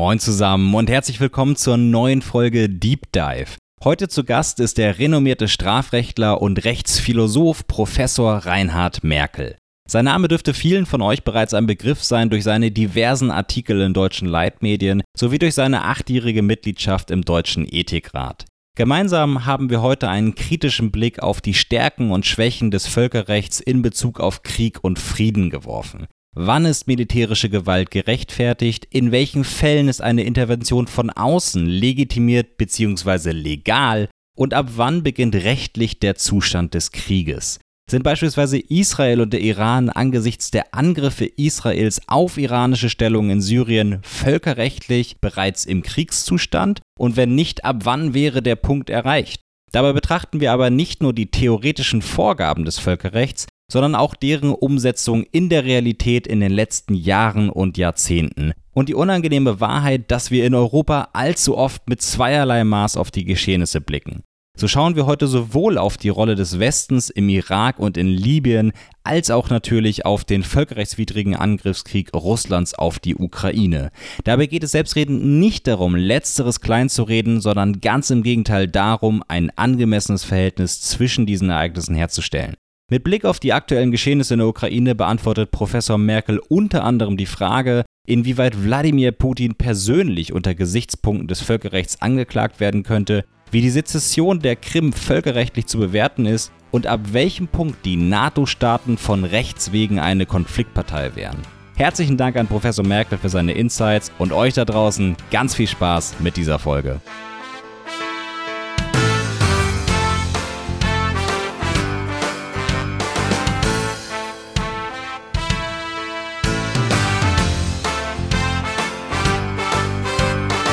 Moin zusammen und herzlich willkommen zur neuen Folge Deep Dive. Heute zu Gast ist der renommierte Strafrechtler und Rechtsphilosoph Professor Reinhard Merkel. Sein Name dürfte vielen von euch bereits ein Begriff sein durch seine diversen Artikel in deutschen Leitmedien sowie durch seine achtjährige Mitgliedschaft im Deutschen Ethikrat. Gemeinsam haben wir heute einen kritischen Blick auf die Stärken und Schwächen des Völkerrechts in Bezug auf Krieg und Frieden geworfen. Wann ist militärische Gewalt gerechtfertigt? In welchen Fällen ist eine Intervention von außen legitimiert bzw. legal? Und ab wann beginnt rechtlich der Zustand des Krieges? Sind beispielsweise Israel und der Iran angesichts der Angriffe Israels auf iranische Stellungen in Syrien völkerrechtlich bereits im Kriegszustand? Und wenn nicht, ab wann wäre der Punkt erreicht? Dabei betrachten wir aber nicht nur die theoretischen Vorgaben des Völkerrechts, sondern auch deren Umsetzung in der Realität in den letzten Jahren und Jahrzehnten. Und die unangenehme Wahrheit, dass wir in Europa allzu oft mit zweierlei Maß auf die Geschehnisse blicken. So schauen wir heute sowohl auf die Rolle des Westens im Irak und in Libyen, als auch natürlich auf den völkerrechtswidrigen Angriffskrieg Russlands auf die Ukraine. Dabei geht es selbstredend nicht darum, letzteres kleinzureden, sondern ganz im Gegenteil darum, ein angemessenes Verhältnis zwischen diesen Ereignissen herzustellen. Mit Blick auf die aktuellen Geschehnisse in der Ukraine beantwortet Professor Merkel unter anderem die Frage, inwieweit Wladimir Putin persönlich unter Gesichtspunkten des Völkerrechts angeklagt werden könnte, wie die Sezession der Krim völkerrechtlich zu bewerten ist und ab welchem Punkt die NATO-Staaten von Rechts wegen eine Konfliktpartei wären. Herzlichen Dank an Professor Merkel für seine Insights und euch da draußen ganz viel Spaß mit dieser Folge.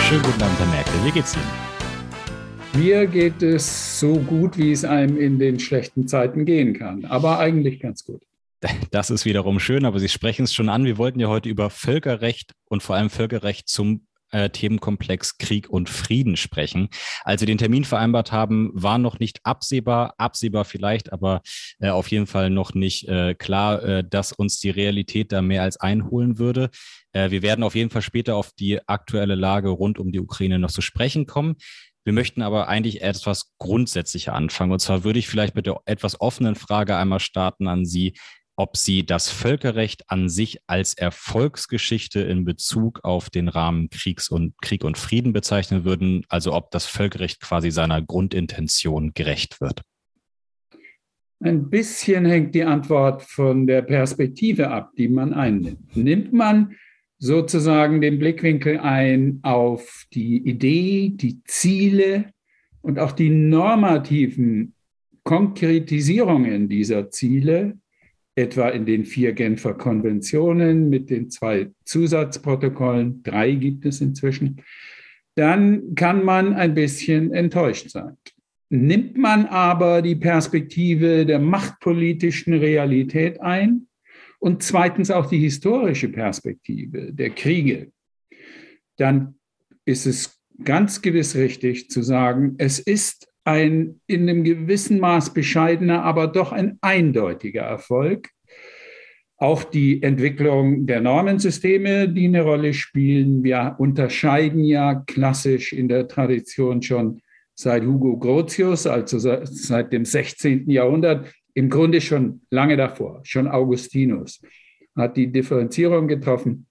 Schönen guten Abend, Herr Merkel. Wie geht's Ihnen? Mir geht es so gut, wie es einem in den schlechten Zeiten gehen kann, aber eigentlich ganz gut. Das ist wiederum schön, aber Sie sprechen es schon an. Wir wollten ja heute über Völkerrecht und vor allem Völkerrecht zum äh, Themenkomplex Krieg und Frieden sprechen. Als wir den Termin vereinbart haben, war noch nicht absehbar, absehbar vielleicht, aber äh, auf jeden Fall noch nicht äh, klar, äh, dass uns die Realität da mehr als einholen würde. Äh, wir werden auf jeden Fall später auf die aktuelle Lage rund um die Ukraine noch zu sprechen kommen. Wir möchten aber eigentlich etwas grundsätzlicher anfangen. Und zwar würde ich vielleicht mit der etwas offenen Frage einmal starten an Sie, ob Sie das Völkerrecht an sich als Erfolgsgeschichte in Bezug auf den Rahmen Kriegs und Krieg und Frieden bezeichnen würden, also ob das Völkerrecht quasi seiner Grundintention gerecht wird. Ein bisschen hängt die Antwort von der Perspektive ab, die man einnimmt. Nimmt man sozusagen den Blickwinkel ein auf die Idee, die Ziele und auch die normativen Konkretisierungen dieser Ziele, etwa in den vier Genfer Konventionen mit den zwei Zusatzprotokollen, drei gibt es inzwischen, dann kann man ein bisschen enttäuscht sein. Nimmt man aber die Perspektive der machtpolitischen Realität ein, und zweitens auch die historische Perspektive der Kriege, dann ist es ganz gewiss richtig zu sagen, es ist ein in einem gewissen Maß bescheidener, aber doch ein eindeutiger Erfolg. Auch die Entwicklung der Normensysteme, die eine Rolle spielen. Wir unterscheiden ja klassisch in der Tradition schon seit Hugo Grotius, also seit dem 16. Jahrhundert, im Grunde schon lange davor, schon Augustinus hat die Differenzierung getroffen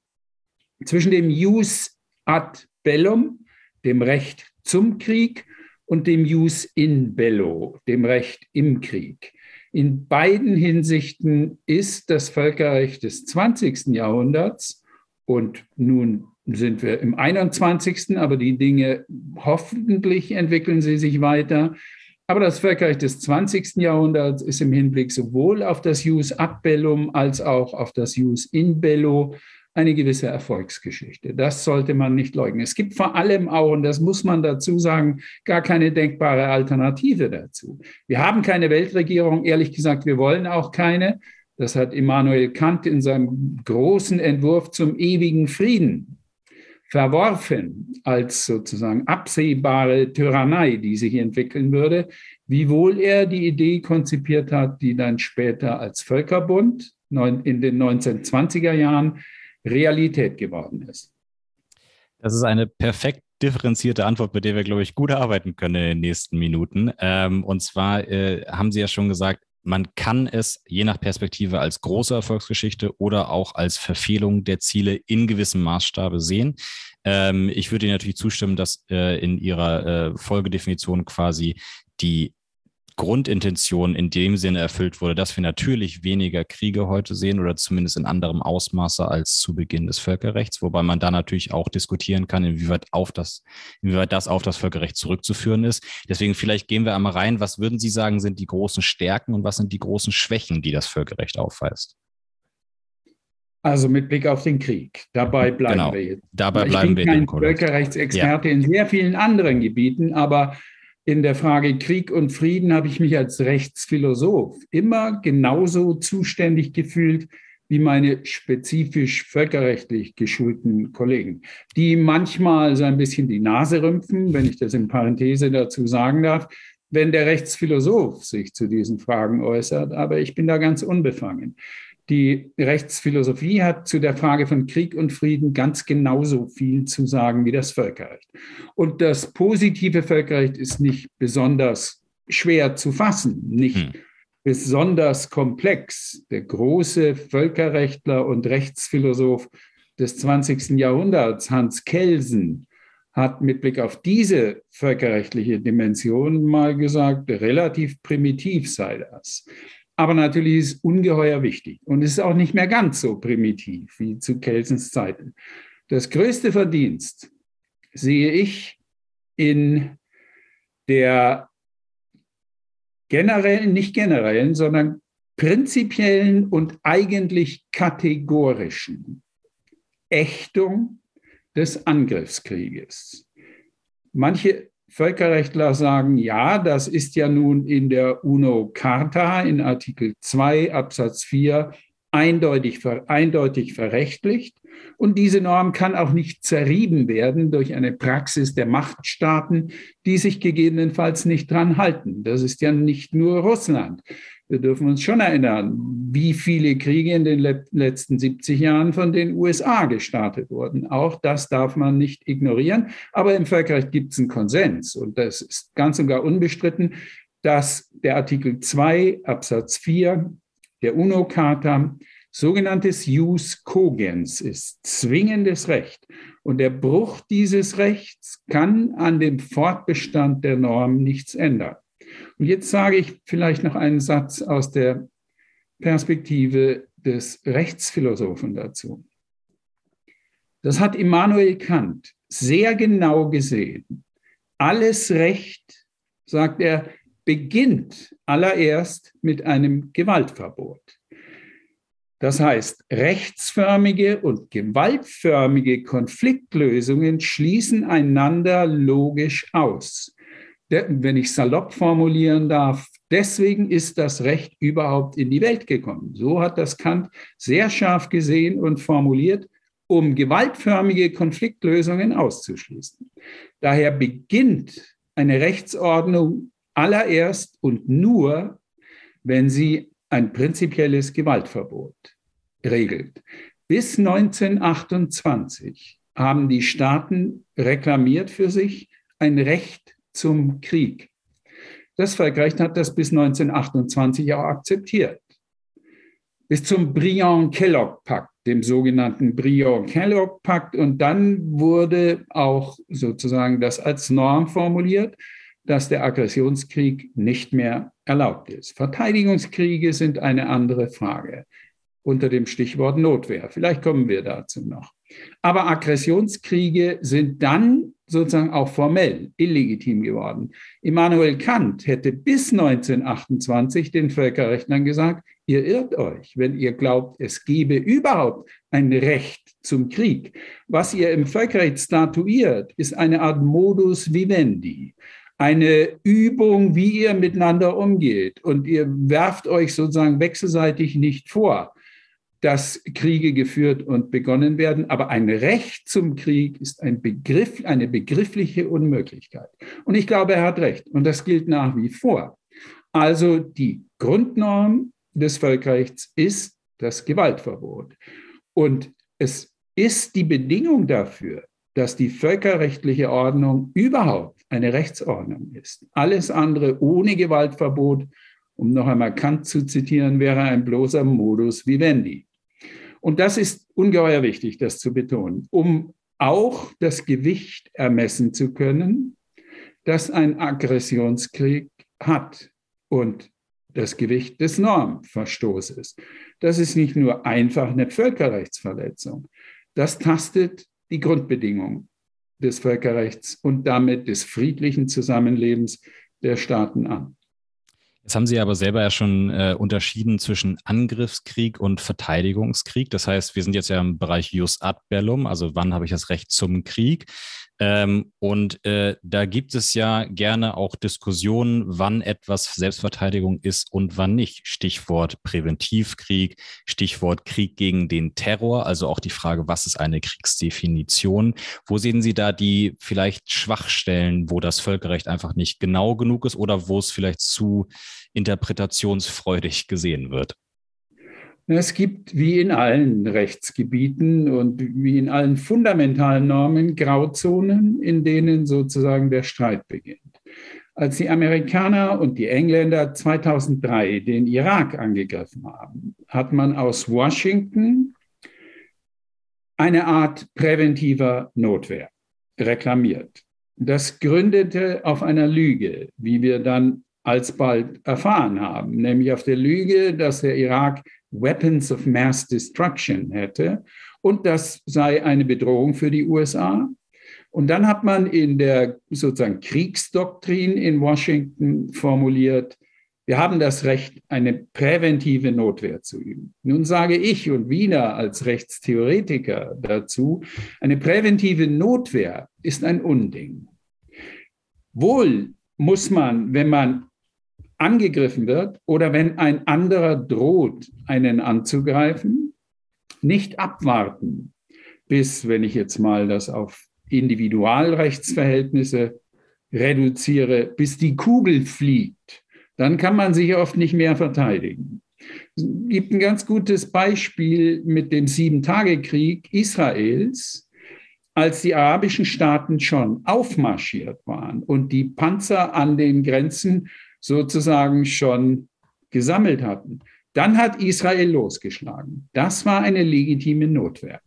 zwischen dem Jus ad bellum, dem Recht zum Krieg, und dem Jus in bello, dem Recht im Krieg. In beiden Hinsichten ist das Völkerrecht des 20. Jahrhunderts und nun sind wir im 21., aber die Dinge hoffentlich entwickeln sie sich weiter, aber das Völkerrecht des 20. Jahrhunderts ist im Hinblick sowohl auf das Jus ad bellum als auch auf das Jus in bello eine gewisse Erfolgsgeschichte. Das sollte man nicht leugnen. Es gibt vor allem auch, und das muss man dazu sagen, gar keine denkbare Alternative dazu. Wir haben keine Weltregierung, ehrlich gesagt, wir wollen auch keine. Das hat Immanuel Kant in seinem großen Entwurf zum ewigen Frieden verworfen als sozusagen absehbare Tyrannei, die sich entwickeln würde, wiewohl er die Idee konzipiert hat, die dann später als Völkerbund in den 1920er Jahren Realität geworden ist. Das ist eine perfekt differenzierte Antwort, mit der wir, glaube ich, gut arbeiten können in den nächsten Minuten. Ähm, und zwar äh, haben Sie ja schon gesagt, man kann es je nach Perspektive als große Erfolgsgeschichte oder auch als Verfehlung der Ziele in gewissem Maßstabe sehen. Ähm, ich würde Ihnen natürlich zustimmen, dass äh, in Ihrer äh, Folgedefinition quasi die Grundintention in dem Sinne erfüllt wurde, dass wir natürlich weniger Kriege heute sehen oder zumindest in anderem Ausmaße als zu Beginn des Völkerrechts, wobei man da natürlich auch diskutieren kann, inwieweit, auf das, inwieweit das auf das Völkerrecht zurückzuführen ist. Deswegen vielleicht gehen wir einmal rein. Was würden Sie sagen, sind die großen Stärken und was sind die großen Schwächen, die das Völkerrecht aufweist? Also mit Blick auf den Krieg. Dabei bleiben genau. wir jetzt. Dabei bleiben ich bin kein Völkerrechtsexperte ja. in sehr vielen anderen Gebieten, aber in der Frage Krieg und Frieden habe ich mich als Rechtsphilosoph immer genauso zuständig gefühlt wie meine spezifisch völkerrechtlich geschulten Kollegen, die manchmal so ein bisschen die Nase rümpfen, wenn ich das in Parenthese dazu sagen darf, wenn der Rechtsphilosoph sich zu diesen Fragen äußert, aber ich bin da ganz unbefangen. Die Rechtsphilosophie hat zu der Frage von Krieg und Frieden ganz genauso viel zu sagen wie das Völkerrecht. Und das positive Völkerrecht ist nicht besonders schwer zu fassen, nicht hm. besonders komplex. Der große Völkerrechtler und Rechtsphilosoph des 20. Jahrhunderts, Hans Kelsen, hat mit Blick auf diese völkerrechtliche Dimension mal gesagt, relativ primitiv sei das. Aber natürlich ist es ungeheuer wichtig und es ist auch nicht mehr ganz so primitiv wie zu Kelsens Zeiten. Das größte Verdienst sehe ich in der generellen, nicht generellen, sondern prinzipiellen und eigentlich kategorischen Ächtung des Angriffskrieges. Manche Völkerrechtler sagen, ja, das ist ja nun in der UNO-Charta in Artikel 2 Absatz 4 eindeutig, eindeutig verrechtlicht. Und diese Norm kann auch nicht zerrieben werden durch eine Praxis der Machtstaaten, die sich gegebenenfalls nicht dran halten. Das ist ja nicht nur Russland. Wir dürfen uns schon erinnern, wie viele Kriege in den letzten 70 Jahren von den USA gestartet wurden. Auch das darf man nicht ignorieren. Aber im Völkerrecht gibt es einen Konsens und das ist ganz und gar unbestritten, dass der Artikel 2 Absatz 4 der UNO-Charta sogenanntes Jus Cogens ist, zwingendes Recht. Und der Bruch dieses Rechts kann an dem Fortbestand der Norm nichts ändern. Und jetzt sage ich vielleicht noch einen Satz aus der Perspektive des Rechtsphilosophen dazu. Das hat Immanuel Kant sehr genau gesehen. Alles Recht, sagt er, beginnt allererst mit einem Gewaltverbot. Das heißt, rechtsförmige und gewaltförmige Konfliktlösungen schließen einander logisch aus wenn ich salopp formulieren darf, deswegen ist das Recht überhaupt in die Welt gekommen. So hat das Kant sehr scharf gesehen und formuliert, um gewaltförmige Konfliktlösungen auszuschließen. Daher beginnt eine Rechtsordnung allererst und nur, wenn sie ein prinzipielles Gewaltverbot regelt. Bis 1928 haben die Staaten reklamiert für sich ein Recht zum Krieg. Das Völkerrecht hat das bis 1928 auch akzeptiert. Bis zum Briand-Kellogg-Pakt, dem sogenannten Briand-Kellogg-Pakt. Und dann wurde auch sozusagen das als Norm formuliert, dass der Aggressionskrieg nicht mehr erlaubt ist. Verteidigungskriege sind eine andere Frage unter dem Stichwort Notwehr. Vielleicht kommen wir dazu noch. Aber Aggressionskriege sind dann sozusagen auch formell illegitim geworden. Immanuel Kant hätte bis 1928 den Völkerrechtlern gesagt, ihr irrt euch, wenn ihr glaubt, es gebe überhaupt ein Recht zum Krieg. Was ihr im Völkerrecht statuiert, ist eine Art Modus vivendi, eine Übung, wie ihr miteinander umgeht. Und ihr werft euch sozusagen wechselseitig nicht vor dass Kriege geführt und begonnen werden. Aber ein Recht zum Krieg ist ein Begriff, eine begriffliche Unmöglichkeit. Und ich glaube, er hat recht. Und das gilt nach wie vor. Also die Grundnorm des Völkerrechts ist das Gewaltverbot. Und es ist die Bedingung dafür, dass die völkerrechtliche Ordnung überhaupt eine Rechtsordnung ist. Alles andere ohne Gewaltverbot, um noch einmal Kant zu zitieren, wäre ein bloßer Modus vivendi. Und das ist ungeheuer wichtig, das zu betonen, um auch das Gewicht ermessen zu können, das ein Aggressionskrieg hat und das Gewicht des Normverstoßes. Das ist nicht nur einfach eine Völkerrechtsverletzung. Das tastet die Grundbedingungen des Völkerrechts und damit des friedlichen Zusammenlebens der Staaten an. Jetzt haben Sie aber selber ja schon äh, unterschieden zwischen Angriffskrieg und Verteidigungskrieg. Das heißt, wir sind jetzt ja im Bereich Jus ad bellum, also wann habe ich das Recht zum Krieg? Ähm, und äh, da gibt es ja gerne auch Diskussionen, wann etwas Selbstverteidigung ist und wann nicht. Stichwort Präventivkrieg, Stichwort Krieg gegen den Terror, also auch die Frage, was ist eine Kriegsdefinition? Wo sehen Sie da die vielleicht Schwachstellen, wo das Völkerrecht einfach nicht genau genug ist oder wo es vielleicht zu interpretationsfreudig gesehen wird? Es gibt wie in allen Rechtsgebieten und wie in allen fundamentalen Normen Grauzonen, in denen sozusagen der Streit beginnt. Als die Amerikaner und die Engländer 2003 den Irak angegriffen haben, hat man aus Washington eine Art präventiver Notwehr reklamiert. Das gründete auf einer Lüge, wie wir dann alsbald erfahren haben, nämlich auf der Lüge, dass der Irak Weapons of Mass Destruction hätte und das sei eine Bedrohung für die USA. Und dann hat man in der sozusagen Kriegsdoktrin in Washington formuliert, wir haben das Recht, eine präventive Notwehr zu üben. Nun sage ich und Wiener als Rechtstheoretiker dazu, eine präventive Notwehr ist ein Unding. Wohl muss man, wenn man angegriffen wird oder wenn ein anderer droht, einen anzugreifen, nicht abwarten, bis, wenn ich jetzt mal das auf Individualrechtsverhältnisse reduziere, bis die Kugel fliegt, dann kann man sich oft nicht mehr verteidigen. Es gibt ein ganz gutes Beispiel mit dem Sieben-Tage-Krieg Israels, als die arabischen Staaten schon aufmarschiert waren und die Panzer an den Grenzen sozusagen schon gesammelt hatten. Dann hat Israel losgeschlagen. Das war eine legitime Notwehr.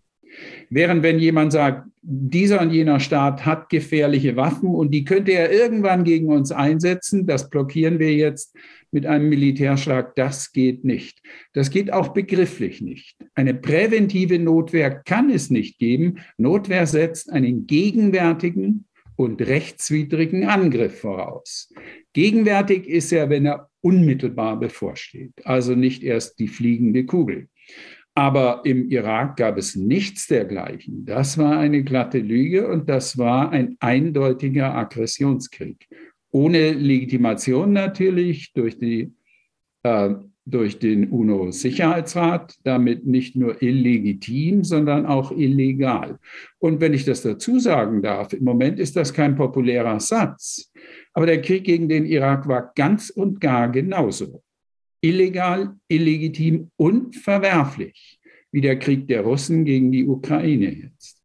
Während wenn jemand sagt, dieser und jener Staat hat gefährliche Waffen und die könnte er irgendwann gegen uns einsetzen, das blockieren wir jetzt mit einem Militärschlag, das geht nicht. Das geht auch begrifflich nicht. Eine präventive Notwehr kann es nicht geben. Notwehr setzt einen gegenwärtigen und rechtswidrigen Angriff voraus. Gegenwärtig ist er, wenn er unmittelbar bevorsteht, also nicht erst die fliegende Kugel. Aber im Irak gab es nichts dergleichen. Das war eine glatte Lüge und das war ein eindeutiger Aggressionskrieg. Ohne Legitimation natürlich durch die äh, durch den UNO-Sicherheitsrat, damit nicht nur illegitim, sondern auch illegal. Und wenn ich das dazu sagen darf, im Moment ist das kein populärer Satz, aber der Krieg gegen den Irak war ganz und gar genauso. Illegal, illegitim und verwerflich, wie der Krieg der Russen gegen die Ukraine jetzt.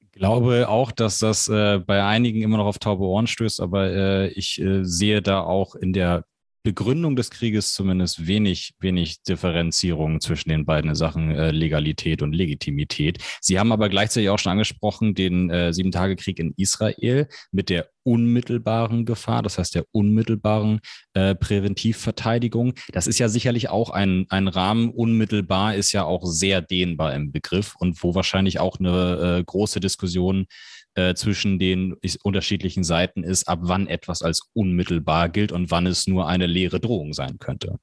Ich glaube auch, dass das äh, bei einigen immer noch auf taube Ohren stößt, aber äh, ich äh, sehe da auch in der Begründung des Krieges zumindest wenig, wenig Differenzierung zwischen den beiden Sachen äh, Legalität und Legitimität. Sie haben aber gleichzeitig auch schon angesprochen den äh, Sieben-Tage-Krieg in Israel mit der unmittelbaren Gefahr, das heißt der unmittelbaren äh, Präventivverteidigung. Das ist ja sicherlich auch ein, ein Rahmen. Unmittelbar ist ja auch sehr dehnbar im Begriff und wo wahrscheinlich auch eine äh, große Diskussion äh, zwischen den unterschiedlichen Seiten ist, ab wann etwas als unmittelbar gilt und wann es nur eine leere Drohung sein könnte.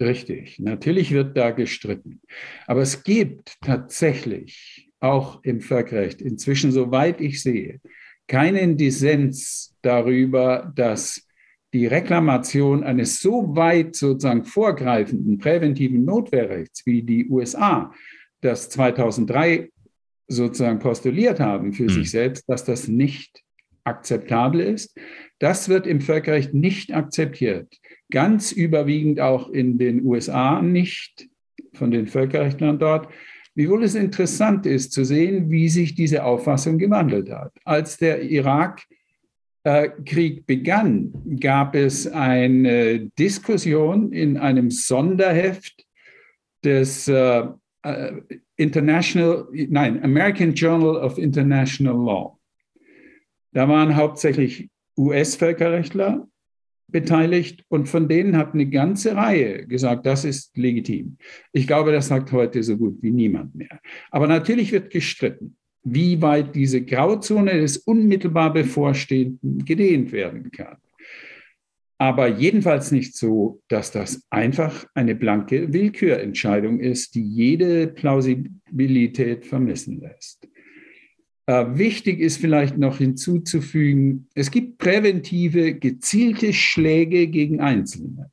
Richtig, natürlich wird da gestritten. Aber es gibt tatsächlich auch im Völkerrecht inzwischen, soweit ich sehe, keinen Dissens darüber, dass die Reklamation eines so weit sozusagen vorgreifenden präventiven Notwehrrechts wie die USA das 2003 sozusagen postuliert haben für mhm. sich selbst, dass das nicht akzeptabel ist. Das wird im Völkerrecht nicht akzeptiert. Ganz überwiegend auch in den USA nicht von den Völkerrechtlern dort. Wiewohl es interessant ist zu sehen, wie sich diese Auffassung gewandelt hat. Als der Irakkrieg äh, begann, gab es eine Diskussion in einem Sonderheft des äh, äh, International, nein, American Journal of International Law. Da waren hauptsächlich US-Völkerrechtler beteiligt und von denen hat eine ganze Reihe gesagt, das ist legitim. Ich glaube, das sagt heute so gut wie niemand mehr. Aber natürlich wird gestritten, wie weit diese Grauzone des unmittelbar bevorstehenden gedehnt werden kann. Aber jedenfalls nicht so, dass das einfach eine blanke Willkürentscheidung ist, die jede Plausibilität vermissen lässt. Äh, wichtig ist vielleicht noch hinzuzufügen, es gibt präventive, gezielte Schläge gegen Einzelne.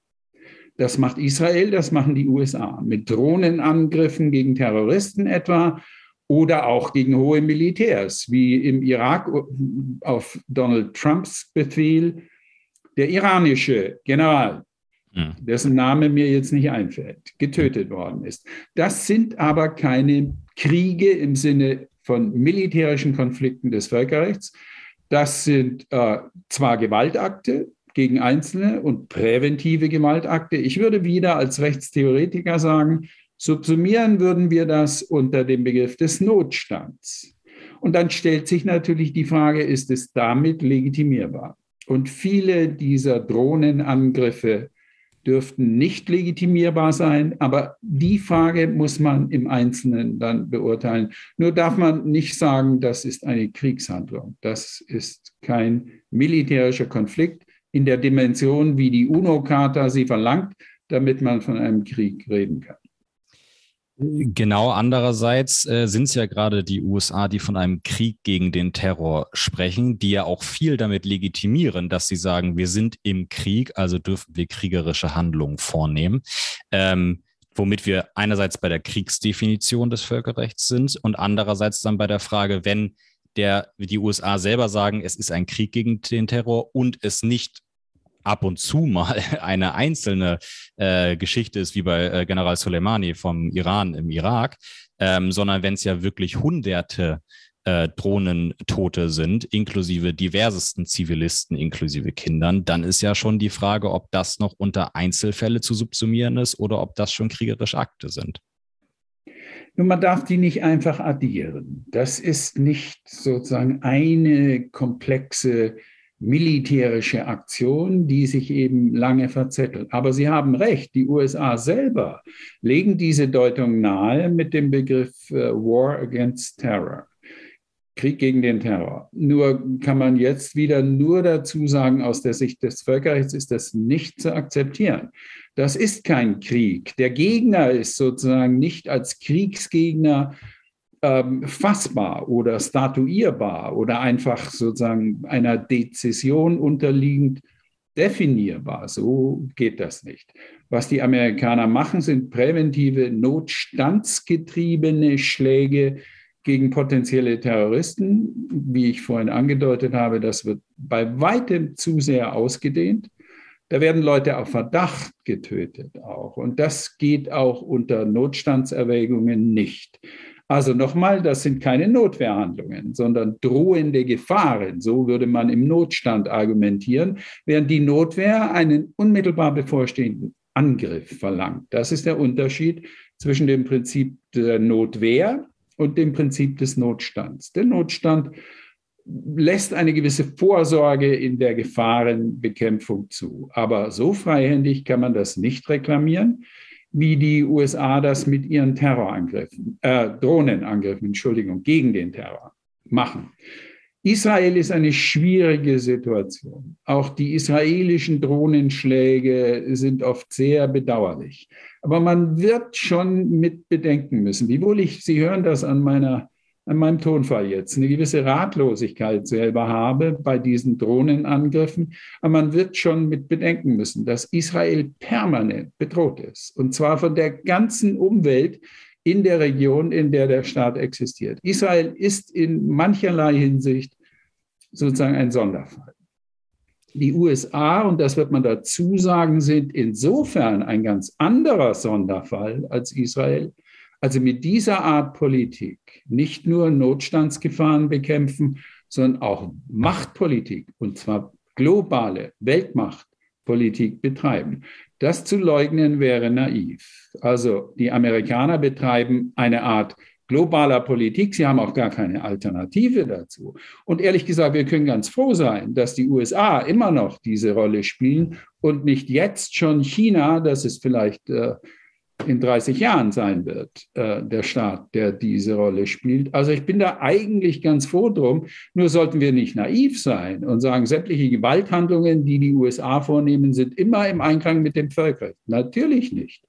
Das macht Israel, das machen die USA mit Drohnenangriffen gegen Terroristen etwa oder auch gegen hohe Militärs, wie im Irak auf Donald Trumps Befehl der iranische General, hm. dessen Name mir jetzt nicht einfällt, getötet worden ist. Das sind aber keine Kriege im Sinne von militärischen Konflikten des Völkerrechts. Das sind äh, zwar Gewaltakte gegen Einzelne und präventive Gewaltakte. Ich würde wieder als Rechtstheoretiker sagen, subsumieren würden wir das unter dem Begriff des Notstands. Und dann stellt sich natürlich die Frage, ist es damit legitimierbar? Und viele dieser Drohnenangriffe dürften nicht legitimierbar sein. Aber die Frage muss man im Einzelnen dann beurteilen. Nur darf man nicht sagen, das ist eine Kriegshandlung. Das ist kein militärischer Konflikt in der Dimension, wie die UNO-Charta sie verlangt, damit man von einem Krieg reden kann. Genau, andererseits äh, sind es ja gerade die USA, die von einem Krieg gegen den Terror sprechen, die ja auch viel damit legitimieren, dass sie sagen, wir sind im Krieg, also dürfen wir kriegerische Handlungen vornehmen. Ähm, womit wir einerseits bei der Kriegsdefinition des Völkerrechts sind und andererseits dann bei der Frage, wenn der, die USA selber sagen, es ist ein Krieg gegen den Terror und es nicht ab und zu mal eine einzelne äh, Geschichte ist, wie bei äh, General Soleimani vom Iran im Irak, ähm, sondern wenn es ja wirklich hunderte äh, Drohnentote sind, inklusive diversesten Zivilisten, inklusive Kindern, dann ist ja schon die Frage, ob das noch unter Einzelfälle zu subsumieren ist oder ob das schon kriegerische Akte sind. Nun, man darf die nicht einfach addieren. Das ist nicht sozusagen eine komplexe militärische Aktion, die sich eben lange verzettelt. Aber Sie haben recht, die USA selber legen diese Deutung nahe mit dem Begriff äh, War Against Terror. Krieg gegen den Terror. Nur kann man jetzt wieder nur dazu sagen, aus der Sicht des Völkerrechts ist das nicht zu akzeptieren. Das ist kein Krieg. Der Gegner ist sozusagen nicht als Kriegsgegner ähm, fassbar oder statuierbar oder einfach sozusagen einer Dezession unterliegend definierbar. So geht das nicht. Was die Amerikaner machen, sind präventive, notstandsgetriebene Schläge gegen potenzielle Terroristen. Wie ich vorhin angedeutet habe, das wird bei weitem zu sehr ausgedehnt. Da werden Leute auf Verdacht getötet auch. Und das geht auch unter Notstandserwägungen nicht. Also nochmal, das sind keine Notwehrhandlungen, sondern drohende Gefahren. So würde man im Notstand argumentieren, während die Notwehr einen unmittelbar bevorstehenden Angriff verlangt. Das ist der Unterschied zwischen dem Prinzip der Notwehr und dem Prinzip des Notstands. Der Notstand lässt eine gewisse Vorsorge in der Gefahrenbekämpfung zu. Aber so freihändig kann man das nicht reklamieren wie die USA das mit ihren Terrorangriffen, äh, Drohnenangriffen, Entschuldigung, gegen den Terror machen. Israel ist eine schwierige Situation. Auch die israelischen Drohnenschläge sind oft sehr bedauerlich. Aber man wird schon mit bedenken müssen, wiewohl ich, Sie hören das an meiner an meinem Tonfall jetzt eine gewisse Ratlosigkeit selber habe bei diesen Drohnenangriffen. Aber man wird schon mit bedenken müssen, dass Israel permanent bedroht ist. Und zwar von der ganzen Umwelt in der Region, in der der Staat existiert. Israel ist in mancherlei Hinsicht sozusagen ein Sonderfall. Die USA, und das wird man dazu sagen, sind insofern ein ganz anderer Sonderfall als Israel, Also mit dieser Art Politik nicht nur Notstandsgefahren bekämpfen, sondern auch Machtpolitik, und zwar globale Weltmachtpolitik betreiben. Das zu leugnen wäre naiv. Also die Amerikaner betreiben eine Art globaler Politik. Sie haben auch gar keine Alternative dazu. Und ehrlich gesagt, wir können ganz froh sein, dass die USA immer noch diese Rolle spielen und nicht jetzt schon China, das ist vielleicht äh, in 30 Jahren sein wird, äh, der Staat, der diese Rolle spielt. Also ich bin da eigentlich ganz froh drum. Nur sollten wir nicht naiv sein und sagen, sämtliche Gewalthandlungen, die die USA vornehmen, sind immer im Einklang mit dem Völkerrecht. Natürlich nicht.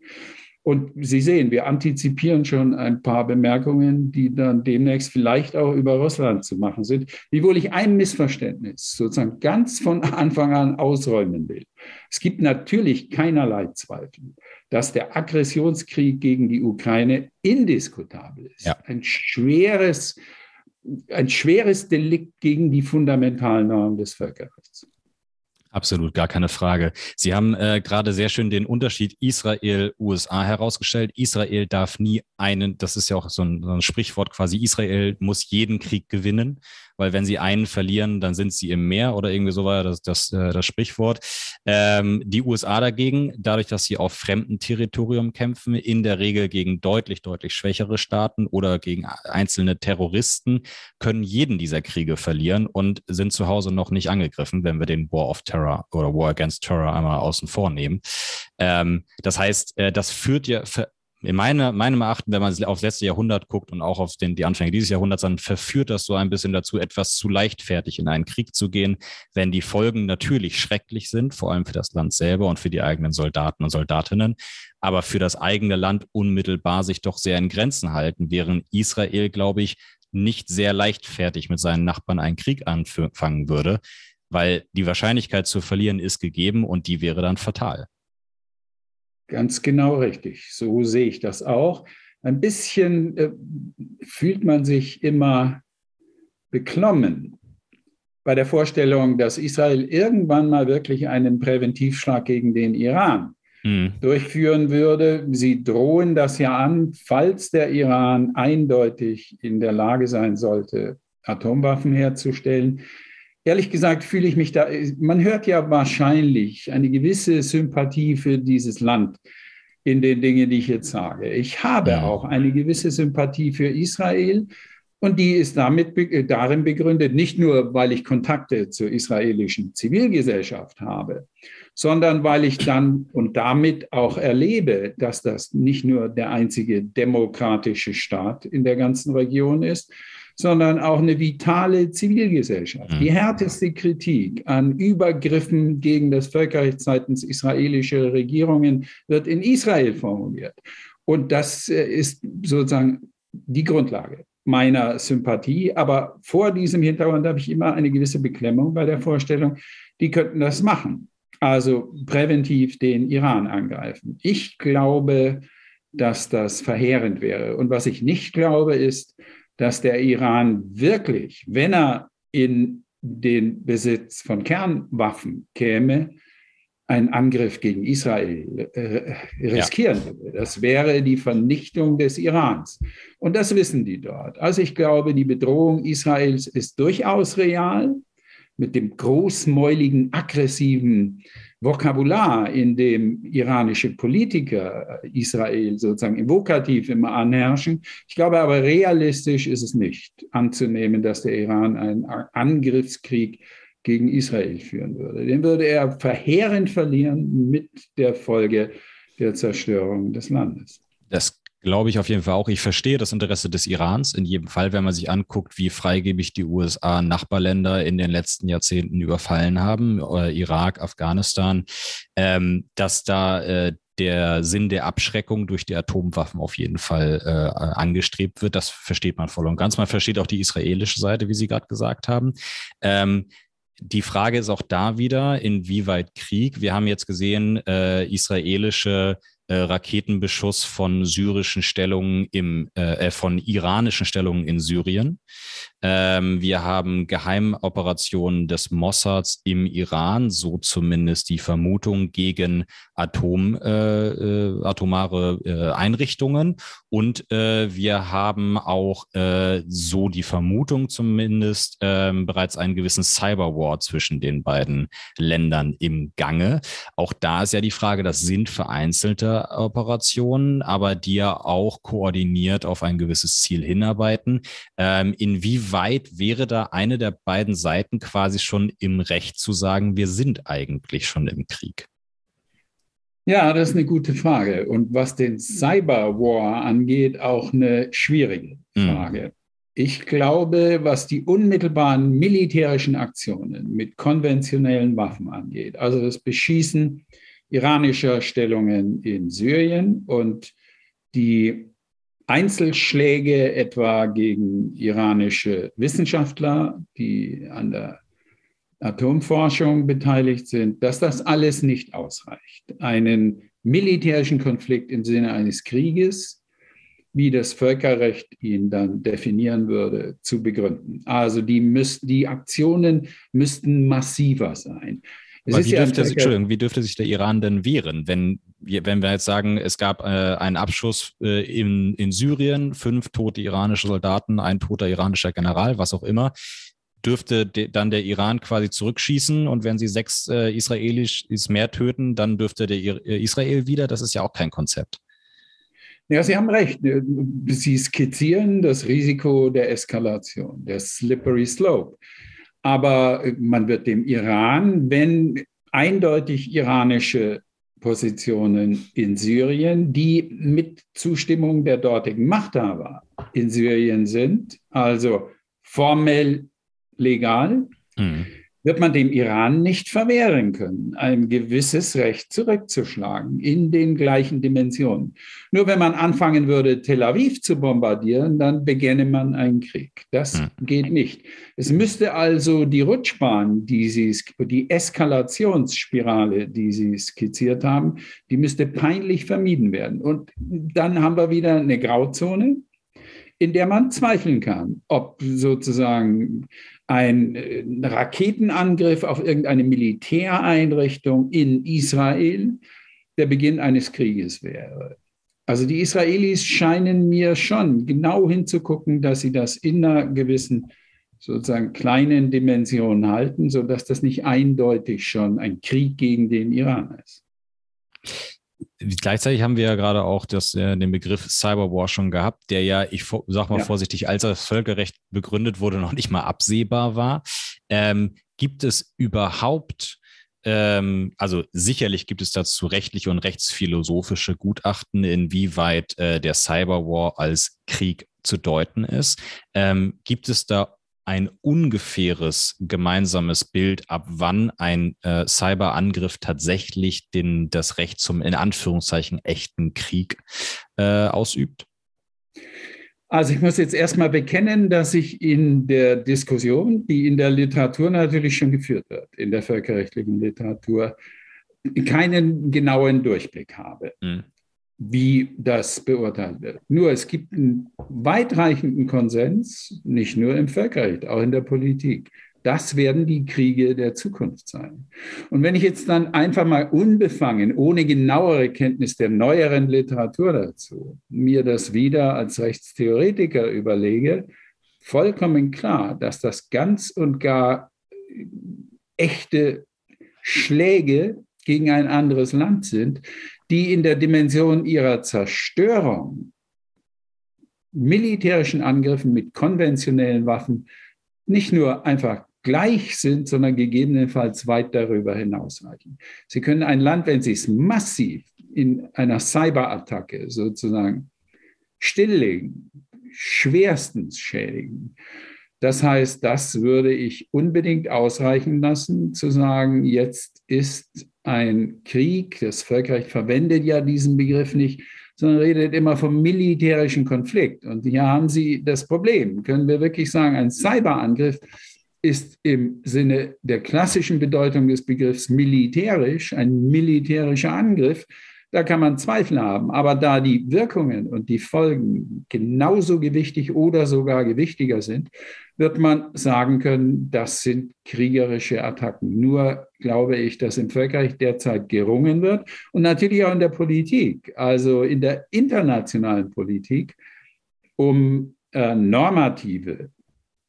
Und Sie sehen, wir antizipieren schon ein paar Bemerkungen, die dann demnächst vielleicht auch über Russland zu machen sind, wiewohl ich ein Missverständnis sozusagen ganz von Anfang an ausräumen will. Es gibt natürlich keinerlei Zweifel, dass der Aggressionskrieg gegen die Ukraine indiskutabel ist. Ja. Ein schweres, ein schweres Delikt gegen die fundamentalen Normen des Völkerrechts. Absolut, gar keine Frage. Sie haben äh, gerade sehr schön den Unterschied Israel-USA herausgestellt. Israel darf nie einen, das ist ja auch so ein, so ein Sprichwort quasi, Israel muss jeden Krieg gewinnen weil wenn sie einen verlieren, dann sind sie im Meer oder irgendwie so war das, das, äh, das Sprichwort. Ähm, die USA dagegen, dadurch, dass sie auf fremdem Territorium kämpfen, in der Regel gegen deutlich, deutlich schwächere Staaten oder gegen einzelne Terroristen, können jeden dieser Kriege verlieren und sind zu Hause noch nicht angegriffen, wenn wir den War of Terror oder War Against Terror einmal außen vor nehmen. Ähm, das heißt, äh, das führt ja, in meine, meinem Erachten, wenn man aufs letzte Jahrhundert guckt und auch auf den, die Anfänge dieses Jahrhunderts, dann verführt das so ein bisschen dazu, etwas zu leichtfertig in einen Krieg zu gehen, wenn die Folgen natürlich schrecklich sind, vor allem für das Land selber und für die eigenen Soldaten und Soldatinnen, aber für das eigene Land unmittelbar sich doch sehr in Grenzen halten, während Israel, glaube ich, nicht sehr leichtfertig mit seinen Nachbarn einen Krieg anfangen würde, weil die Wahrscheinlichkeit zu verlieren ist gegeben und die wäre dann fatal. Ganz genau richtig. So sehe ich das auch. Ein bisschen äh, fühlt man sich immer beklommen bei der Vorstellung, dass Israel irgendwann mal wirklich einen Präventivschlag gegen den Iran hm. durchführen würde. Sie drohen das ja an, falls der Iran eindeutig in der Lage sein sollte, Atomwaffen herzustellen ehrlich gesagt fühle ich mich da, man hört ja wahrscheinlich eine gewisse Sympathie für dieses Land in den Dingen, die ich jetzt sage. Ich habe auch eine gewisse Sympathie für Israel und die ist damit darin begründet, nicht nur, weil ich Kontakte zur israelischen Zivilgesellschaft habe, sondern weil ich dann und damit auch erlebe, dass das nicht nur der einzige demokratische Staat in der ganzen Region ist, sondern auch eine vitale Zivilgesellschaft. Die mhm. härteste Kritik an Übergriffen gegen das Völkerrecht seitens israelischer Regierungen wird in Israel formuliert. Und das äh, ist sozusagen die Grundlage meiner Sympathie. Aber vor diesem Hintergrund habe ich immer eine gewisse Beklemmung bei der Vorstellung, die könnten das machen. Also präventiv den Iran angreifen. Ich glaube, dass das verheerend wäre. Und was ich nicht glaube, ist, dass der Iran wirklich, wenn er in den Besitz von Kernwaffen käme, einen Angriff gegen Israel äh, riskieren ja. würde. Das wäre die Vernichtung des Irans. Und das wissen die dort. Also ich glaube, die Bedrohung Israels ist durchaus real mit dem großmäuligen, aggressiven Vokabular, in dem iranische Politiker Israel sozusagen im Vokativ immer anherrschen. Ich glaube aber, realistisch ist es nicht anzunehmen, dass der Iran einen Angriffskrieg gegen Israel führen würde. Den würde er verheerend verlieren mit der Folge der Zerstörung des Landes. Das Glaube ich auf jeden Fall auch. Ich verstehe das Interesse des Irans in jedem Fall, wenn man sich anguckt, wie freigebig die USA Nachbarländer in den letzten Jahrzehnten überfallen haben, äh, Irak, Afghanistan, ähm, dass da äh, der Sinn der Abschreckung durch die Atomwaffen auf jeden Fall äh, angestrebt wird. Das versteht man voll und ganz. Man versteht auch die israelische Seite, wie Sie gerade gesagt haben. Ähm, die Frage ist auch da wieder, inwieweit Krieg. Wir haben jetzt gesehen, äh, israelische äh, Raketenbeschuss von syrischen Stellungen im, äh, äh, von iranischen Stellungen in Syrien. Ähm, wir haben Geheimoperationen des Mossads im Iran, so zumindest die Vermutung gegen Atom, äh, äh, atomare äh, Einrichtungen. Und wir haben auch so die Vermutung zumindest ähm, bereits einen gewissen Cyberwar zwischen den beiden Ländern im Gange. Auch da ist ja die Frage, das sind vereinzelte Operationen, aber die ja auch koordiniert auf ein gewisses Ziel hinarbeiten. Ähm, inwieweit weit wäre da eine der beiden Seiten quasi schon im Recht zu sagen, wir sind eigentlich schon im Krieg? Ja, das ist eine gute Frage. Und was den Cyberwar angeht, auch eine schwierige hm. Frage. Mhm. Ich glaube, was die unmittelbaren militärischen Aktionen mit konventionellen Waffen angeht, also das Beschießen iranischer Stellungen in Syrien und die Einzelschläge etwa gegen iranische Wissenschaftler, die an der Atomforschung beteiligt sind, dass das alles nicht ausreicht. Einen militärischen Konflikt im Sinne eines Krieges, wie das Völkerrecht ihn dann definieren würde, zu begründen. Also die, müsst, die Aktionen müssten massiver sein. Wie, dürfte, Entschuldigung, wie dürfte sich der Iran denn wehren, wenn wir, wenn wir jetzt sagen, es gab äh, einen Abschuss äh, in, in Syrien, fünf tote iranische Soldaten, ein toter iranischer General, was auch immer, dürfte de, dann der Iran quasi zurückschießen und wenn sie sechs äh, Israelis mehr töten, dann dürfte der äh, Israel wieder. Das ist ja auch kein Konzept. Ja, Sie haben recht. Sie skizzieren das Risiko der Eskalation, der Slippery Slope. Aber man wird dem Iran, wenn eindeutig iranische Positionen in Syrien, die mit Zustimmung der dortigen Machthaber in Syrien sind, also formell legal, mhm wird man dem Iran nicht verwehren können, ein gewisses Recht zurückzuschlagen in den gleichen Dimensionen. Nur wenn man anfangen würde, Tel Aviv zu bombardieren, dann beginne man einen Krieg. Das hm. geht nicht. Es müsste also die Rutschbahn, die Sie, die Eskalationsspirale, die Sie skizziert haben, die müsste peinlich vermieden werden. Und dann haben wir wieder eine Grauzone, in der man zweifeln kann, ob sozusagen ein äh, Raketenangriff auf irgendeine Militäreinrichtung in Israel der Beginn eines Krieges wäre. Also die Israelis scheinen mir schon genau hinzugucken, dass sie das in einer gewissen sozusagen kleinen Dimension halten, sodass das nicht eindeutig schon ein Krieg gegen den Iran ist. Gleichzeitig haben wir ja gerade auch das, äh, den Begriff Cyberwar schon gehabt, der ja, ich sag mal ja. vorsichtig, als das Völkerrecht begründet wurde, noch nicht mal absehbar war. Ähm, gibt es überhaupt, ähm, also sicherlich gibt es dazu rechtliche und rechtsphilosophische Gutachten, inwieweit äh, der Cyberwar als Krieg zu deuten ist. Ähm, gibt es da ein ungefähres gemeinsames Bild, ab wann ein äh, Cyberangriff tatsächlich den, das Recht zum in Anführungszeichen echten Krieg äh, ausübt? Also ich muss jetzt erstmal bekennen, dass ich in der Diskussion, die in der Literatur natürlich schon geführt wird, in der völkerrechtlichen Literatur, keinen genauen Durchblick habe. Mhm wie das beurteilt wird. Nur es gibt einen weitreichenden Konsens, nicht nur im Völkerrecht, auch in der Politik. Das werden die Kriege der Zukunft sein. Und wenn ich jetzt dann einfach mal unbefangen, ohne genauere Kenntnis der neueren Literatur dazu, mir das wieder als Rechtstheoretiker überlege, vollkommen klar, dass das ganz und gar echte Schläge gegen ein anderes Land sind, die in der Dimension ihrer Zerstörung militärischen Angriffen mit konventionellen Waffen nicht nur einfach gleich sind, sondern gegebenenfalls weit darüber hinausreichen. Sie können ein Land, wenn Sie es massiv in einer Cyberattacke sozusagen stilllegen, schwerstens schädigen. Das heißt, das würde ich unbedingt ausreichen lassen, zu sagen, jetzt ist ein Krieg, das Völkerrecht verwendet ja diesen Begriff nicht, sondern redet immer vom militärischen Konflikt. Und hier haben Sie das Problem. Können wir wirklich sagen, ein Cyberangriff ist im Sinne der klassischen Bedeutung des Begriffs militärisch, ein militärischer Angriff, da kann man Zweifel haben. Aber da die Wirkungen und die Folgen genauso gewichtig oder sogar gewichtiger sind, wird man sagen können, das sind kriegerische Attacken. Nur glaube ich, dass im Völkerrecht derzeit gerungen wird und natürlich auch in der Politik, also in der internationalen Politik, um äh, normative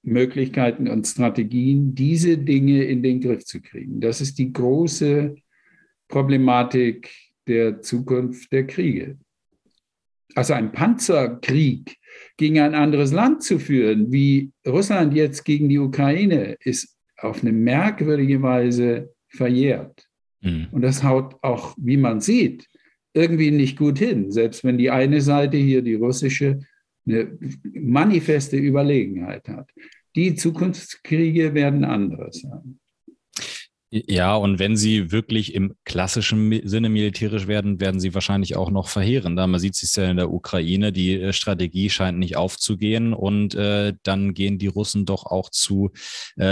Möglichkeiten und Strategien, diese Dinge in den Griff zu kriegen. Das ist die große Problematik der Zukunft der Kriege. Also ein Panzerkrieg gegen ein anderes Land zu führen, wie Russland jetzt gegen die Ukraine, ist auf eine merkwürdige Weise verjährt. Mhm. Und das haut auch, wie man sieht, irgendwie nicht gut hin. Selbst wenn die eine Seite hier, die russische, eine manifeste Überlegenheit hat. Die Zukunftskriege werden andere sein. Ja, und wenn sie wirklich im klassischen Sinne militärisch werden, werden sie wahrscheinlich auch noch verheerender. Man sieht es ja in der Ukraine, die äh, Strategie scheint nicht aufzugehen und äh, dann gehen die Russen doch auch zu äh,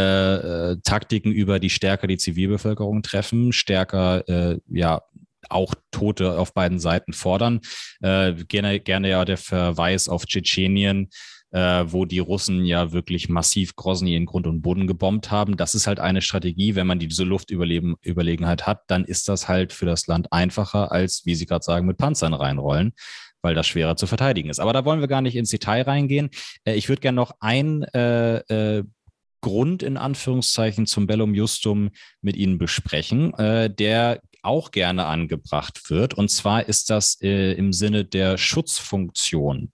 äh, Taktiken über, die stärker die Zivilbevölkerung treffen, stärker äh, ja auch Tote auf beiden Seiten fordern. Äh, gerne, gerne ja der Verweis auf Tschetschenien äh, wo die Russen ja wirklich massiv Grozny in Grund und Boden gebombt haben. Das ist halt eine Strategie, wenn man diese Luftüberlegenheit hat, dann ist das halt für das Land einfacher, als, wie Sie gerade sagen, mit Panzern reinrollen weil das schwerer zu verteidigen ist. Aber da wollen wir gar nicht ins Detail reingehen. Äh, ich würde gerne noch ein äh, äh, Grund in Anführungszeichen zum Bellum Justum mit Ihnen besprechen, äh, der auch gerne angebracht wird. Und zwar ist das äh, im Sinne der Schutzfunktion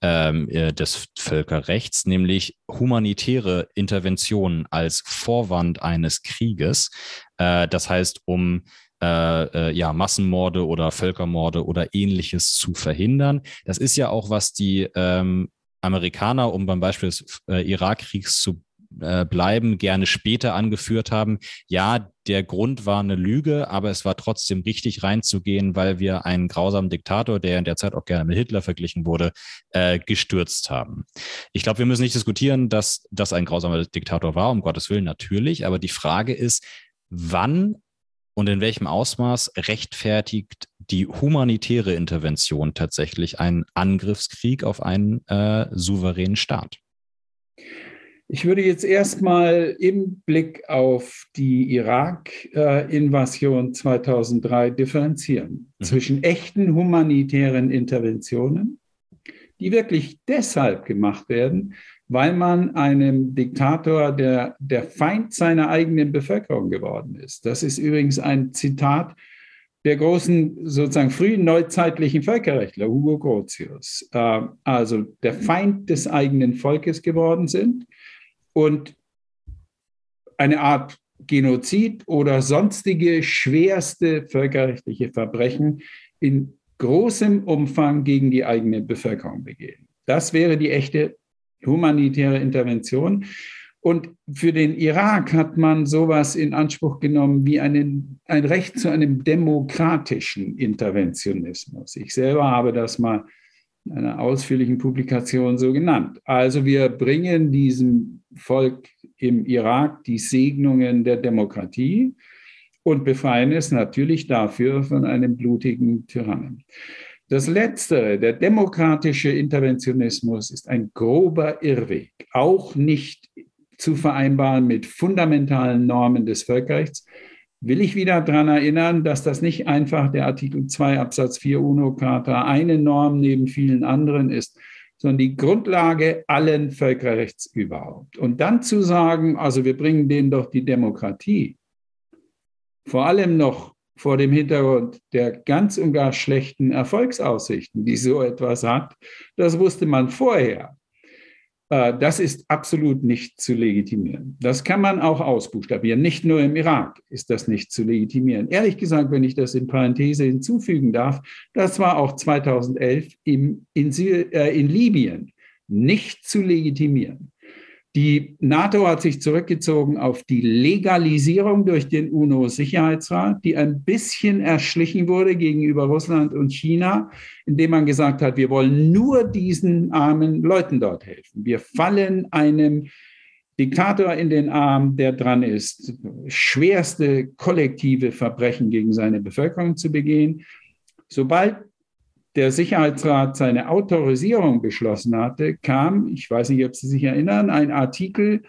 ähm, äh, des Völkerrechts, nämlich humanitäre Interventionen als Vorwand eines Krieges. Äh, das heißt, um äh, äh, ja, Massenmorde oder Völkermorde oder ähnliches zu verhindern. Das ist ja auch, was die ähm, Amerikaner, um beim Beispiel des äh, Irakkriegs zu äh, bleiben, gerne später angeführt haben, ja, der Grund war eine Lüge, aber es war trotzdem richtig reinzugehen, weil wir einen grausamen Diktator, der in der Zeit auch gerne mit Hitler verglichen wurde, äh, gestürzt haben. Ich glaube, wir müssen nicht diskutieren, dass das ein grausamer Diktator war, um Gottes Willen natürlich, aber die Frage ist, wann und in welchem Ausmaß rechtfertigt die humanitäre Intervention tatsächlich einen Angriffskrieg auf einen äh, souveränen Staat? Ich würde jetzt erstmal im Blick auf die Irak-Invasion 2003 differenzieren mhm. zwischen echten humanitären Interventionen, die wirklich deshalb gemacht werden, weil man einem Diktator, der der Feind seiner eigenen Bevölkerung geworden ist. Das ist übrigens ein Zitat der großen, sozusagen frühen neuzeitlichen Völkerrechtler, Hugo Grotius, äh, also der Feind des eigenen Volkes geworden sind und eine Art Genozid oder sonstige schwerste völkerrechtliche Verbrechen in großem Umfang gegen die eigene Bevölkerung begehen. Das wäre die echte humanitäre Intervention. Und für den Irak hat man sowas in Anspruch genommen wie einen, ein Recht zu einem demokratischen Interventionismus. Ich selber habe das mal in einer ausführlichen Publikation so genannt. Also wir bringen diesem Volk im Irak die Segnungen der Demokratie und befreien es natürlich dafür von einem blutigen Tyrannen. Das Letztere, der demokratische Interventionismus, ist ein grober Irrweg, auch nicht zu vereinbaren mit fundamentalen Normen des Völkerrechts. Will ich wieder daran erinnern, dass das nicht einfach der Artikel 2 Absatz 4 UNO-Charta eine Norm neben vielen anderen ist, sondern die Grundlage allen Völkerrechts überhaupt. Und dann zu sagen, also wir bringen denen doch die Demokratie, vor allem noch vor dem Hintergrund der ganz und gar schlechten Erfolgsaussichten, die so etwas hat, das wusste man vorher. Äh, das ist absolut nicht zu legitimieren. Das kann man auch ausbuchstabieren. Nicht nur im Irak ist das nicht zu legitimieren. Ehrlich gesagt, wenn ich das in Parenthese hinzufügen darf, das war auch 2011 im, in, äh, in Libyen nicht zu legitimieren. Die NATO hat sich zurückgezogen auf die Legalisierung durch den UNO-Sicherheitsrat, die ein bisschen erschlichen wurde gegenüber Russland und China, indem man gesagt hat, wir wollen nur diesen armen Leuten dort helfen. Wir fallen einem Diktator in den Arm, der dran ist, schwerste kollektive Verbrechen gegen seine Bevölkerung zu begehen. Sobald der Sicherheitsrat seine Autorisierung beschlossen hatte, kam, ich weiß nicht, ob Sie sich erinnern, ein Artikel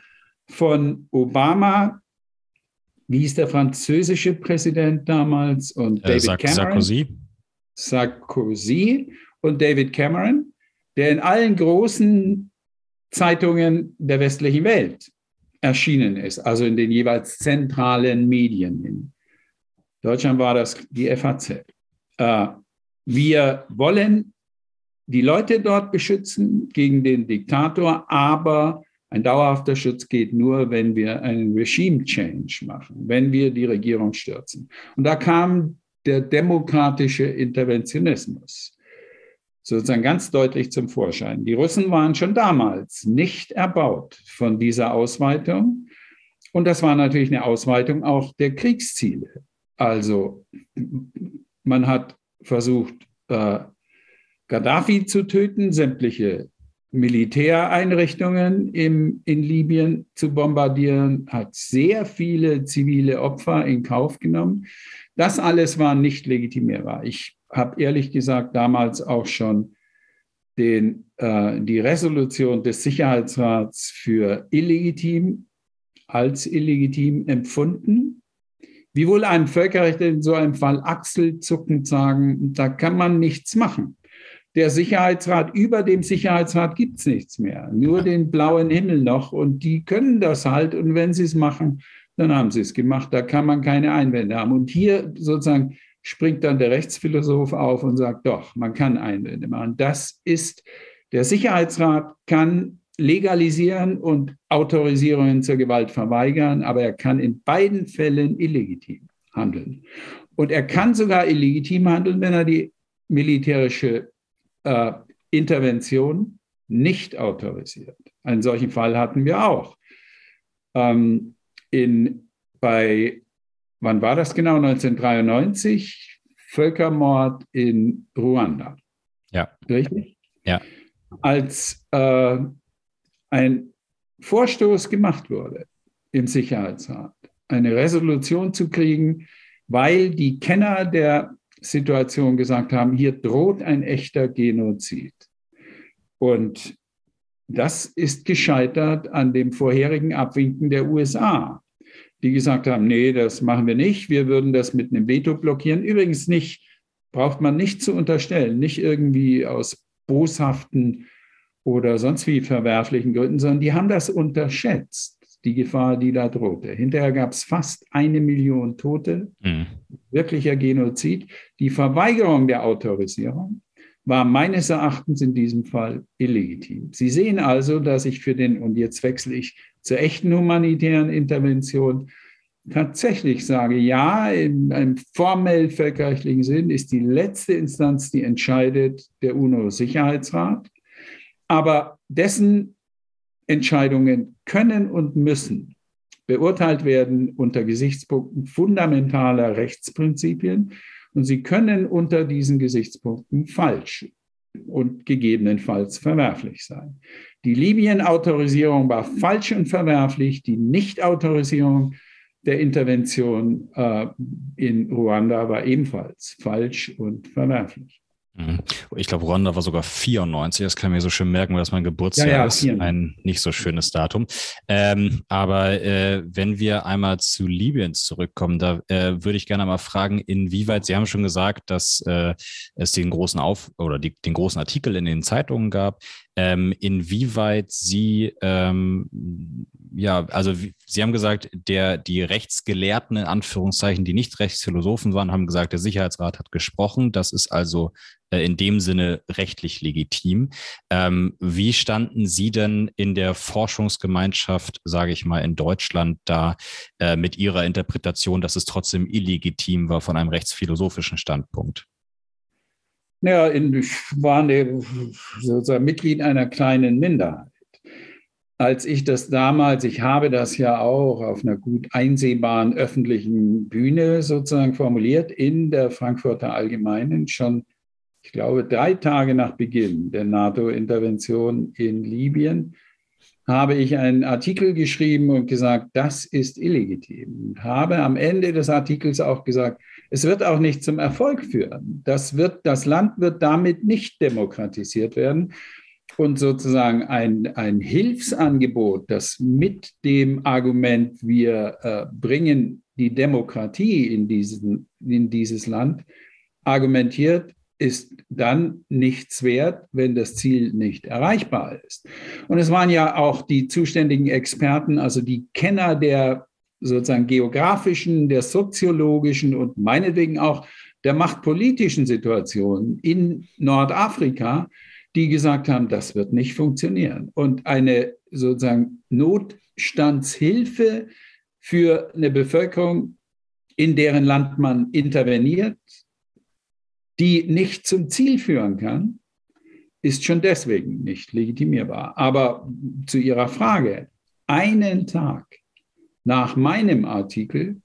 von Obama, wie hieß der französische Präsident damals und äh, David Sark Cameron. Sarkozy. Sarkozy und David Cameron, der in allen großen Zeitungen der westlichen Welt erschienen ist, also in den jeweils zentralen Medien. In Deutschland war das die FAZ. Äh, wir wollen die Leute dort beschützen gegen den Diktator, aber ein dauerhafter Schutz geht nur, wenn wir einen Regime Change machen, wenn wir die Regierung stürzen. Und da kam der demokratische Interventionismus sozusagen ganz deutlich zum Vorschein. Die Russen waren schon damals nicht erbaut von dieser Ausweitung. Und das war natürlich eine Ausweitung auch der Kriegsziele. Also man hat versucht, äh, Gaddafi zu töten, sämtliche Militäreinrichtungen im, in Libyen zu bombardieren, hat sehr viele zivile Opfer in Kauf genommen. Das alles war nicht legitimierbar. Ich habe ehrlich gesagt damals auch schon den, äh, die Resolution des Sicherheitsrats für illegitim, als illegitim empfunden. Wie wohl ein Völkerrechtler in so einem Fall achselzuckend sagen, da kann man nichts machen. Der Sicherheitsrat, über dem Sicherheitsrat gibt es nichts mehr, nur den blauen Himmel noch und die können das halt und wenn sie es machen, dann haben sie es gemacht, da kann man keine Einwände haben. Und hier sozusagen springt dann der Rechtsphilosoph auf und sagt, doch, man kann Einwände machen. Das ist, der Sicherheitsrat kann legalisieren und Autorisierungen zur Gewalt verweigern, aber er kann in beiden Fällen illegitim handeln. Und er kann sogar illegitim handeln, wenn er die militärische äh, Intervention nicht autorisiert. Einen solchen Fall hatten wir auch. Ähm, in, bei, wann war das genau? 1993, Völkermord in Ruanda. Ja. Richtig? Ja. Als äh, ein Vorstoß gemacht wurde im Sicherheitsrat, eine Resolution zu kriegen, weil die Kenner der Situation gesagt haben, hier droht ein echter Genozid. Und das ist gescheitert an dem vorherigen Abwinken der USA, die gesagt haben, nee, das machen wir nicht, wir würden das mit einem Veto blockieren. Übrigens nicht, braucht man nicht zu unterstellen, nicht irgendwie aus boshaften oder sonst wie verwerflichen Gründen, sondern die haben das unterschätzt, die Gefahr, die da drohte. Hinterher gab es fast eine Million Tote, mhm. wirklicher Genozid. Die Verweigerung der Autorisierung war meines Erachtens in diesem Fall illegitim. Sie sehen also, dass ich für den, und jetzt wechsle ich zur echten humanitären Intervention, tatsächlich sage, ja, in einem formell völkerrechtlichen Sinn ist die letzte Instanz, die entscheidet, der UNO-Sicherheitsrat. Aber dessen Entscheidungen können und müssen beurteilt werden unter Gesichtspunkten fundamentaler Rechtsprinzipien und sie können unter diesen Gesichtspunkten falsch und gegebenenfalls verwerflich sein. Die Libyen-Autorisierung war falsch und verwerflich, die Nicht-Autorisierung der Intervention äh, in Ruanda war ebenfalls falsch und verwerflich. Mhm. Ich glaube, Ruanda war sogar 94. Das kann ich mir so schön merken, weil das mein Geburtsjahr ja, ja, ist. Ein nicht so schönes Datum. Ähm, aber äh, wenn wir einmal zu Libyen zurückkommen, da äh, würde ich gerne mal fragen, inwieweit, Sie haben schon gesagt, dass äh, es den großen Auf oder die, den großen Artikel in den Zeitungen gab ähm, inwieweit Sie, ähm, ja, also Sie haben gesagt, der, die Rechtsgelehrten in Anführungszeichen, die nicht Rechtsphilosophen waren, haben gesagt, der Sicherheitsrat hat gesprochen. Das ist also in dem Sinne rechtlich legitim. Ähm, wie standen Sie denn in der Forschungsgemeinschaft, sage ich mal, in Deutschland da äh, mit Ihrer Interpretation, dass es trotzdem illegitim war von einem rechtsphilosophischen Standpunkt? Ja, ich war eine, sozusagen Mitglied einer kleinen Minderheit. Als ich das damals, ich habe das ja auch auf einer gut einsehbaren öffentlichen Bühne sozusagen formuliert in der Frankfurter Allgemeinen, schon, ich glaube, drei Tage nach Beginn der NATO-Intervention in Libyen, habe ich einen Artikel geschrieben und gesagt, das ist illegitim. Und habe am Ende des Artikels auch gesagt, Es wird auch nicht zum Erfolg führen. Das, wird, das Land wird damit nicht demokratisiert werden. Und sozusagen ein, ein Hilfsangebot, das mit dem Argument, wir äh, bringen die Demokratie in, diesen, in dieses Land, argumentiert, ist dann nichts wert, wenn das Ziel nicht erreichbar ist. Und es waren ja auch die zuständigen Experten, also die Kenner der sozusagen geografischen, der soziologischen und meinetwegen auch der machtpolitischen Situation in Nordafrika, die gesagt haben, das wird nicht funktionieren. Und eine sozusagen Notstandshilfe für eine Bevölkerung, in deren Land man interveniert, die nicht zum Ziel führen kann, ist schon deswegen nicht legitimierbar. Aber zu Ihrer Frage, einen Tag nach meinem Artikel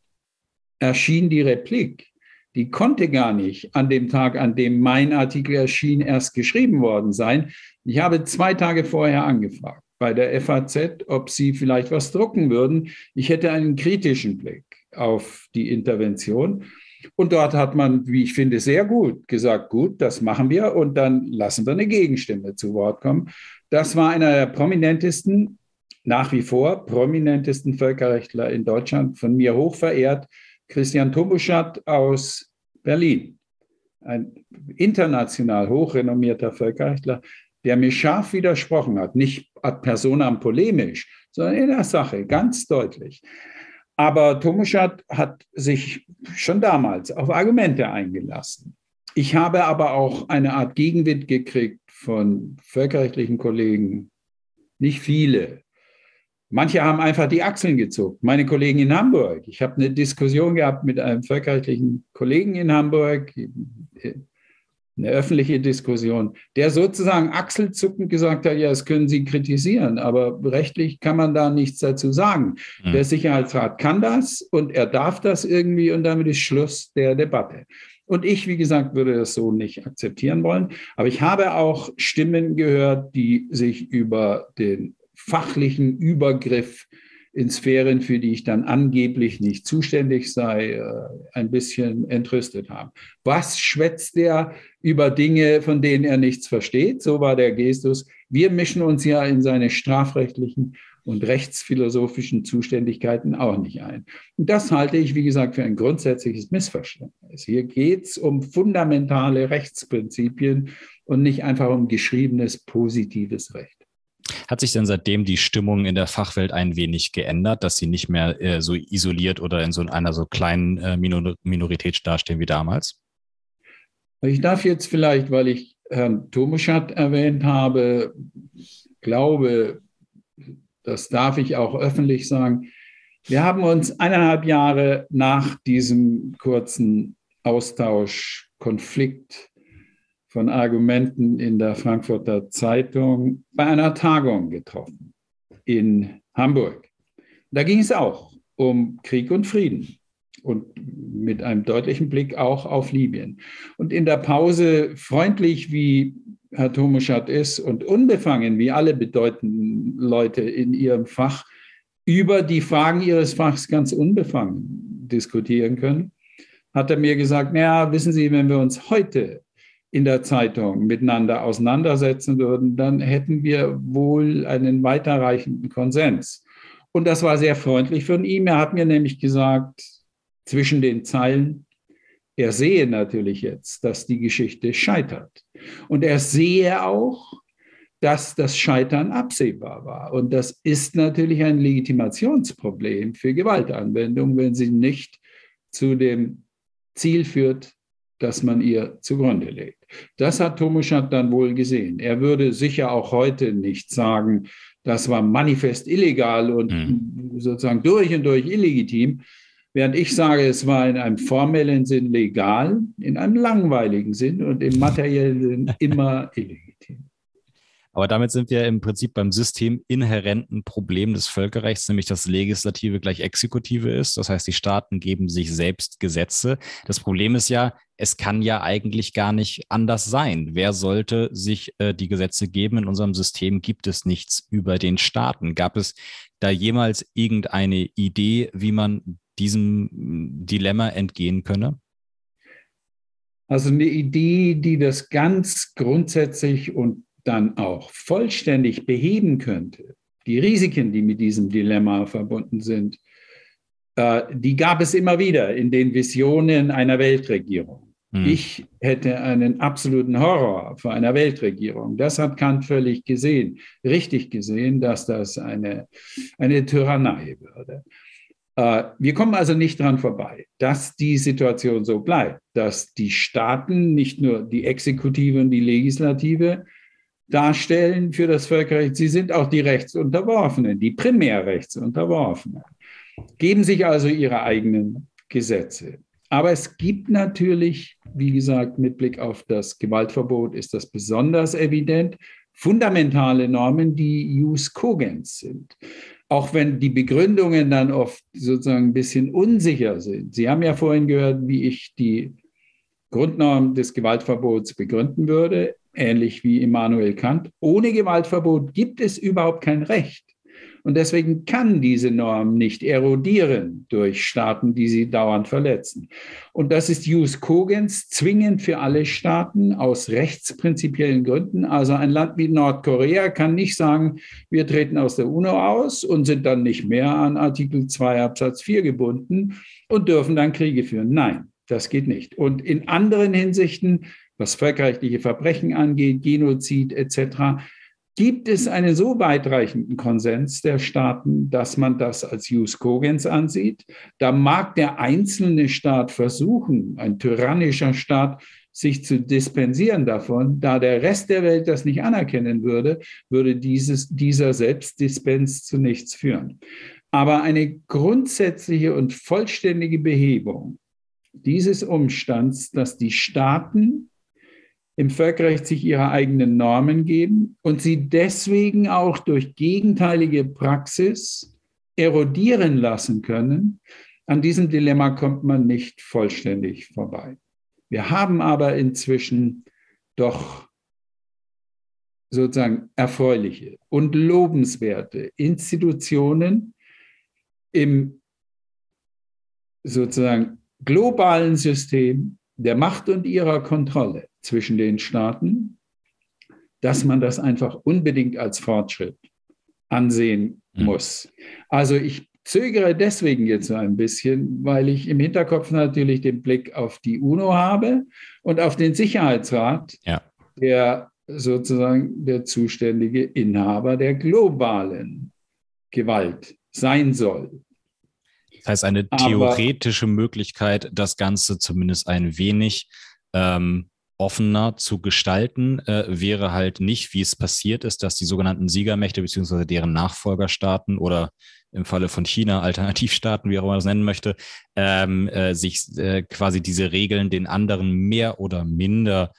erschien die Replik. Die konnte gar nicht an dem Tag, an dem mein Artikel erschien, erst geschrieben worden sein. Ich habe zwei Tage vorher angefragt bei der FAZ, ob sie vielleicht was drucken würden. Ich hätte einen kritischen Blick auf die Intervention. Und dort hat man, wie ich finde, sehr gut gesagt, gut, das machen wir und dann lassen wir eine Gegenstimme zu Wort kommen. Das war einer der prominentesten, nach wie vor prominentesten Völkerrechtler in Deutschland, von mir hochverehrt, Christian Tomuschat aus Berlin. Ein international hochrenommierter Völkerrechtler, der mir scharf widersprochen hat, nicht ad personam polemisch, sondern in der Sache, ganz deutlich. Aber Tomuschat hat sich schon damals auf Argumente eingelassen. Ich habe aber auch eine Art Gegenwind gekriegt von völkerrechtlichen Kollegen, nicht viele. Manche haben einfach die Achseln gezuckt. Meine Kollegen in Hamburg. Ich habe eine Diskussion gehabt mit einem völkerrechtlichen Kollegen in Hamburg, eine öffentliche Diskussion, der sozusagen achselzuckend gesagt hat, ja, das können Sie kritisieren, aber rechtlich kann man da nichts dazu sagen. Mhm. Der Sicherheitsrat kann das und er darf das irgendwie und damit ist Schluss der Debatte. Und ich, wie gesagt, würde das so nicht akzeptieren wollen. Aber ich habe auch Stimmen gehört, die sich über den fachlichen Übergriff in Sphären, für die ich dann angeblich nicht zuständig sei, äh, ein bisschen entrüstet haben. Was schwätzt er über Dinge, von denen er nichts versteht? So war der Gestus. Wir mischen uns ja in seine strafrechtlichen und rechtsphilosophischen Zuständigkeiten auch nicht ein. Und das halte ich, wie gesagt, für ein grundsätzliches Missverständnis. Hier geht es um fundamentale Rechtsprinzipien und nicht einfach um geschriebenes positives Recht. Hat sich denn seitdem die Stimmung in der Fachwelt ein wenig geändert, dass sie nicht mehr äh, so isoliert oder in so einer so kleinen äh, Minor Minorität dastehen wie damals? Ich darf jetzt vielleicht, weil ich Herrn Tomuschat erwähnt habe, glaube, das darf ich auch öffentlich sagen, wir haben uns eineinhalb Jahre nach diesem kurzen Austausch, Konflikt von Argumenten in der Frankfurter Zeitung bei einer Tagung getroffen in Hamburg. Da ging es auch um Krieg und Frieden und mit einem deutlichen Blick auch auf Libyen. Und in der Pause, freundlich wie Herr Tomuschat ist und unbefangen wie alle bedeutenden Leute in ihrem Fach, über die Fragen ihres Fachs ganz unbefangen diskutieren können, hat er mir gesagt, naja, wissen Sie, wenn wir uns heute in der Zeitung miteinander auseinandersetzen würden, dann hätten wir wohl einen weiterreichenden Konsens. Und das war sehr freundlich von ihm. Er hat mir nämlich gesagt, zwischen den Zeilen, er sehe natürlich jetzt, dass die Geschichte scheitert. Und er sehe auch, dass das Scheitern absehbar war. Und das ist natürlich ein Legitimationsproblem für Gewaltanwendung, wenn sie nicht zu dem Ziel führt, das man ihr zugrunde legt. Das hat Tomuschat dann wohl gesehen. Er würde sicher auch heute nicht sagen, das war manifest illegal und mhm. sozusagen durch und durch illegitim, während ich sage, es war in einem formellen Sinn legal, in einem langweiligen Sinn und im materiellen Sinn immer illegitim. Aber damit sind wir im Prinzip beim systeminhärenten Problem des Völkerrechts, nämlich dass Legislative gleich Exekutive ist. Das heißt, die Staaten geben sich selbst Gesetze. Das Problem ist ja, es kann ja eigentlich gar nicht anders sein. Wer sollte sich äh, die Gesetze geben? In unserem System gibt es nichts über den Staaten. Gab es da jemals irgendeine Idee, wie man diesem Dilemma entgehen könne? Also eine Idee, die das ganz grundsätzlich und dann auch vollständig beheben könnte. Die Risiken, die mit diesem Dilemma verbunden sind, äh, die gab es immer wieder in den Visionen einer Weltregierung. Hm. Ich hätte einen absoluten Horror vor einer Weltregierung. Das hat Kant völlig gesehen, richtig gesehen, dass das eine, eine Tyrannei würde. Äh, wir kommen also nicht dran vorbei, dass die Situation so bleibt, dass die Staaten, nicht nur die Exekutive und die Legislative, darstellen für das Völkerrecht, sie sind auch die Rechtsunterworfenen, die Primärrechtsunterworfenen, geben sich also ihre eigenen Gesetze. Aber es gibt natürlich, wie gesagt, mit Blick auf das Gewaltverbot ist das besonders evident, fundamentale Normen, die jus cogens sind auch wenn die Begründungen dann oft sozusagen ein bisschen unsicher sind. Sie haben ja vorhin gehört, wie ich die Grundnorm des Gewaltverbots begründen würde, ähnlich wie Immanuel Kant. Ohne Gewaltverbot gibt es überhaupt kein Recht. Und deswegen kann diese Norm nicht erodieren durch Staaten, die sie dauernd verletzen. Und das ist Jus Cogens zwingend für alle Staaten aus rechtsprinzipiellen Gründen. Also ein Land wie Nordkorea kann nicht sagen, wir treten aus der UNO aus und sind dann nicht mehr an Artikel 2 Absatz 4 gebunden und dürfen dann Kriege führen. Nein, das geht nicht. Und in anderen Hinsichten, was völkerrechtliche Verbrechen angeht, Genozid etc., Gibt es einen so weitreichenden Konsens der Staaten, dass man das als Jus Cogens ansieht? Da mag der einzelne Staat versuchen, ein tyrannischer Staat, sich zu dispensieren davon. Da der Rest der Welt das nicht anerkennen würde, würde dieses, dieser Selbstdispens zu nichts führen. Aber eine grundsätzliche und vollständige Behebung dieses Umstands, dass die Staaten im Völkerrecht sich ihre eigenen Normen geben und sie deswegen auch durch gegenteilige Praxis erodieren lassen können. An diesem Dilemma kommt man nicht vollständig vorbei. Wir haben aber inzwischen doch sozusagen erfreuliche und lobenswerte Institutionen im sozusagen globalen System der Macht und ihrer Kontrolle zwischen den Staaten, dass man das einfach unbedingt als Fortschritt ansehen mhm. muss. Also ich zögere deswegen jetzt so ein bisschen, weil ich im Hinterkopf natürlich den Blick auf die UNO habe und auf den Sicherheitsrat, ja. der sozusagen der zuständige Inhaber der globalen Gewalt sein soll. Das heißt, eine theoretische Aber, Möglichkeit, das Ganze zumindest ein wenig ähm, offener zu gestalten, äh, wäre halt nicht, wie es passiert ist, dass die sogenannten Siegermächte bzw. deren Nachfolgerstaaten oder im Falle von China Alternativstaaten, wie auch immer man das nennen möchte, ähm, äh, sich äh, quasi diese Regeln den anderen mehr oder minder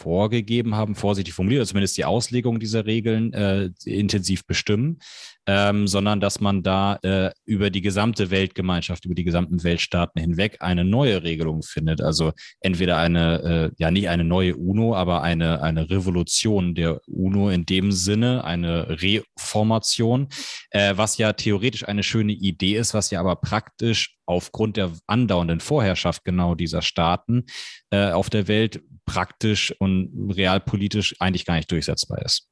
vorgegeben haben, vorsichtig formuliert, also zumindest die Auslegung dieser Regeln äh, intensiv bestimmen, ähm, sondern dass man da äh, über die gesamte Weltgemeinschaft, über die gesamten Weltstaaten hinweg eine neue Regelung findet. Also entweder eine, äh, ja nicht eine neue UNO, aber eine, eine Revolution der UNO in dem Sinne, eine Reformation, äh, was ja theoretisch eine schöne Idee ist, was ja aber praktisch aufgrund der andauernden Vorherrschaft genau dieser Staaten äh, auf der Welt praktisch und realpolitisch eigentlich gar nicht durchsetzbar ist.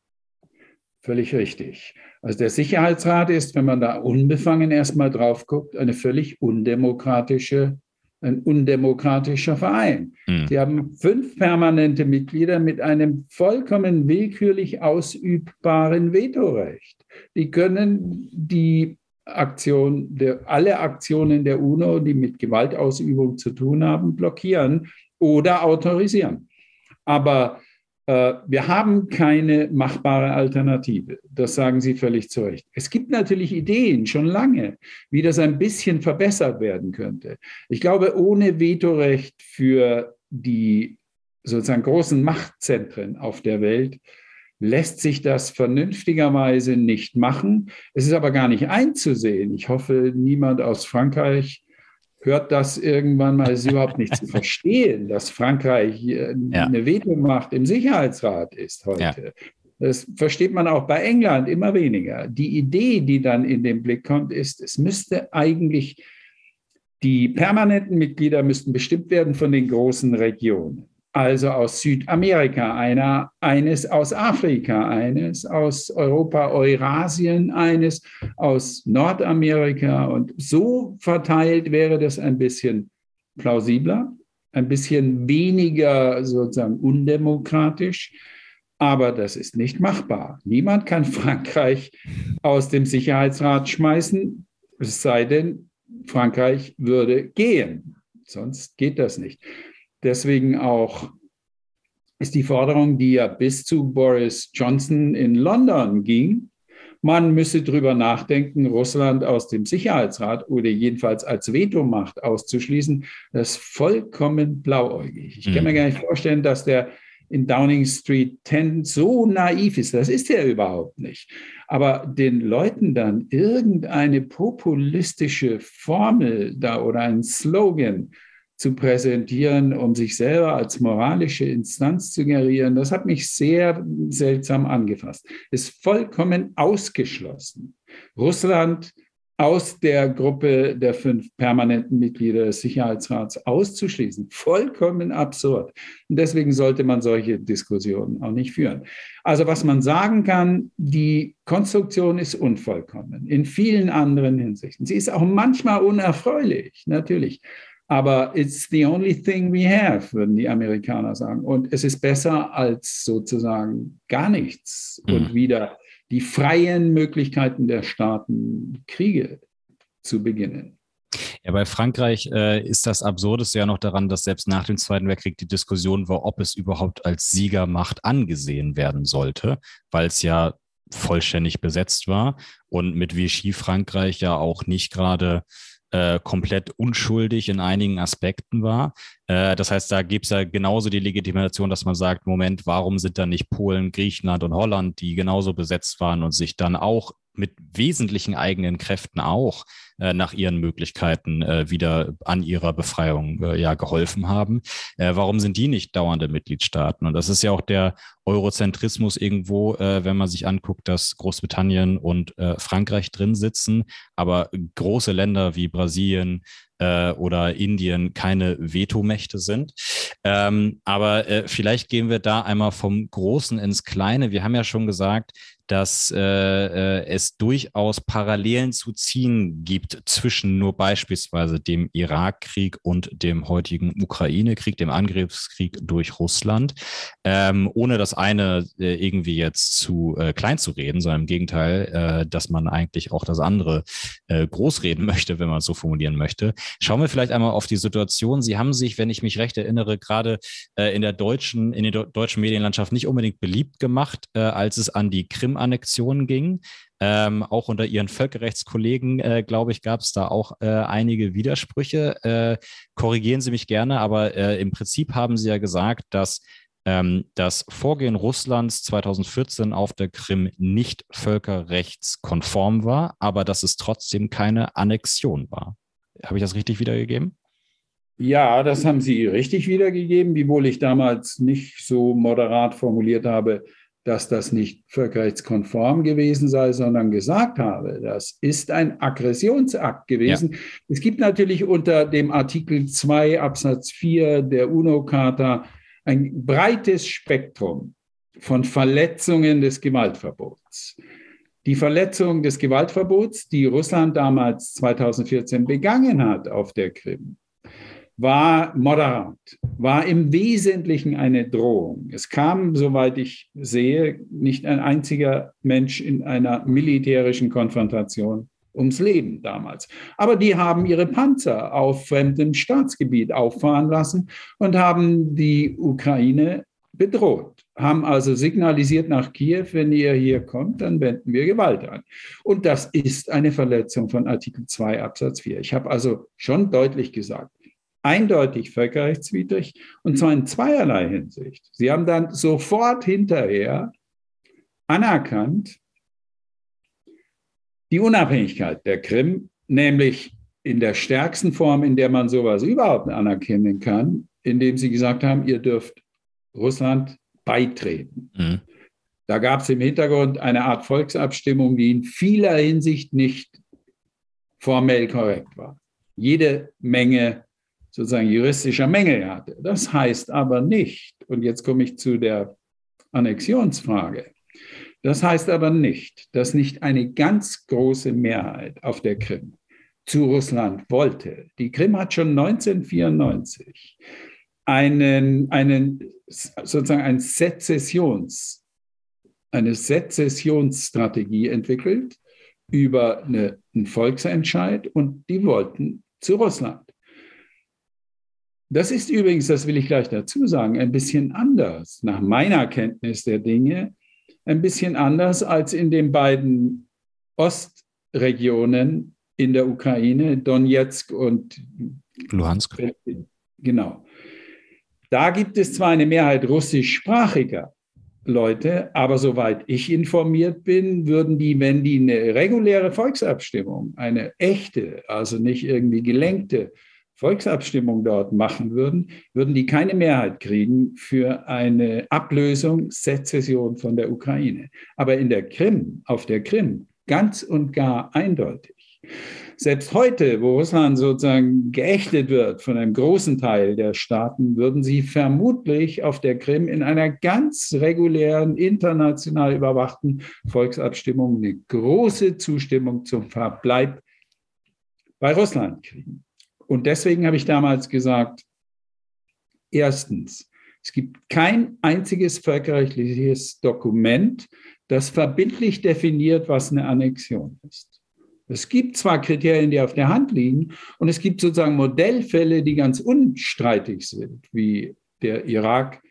Völlig richtig. Also der Sicherheitsrat ist, wenn man da unbefangen erstmal drauf guckt, eine völlig undemokratische, ein undemokratischer Verein. Mhm. Sie haben fünf permanente Mitglieder mit einem vollkommen willkürlich ausübbaren Vetorecht. Die können die Aktion der, alle Aktionen der UNO, die mit Gewaltausübung zu tun haben, blockieren oder autorisieren. Aber wir haben keine machbare Alternative. Das sagen Sie völlig zu Recht. Es gibt natürlich Ideen schon lange, wie das ein bisschen verbessert werden könnte. Ich glaube, ohne Vetorecht für die sozusagen großen Machtzentren auf der Welt lässt sich das vernünftigerweise nicht machen. Es ist aber gar nicht einzusehen. Ich hoffe, niemand aus Frankreich hört das irgendwann mal, ist überhaupt nicht zu verstehen, dass Frankreich eine Vetomacht im Sicherheitsrat ist heute. Ja. Das versteht man auch bei England immer weniger. Die Idee, die dann in den Blick kommt, ist, es müsste eigentlich Die permanenten Mitglieder müssten bestimmt werden von den großen Regionen. Also aus Südamerika einer, eines aus Afrika, eines aus Europa, Eurasien, eines aus Nordamerika. Und so verteilt wäre das ein bisschen plausibler, ein bisschen weniger sozusagen undemokratisch. Aber das ist nicht machbar. Niemand kann Frankreich aus dem Sicherheitsrat schmeißen, es sei denn, Frankreich würde gehen. Sonst geht das nicht. Deswegen auch ist die Forderung, die ja bis zu Boris Johnson in London ging, man müsse darüber nachdenken, Russland aus dem Sicherheitsrat oder jedenfalls als Vetomacht auszuschließen, das ist vollkommen blauäugig. Ich kann mir mhm. gar nicht vorstellen, dass der in Downing Street 10 so naiv ist. Das ist er überhaupt nicht. Aber den Leuten dann irgendeine populistische Formel da oder ein Slogan zu präsentieren, um sich selber als moralische Instanz zu generieren, das hat mich sehr seltsam angefasst. Ist vollkommen ausgeschlossen. Russland aus der Gruppe der fünf permanenten Mitglieder des Sicherheitsrats auszuschließen. Vollkommen absurd. Und deswegen sollte man solche Diskussionen auch nicht führen. Also was man sagen kann, die Konstruktion ist unvollkommen in vielen anderen Hinsichten. Sie ist auch manchmal unerfreulich, natürlich. Aber it's the only thing we have, würden die Amerikaner sagen. Und es ist besser als sozusagen gar nichts mhm. und wieder die freien Möglichkeiten der Staaten, Kriege zu beginnen. Ja, bei Frankreich äh, ist das Absurdeste ja noch daran, dass selbst nach dem Zweiten Weltkrieg die Diskussion war, ob es überhaupt als Siegermacht angesehen werden sollte, weil es ja vollständig besetzt war und mit Vichy Frankreich ja auch nicht gerade äh, komplett unschuldig in einigen Aspekten war. Äh, das heißt, da gibt es ja genauso die Legitimation, dass man sagt, Moment, warum sind da nicht Polen, Griechenland und Holland, die genauso besetzt waren und sich dann auch mit wesentlichen eigenen Kräften auch äh, nach ihren Möglichkeiten äh, wieder an ihrer Befreiung äh, ja geholfen haben. Äh, warum sind die nicht dauernde Mitgliedstaaten? Und das ist ja auch der Eurozentrismus irgendwo, äh, wenn man sich anguckt, dass Großbritannien und äh, Frankreich drin sitzen, aber große Länder wie Brasilien, oder Indien keine Vetomächte sind. Ähm, aber äh, vielleicht gehen wir da einmal vom Großen ins Kleine. Wir haben ja schon gesagt, dass äh, äh, es durchaus Parallelen zu ziehen gibt zwischen nur beispielsweise dem Irakkrieg und dem heutigen Ukraine-Krieg, dem Angriffskrieg durch Russland, ähm, ohne das eine äh, irgendwie jetzt zu äh, klein zu reden, sondern im Gegenteil, äh, dass man eigentlich auch das andere äh, großreden möchte, wenn man es so formulieren möchte. Schauen wir vielleicht einmal auf die Situation. Sie haben sich, wenn ich mich recht erinnere, gerade äh, in der deutschen, in der deutschen Medienlandschaft nicht unbedingt beliebt gemacht, äh, als es an die Krim Krim-Annexion ging. Ähm, auch unter ihren Völkerrechtskollegen, äh, glaube ich, gab es da auch äh, einige Widersprüche. Äh, korrigieren Sie mich gerne, aber äh, im Prinzip haben Sie ja gesagt, dass ähm, das Vorgehen Russlands 2014 auf der Krim nicht völkerrechtskonform war, aber dass es trotzdem keine Annexion war. Habe ich das richtig wiedergegeben? Ja, das haben Sie richtig wiedergegeben, wiewohl ich damals nicht so moderat formuliert habe, dass das nicht völkerrechtskonform gewesen sei, sondern gesagt habe, das ist ein Aggressionsakt gewesen. Ja. Es gibt natürlich unter dem Artikel 2 Absatz 4 der UNO-Charta ein breites Spektrum von Verletzungen des Gewaltverbots. Die Verletzung des Gewaltverbots, die Russland damals 2014 begangen hat auf der Krim, war moderat, war im Wesentlichen eine Drohung. Es kam, soweit ich sehe, nicht ein einziger Mensch in einer militärischen Konfrontation ums Leben damals. Aber die haben ihre Panzer auf fremdem Staatsgebiet auffahren lassen und haben die Ukraine bedroht, haben also signalisiert nach Kiew, wenn ihr hier kommt, dann wenden wir Gewalt an. Und das ist eine Verletzung von Artikel 2 Absatz 4. Ich habe also schon deutlich gesagt, eindeutig völkerrechtswidrig und zwar in zweierlei Hinsicht. Sie haben dann sofort hinterher anerkannt die Unabhängigkeit der Krim, nämlich in der stärksten Form, in der man sowas überhaupt anerkennen kann, indem sie gesagt haben, ihr dürft Russland beitreten. Mhm. Da gab es im Hintergrund eine Art Volksabstimmung, die in vieler Hinsicht nicht formell korrekt war. jede Menge sozusagen juristischer Mängel hatte. Das heißt aber nicht, und jetzt komme ich zu der Annexionsfrage, das heißt aber nicht, dass nicht eine ganz große Mehrheit auf der Krim zu Russland wollte. Die Krim hat schon 1994 einen, einen sozusagen ein Sezessions, eine Sezessionsstrategie entwickelt über eine, einen Volksentscheid und die wollten zu Russland. Das ist übrigens, das will ich gleich dazu sagen, ein bisschen anders, nach meiner Kenntnis der Dinge, ein bisschen anders als in den beiden Ostregionen in der Ukraine, Donetsk und Luhansk. Genau. Da gibt es zwar eine Mehrheit russischsprachiger Leute, aber soweit ich informiert bin, würden die, wenn die eine reguläre Volksabstimmung, eine echte, also nicht irgendwie gelenkte Volksabstimmung dort machen würden, würden die keine Mehrheit kriegen für eine Ablösung, Sezession von der Ukraine. Aber in der Krim, auf der Krim, ganz und gar eindeutig. Selbst heute, wo Russland sozusagen geächtet wird von einem großen Teil der Staaten, würden sie vermutlich auf der Krim in einer ganz regulären, international überwachten Volksabstimmung eine große Zustimmung zum Verbleib bei Russland kriegen. Und deswegen habe ich damals gesagt, erstens, es gibt kein einziges völkerrechtliches Dokument, das verbindlich definiert, was eine Annexion ist. Es gibt zwar Kriterien, die auf der Hand liegen, und es gibt sozusagen Modellfälle, die ganz unstreitig sind, wie der Irak,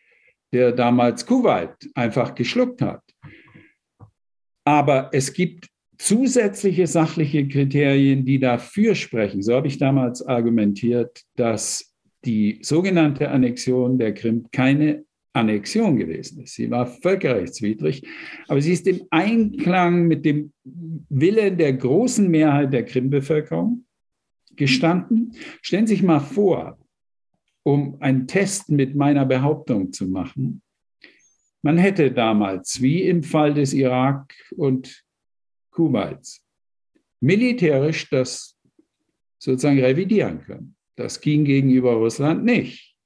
der damals Kuwait einfach geschluckt hat. Aber es gibt zusätzliche sachliche Kriterien, die dafür sprechen. So habe ich damals argumentiert, dass die sogenannte Annexion der Krim keine Annexion gewesen ist. Sie war völkerrechtswidrig, aber sie ist im Einklang mit dem Willen der großen Mehrheit der Krimbevölkerung gestanden. Stellen Sie sich mal vor, um einen Test mit meiner Behauptung zu machen, man hätte damals, wie im Fall des Irak und Kuwaits, militärisch das sozusagen revidieren können. Das ging gegenüber Russland nicht.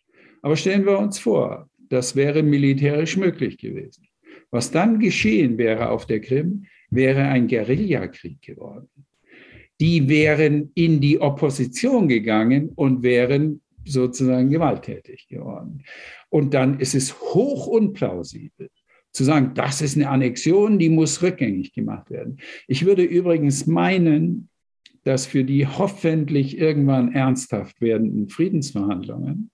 Aber stellen wir uns vor, das wäre militärisch möglich gewesen. Was dann geschehen wäre auf der Krim, wäre ein Guerillakrieg geworden. Die wären in die Opposition gegangen und wären sozusagen gewalttätig geworden. Und dann ist es hoch unplausibel zu sagen, das ist eine Annexion, die muss rückgängig gemacht werden. Ich würde übrigens meinen, dass für die hoffentlich irgendwann ernsthaft werdenden Friedensverhandlungen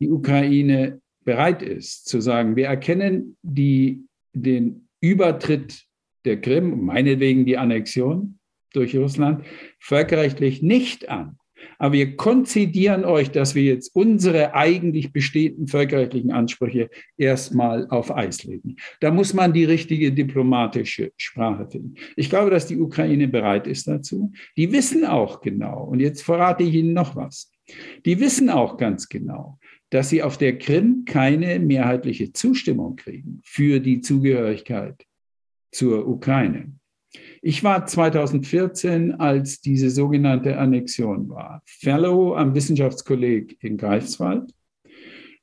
die Ukraine bereit ist zu sagen, wir erkennen die, den Übertritt der Krim, meinetwegen die Annexion durch Russland, völkerrechtlich nicht an. Aber wir konzidieren euch, dass wir jetzt unsere eigentlich bestehenden völkerrechtlichen Ansprüche erstmal auf Eis legen. Da muss man die richtige diplomatische Sprache finden. Ich glaube, dass die Ukraine bereit ist dazu. Die wissen auch genau, und jetzt verrate ich Ihnen noch was. Die wissen auch ganz genau, dass sie auf der Krim keine mehrheitliche Zustimmung kriegen für die Zugehörigkeit zur Ukraine. Ich war 2014, als diese sogenannte Annexion war, Fellow am Wissenschaftskolleg in Greifswald.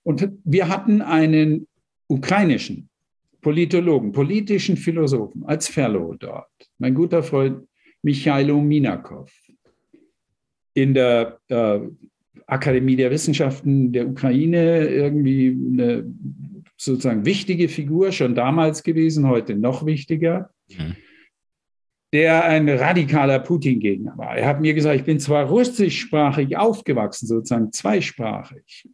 Und wir hatten einen ukrainischen Politologen, politischen Philosophen als Fellow dort. Mein guter Freund Michailo Minakov. In der äh, Akademie der Wissenschaften der Ukraine irgendwie eine sozusagen wichtige Figur, schon damals gewesen, heute noch wichtiger, mhm. Der ein radikaler Putin-Gegner war. Er hat mir gesagt, ich bin zwar russischsprachig aufgewachsen, sozusagen zweisprachig,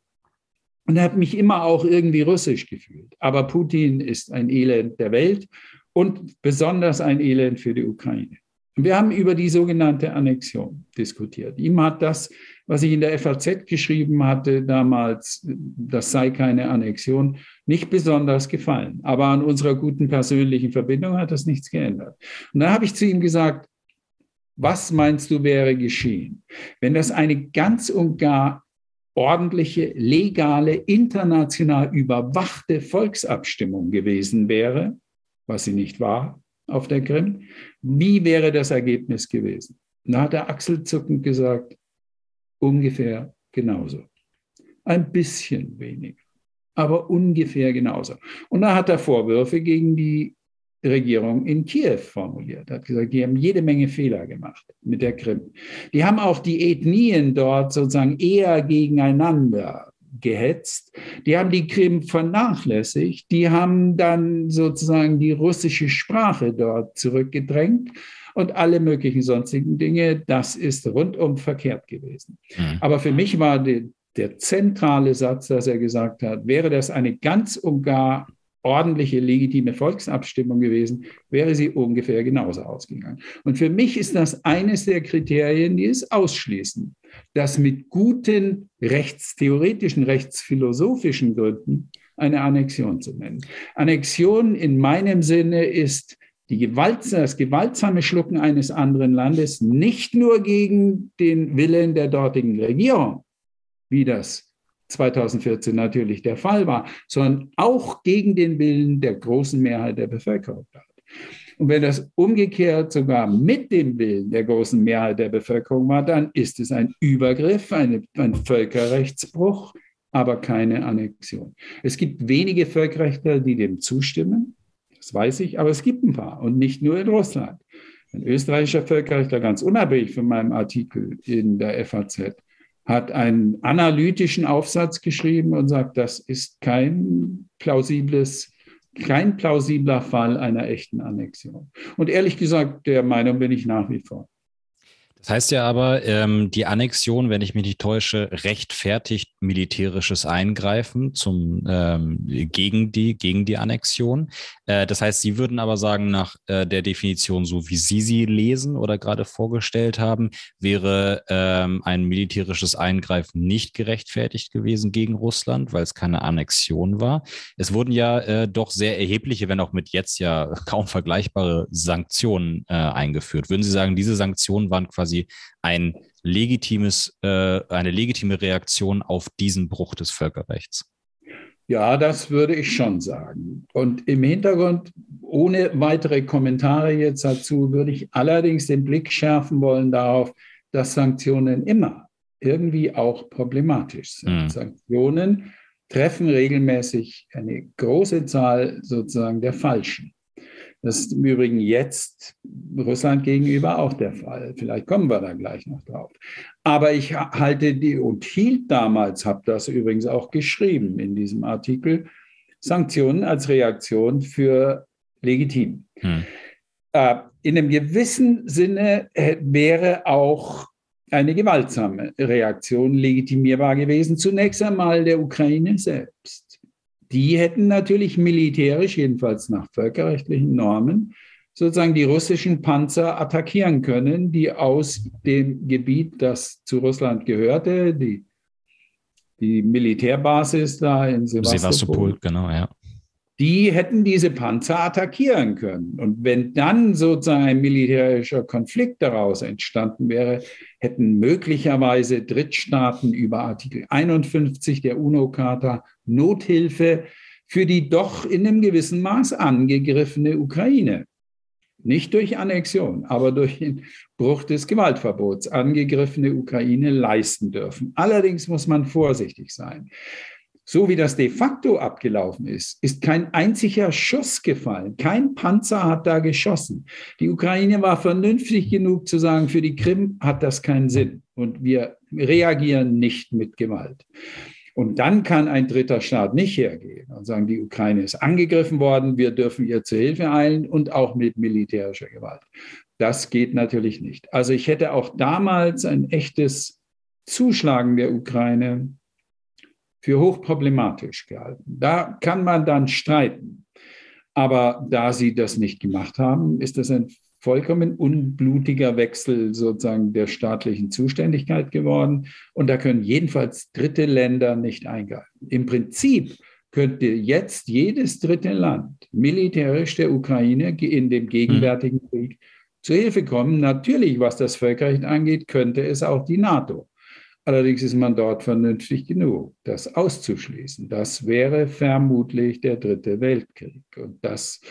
und er hat mich immer auch irgendwie russisch gefühlt. Aber Putin ist ein Elend der Welt und besonders ein Elend für die Ukraine. Wir haben über die sogenannte Annexion diskutiert. Ihm hat das was ich in der FAZ geschrieben hatte damals, das sei keine Annexion, nicht besonders gefallen. Aber an unserer guten persönlichen Verbindung hat das nichts geändert. Und dann habe ich zu ihm gesagt, was meinst du wäre geschehen, wenn das eine ganz und gar ordentliche, legale, international überwachte Volksabstimmung gewesen wäre, was sie nicht war auf der Krim? Wie wäre das Ergebnis gewesen? Da hat er achselzuckend gesagt, ungefähr genauso. Ein bisschen weniger, aber ungefähr genauso. Und da hat er Vorwürfe gegen die Regierung in Kiew formuliert. Er hat gesagt, die haben jede Menge Fehler gemacht mit der Krim. Die haben auch die Ethnien dort sozusagen eher gegeneinander gehetzt. Die haben die Krim vernachlässigt. Die haben dann sozusagen die russische Sprache dort zurückgedrängt und alle möglichen sonstigen Dinge. Das ist rundum verkehrt gewesen. Mhm. Aber für mich war die, der zentrale Satz, dass er gesagt hat, wäre das eine ganz und gar ordentliche, legitime Volksabstimmung gewesen, wäre sie ungefähr genauso ausgegangen. Und für mich ist das eines der Kriterien, die es ausschließen, dass mit guten rechtstheoretischen, rechtsphilosophischen Gründen eine Annexion zu nennen. Annexion in meinem Sinne ist die Gewalt, das gewaltsame Schlucken eines anderen Landes nicht nur gegen den Willen der dortigen Regierung, wie das 2014 natürlich der Fall war, sondern auch gegen den Willen der großen Mehrheit der Bevölkerung. Und wenn das umgekehrt sogar mit dem Willen der großen Mehrheit der Bevölkerung war, dann ist es ein Übergriff, eine, ein Völkerrechtsbruch, aber keine Annexion. Es gibt wenige Völkerrechtler, die dem zustimmen, das weiß ich, aber es gibt ein paar und nicht nur in Russland. Ein österreichischer Völkerrechtler, ganz unabhängig von meinem Artikel in der FAZ, hat einen analytischen Aufsatz geschrieben und sagt, das ist kein plausibles, kein plausibler Fall einer echten Annexion. Und ehrlich gesagt, der Meinung bin ich nach wie vor. Das heißt ja aber, ähm, die Annexion, wenn ich mich nicht täusche, rechtfertigt militärisches Eingreifen zum, ähm, gegen, die, gegen die Annexion. Äh, das heißt, Sie würden aber sagen, nach äh, der Definition, so wie Sie sie lesen oder gerade vorgestellt haben, wäre ähm, ein militärisches Eingreifen nicht gerechtfertigt gewesen gegen Russland, weil es keine Annexion war. Es wurden ja äh, doch sehr erhebliche, wenn auch mit jetzt ja kaum vergleichbare Sanktionen äh, eingeführt. Würden Sie sagen, diese Sanktionen waren quasi quasi ein legitimes, äh, eine legitime Reaktion auf diesen Bruch des Völkerrechts. Ja, das würde ich schon sagen. Und im Hintergrund, ohne weitere Kommentare jetzt dazu, würde ich allerdings den Blick schärfen wollen darauf, dass Sanktionen immer irgendwie auch problematisch sind. Mhm. Sanktionen treffen regelmäßig eine große Zahl sozusagen der Falschen. Das ist im Übrigen jetzt Russland gegenüber auch der Fall. Vielleicht kommen wir da gleich noch drauf. Aber ich halte die und hielt damals, habe das übrigens auch geschrieben in diesem Artikel, Sanktionen als Reaktion für legitim. Hm. Äh, in einem gewissen Sinne äh, wäre auch eine gewaltsame Reaktion legitimierbar gewesen. Zunächst einmal der Ukraine selbst die hätten natürlich militärisch, jedenfalls nach völkerrechtlichen Normen, sozusagen die russischen Panzer attackieren können, die aus dem Gebiet, das zu Russland gehörte, die, die Militärbasis da in Sevastopol, Sevastopol genau, ja die hätten diese Panzer attackieren können. Und wenn dann sozusagen ein militärischer Konflikt daraus entstanden wäre, hätten möglicherweise Drittstaaten über Artikel 51 der UNO-Charta Nothilfe für die doch in einem gewissen Maß angegriffene Ukraine, nicht durch Annexion, aber durch den Bruch des Gewaltverbots angegriffene Ukraine leisten dürfen. Allerdings muss man vorsichtig sein so wie das de facto abgelaufen ist, ist kein einziger Schuss gefallen. Kein Panzer hat da geschossen. Die Ukraine war vernünftig genug zu sagen, für die Krim hat das keinen Sinn. Und wir reagieren nicht mit Gewalt. Und dann kann ein dritter Staat nicht hergehen und sagen, die Ukraine ist angegriffen worden, wir dürfen ihr zur Hilfe eilen und auch mit militärischer Gewalt. Das geht natürlich nicht. Also ich hätte auch damals ein echtes Zuschlagen der Ukraine für hochproblematisch gehalten. Da kann man dann streiten. Aber da sie das nicht gemacht haben, ist das ein vollkommen unblutiger Wechsel sozusagen der staatlichen Zuständigkeit geworden. Und da können jedenfalls dritte Länder nicht eingreifen. Im Prinzip könnte jetzt jedes dritte Land militärisch der Ukraine in dem gegenwärtigen Krieg zu Hilfe kommen. Natürlich, was das Völkerrecht angeht, könnte es auch die NATO. Allerdings ist man dort vernünftig genug, das auszuschließen. Das wäre vermutlich der dritte Weltkrieg. Und das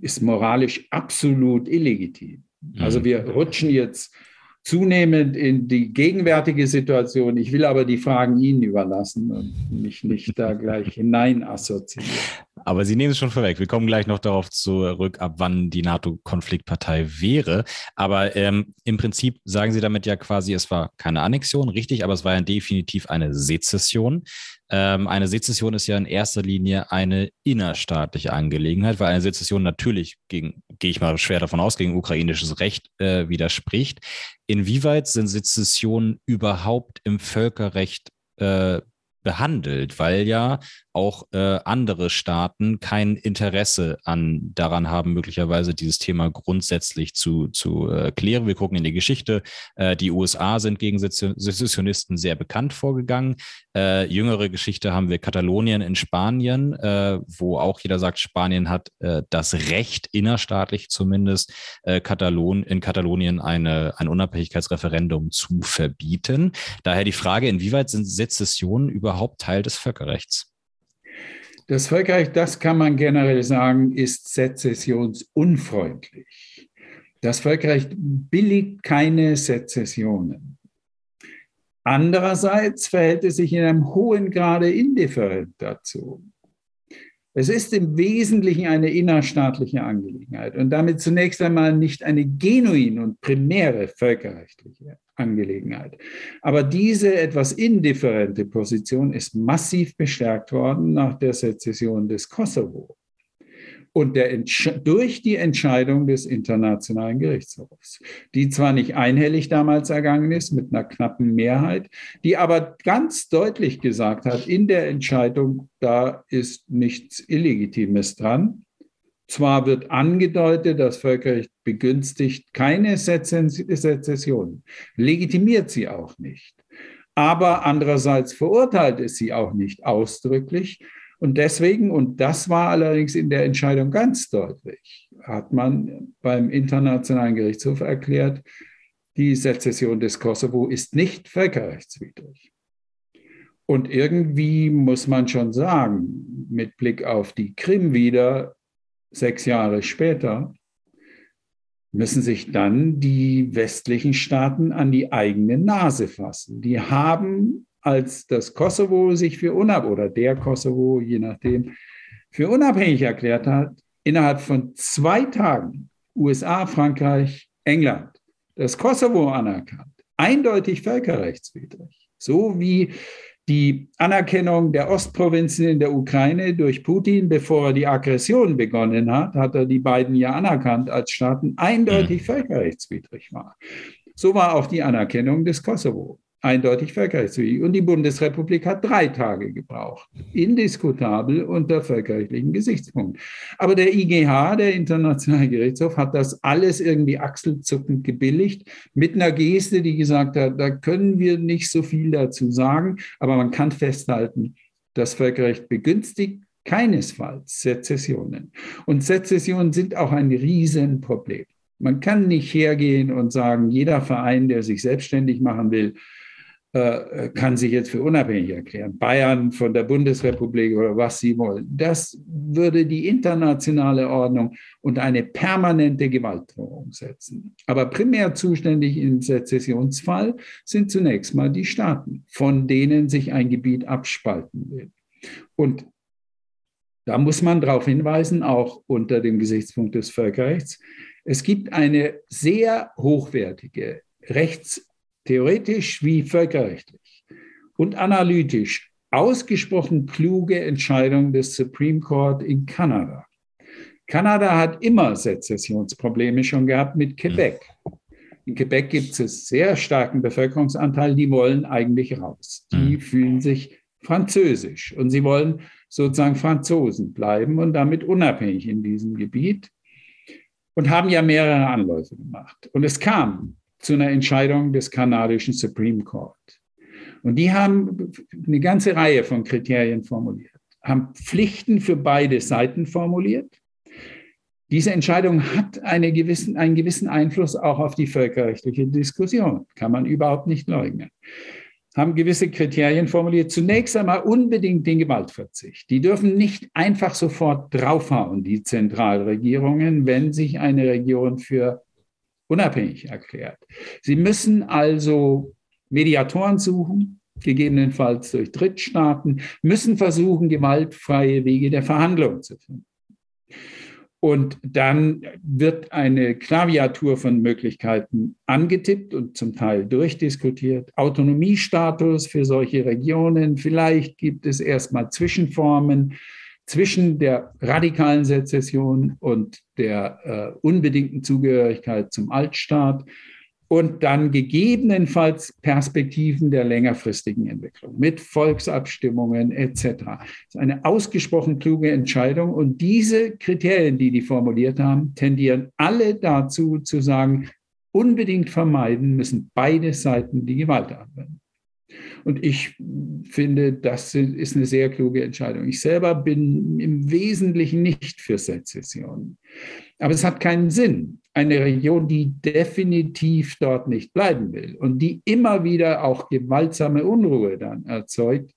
ist moralisch absolut illegitim. Also mhm. wir rutschen jetzt zunehmend in die gegenwärtige Situation. Ich will aber die Fragen Ihnen überlassen und mich nicht da gleich hinein assoziieren. Aber Sie nehmen es schon vorweg. Wir kommen gleich noch darauf zurück, ab wann die NATO-Konfliktpartei wäre. Aber ähm, im Prinzip sagen Sie damit ja quasi, es war keine Annexion, richtig, aber es war ja definitiv eine Sezession. Ähm, eine Sezession ist ja in erster Linie eine innerstaatliche Angelegenheit, weil eine Sezession natürlich gehe ich mal schwer davon aus, gegen ukrainisches Recht äh, widerspricht. Inwieweit sind Sezessionen überhaupt im Völkerrecht äh, behandelt, weil ja auch äh, andere Staaten kein Interesse an daran haben, möglicherweise dieses Thema grundsätzlich zu, zu äh, klären. Wir gucken in die Geschichte. Äh, die USA sind gegen Sezessionisten sehr bekannt vorgegangen. Äh, jüngere Geschichte haben wir Katalonien in Spanien, äh, wo auch jeder sagt, Spanien hat äh, das Recht, innerstaatlich zumindest, Katalon in Katalonien eine, ein Unabhängigkeitsreferendum zu verbieten. Daher die Frage, inwieweit sind Sezessionen überhaupt Teil des Völkerrechts? Das Völkerrecht, das kann man generell sagen, ist sezessionsunfreundlich. Das Völkerrecht billigt keine Sezessionen. Andererseits verhält es sich in einem hohen Grade indifferent dazu. Es ist im Wesentlichen eine innerstaatliche Angelegenheit und damit zunächst einmal nicht eine genuin und primäre völkerrechtliche Angelegenheit. Aber diese etwas indifferente Position ist massiv bestärkt worden nach der Sezession des Kosovo und der, durch die Entscheidung des Internationalen Gerichtshofs, die zwar nicht einhellig damals ergangen ist mit einer knappen Mehrheit, die aber ganz deutlich gesagt hat, in der Entscheidung, da ist nichts Illegitimes dran. Zwar wird angedeutet, das Völkerrecht begünstigt keine Sezession, legitimiert sie auch nicht. Aber andererseits verurteilt es sie auch nicht ausdrücklich. Und deswegen, und das war allerdings in der Entscheidung ganz deutlich, hat man beim Internationalen Gerichtshof erklärt, die Sezession des Kosovo ist nicht völkerrechtswidrig. Und irgendwie muss man schon sagen, mit Blick auf die Krim wieder, sechs Jahre später, müssen sich dann die westlichen Staaten an die eigene Nase fassen. Die haben, als das Kosovo sich für unabhängig, oder der Kosovo, je nachdem, für unabhängig erklärt hat, innerhalb von zwei Tagen USA, Frankreich, England das Kosovo anerkannt. Eindeutig völkerrechtswidrig. So wie die Anerkennung der Ostprovinzen in der Ukraine durch Putin, bevor er die Aggression begonnen hat, hat er die beiden ja anerkannt als Staaten, eindeutig mhm. völkerrechtswidrig war. So war auch die Anerkennung des Kosovo eindeutig völkerrechtswidrig. Und die Bundesrepublik hat drei Tage gebraucht. Indiskutabel unter völkerrechtlichen Gesichtspunkten. Aber der IGH, der Internationale Gerichtshof, hat das alles irgendwie achselzuckend gebilligt mit einer Geste, die gesagt hat, da können wir nicht so viel dazu sagen, aber man kann festhalten, das Völkerrecht begünstigt keinesfalls Sezessionen. Und Sezessionen sind auch ein Riesenproblem. Man kann nicht hergehen und sagen, jeder Verein, der sich selbstständig machen will, kann sich jetzt für unabhängig erklären. Bayern von der Bundesrepublik oder was sie wollen. Das würde die internationale Ordnung unter eine permanente Gewaltdrohung setzen. Aber primär zuständig im Sezessionsfall sind zunächst mal die Staaten, von denen sich ein Gebiet abspalten will. Und da muss man darauf hinweisen, auch unter dem Gesichtspunkt des Völkerrechts, es gibt eine sehr hochwertige Rechts- theoretisch wie völkerrechtlich und analytisch ausgesprochen kluge Entscheidung des Supreme Court in Kanada. Kanada hat immer Sezessionsprobleme schon gehabt mit Quebec. In Quebec gibt es einen sehr starken Bevölkerungsanteil, die wollen eigentlich raus. Die mhm. fühlen sich französisch und sie wollen sozusagen Franzosen bleiben und damit unabhängig in diesem Gebiet und haben ja mehrere Anläufe gemacht. Und es kam zu einer Entscheidung des kanadischen Supreme Court. Und die haben eine ganze Reihe von Kriterien formuliert, haben Pflichten für beide Seiten formuliert. Diese Entscheidung hat eine gewissen, einen gewissen Einfluss auch auf die völkerrechtliche Diskussion, kann man überhaupt nicht leugnen. Haben gewisse Kriterien formuliert. Zunächst einmal unbedingt den Gewaltverzicht. Die dürfen nicht einfach sofort draufhauen, die Zentralregierungen, wenn sich eine Region für unabhängig erklärt. Sie müssen also Mediatoren suchen, gegebenenfalls durch Drittstaaten, müssen versuchen, gewaltfreie Wege der Verhandlung zu finden. Und dann wird eine Klaviatur von Möglichkeiten angetippt und zum Teil durchdiskutiert. Autonomiestatus für solche Regionen. Vielleicht gibt es erstmal Zwischenformen zwischen der radikalen Sezession und der äh, unbedingten Zugehörigkeit zum Altstaat und dann gegebenenfalls Perspektiven der längerfristigen Entwicklung mit Volksabstimmungen etc. Das ist eine ausgesprochen kluge Entscheidung und diese Kriterien, die die formuliert haben, tendieren alle dazu zu sagen, unbedingt vermeiden müssen beide Seiten die Gewalt anwenden. Und ich finde, das ist eine sehr kluge Entscheidung. Ich selber bin im Wesentlichen nicht für Sezession. Aber es hat keinen Sinn. Eine Region, die definitiv dort nicht bleiben will und die immer wieder auch gewaltsame Unruhe dann erzeugt,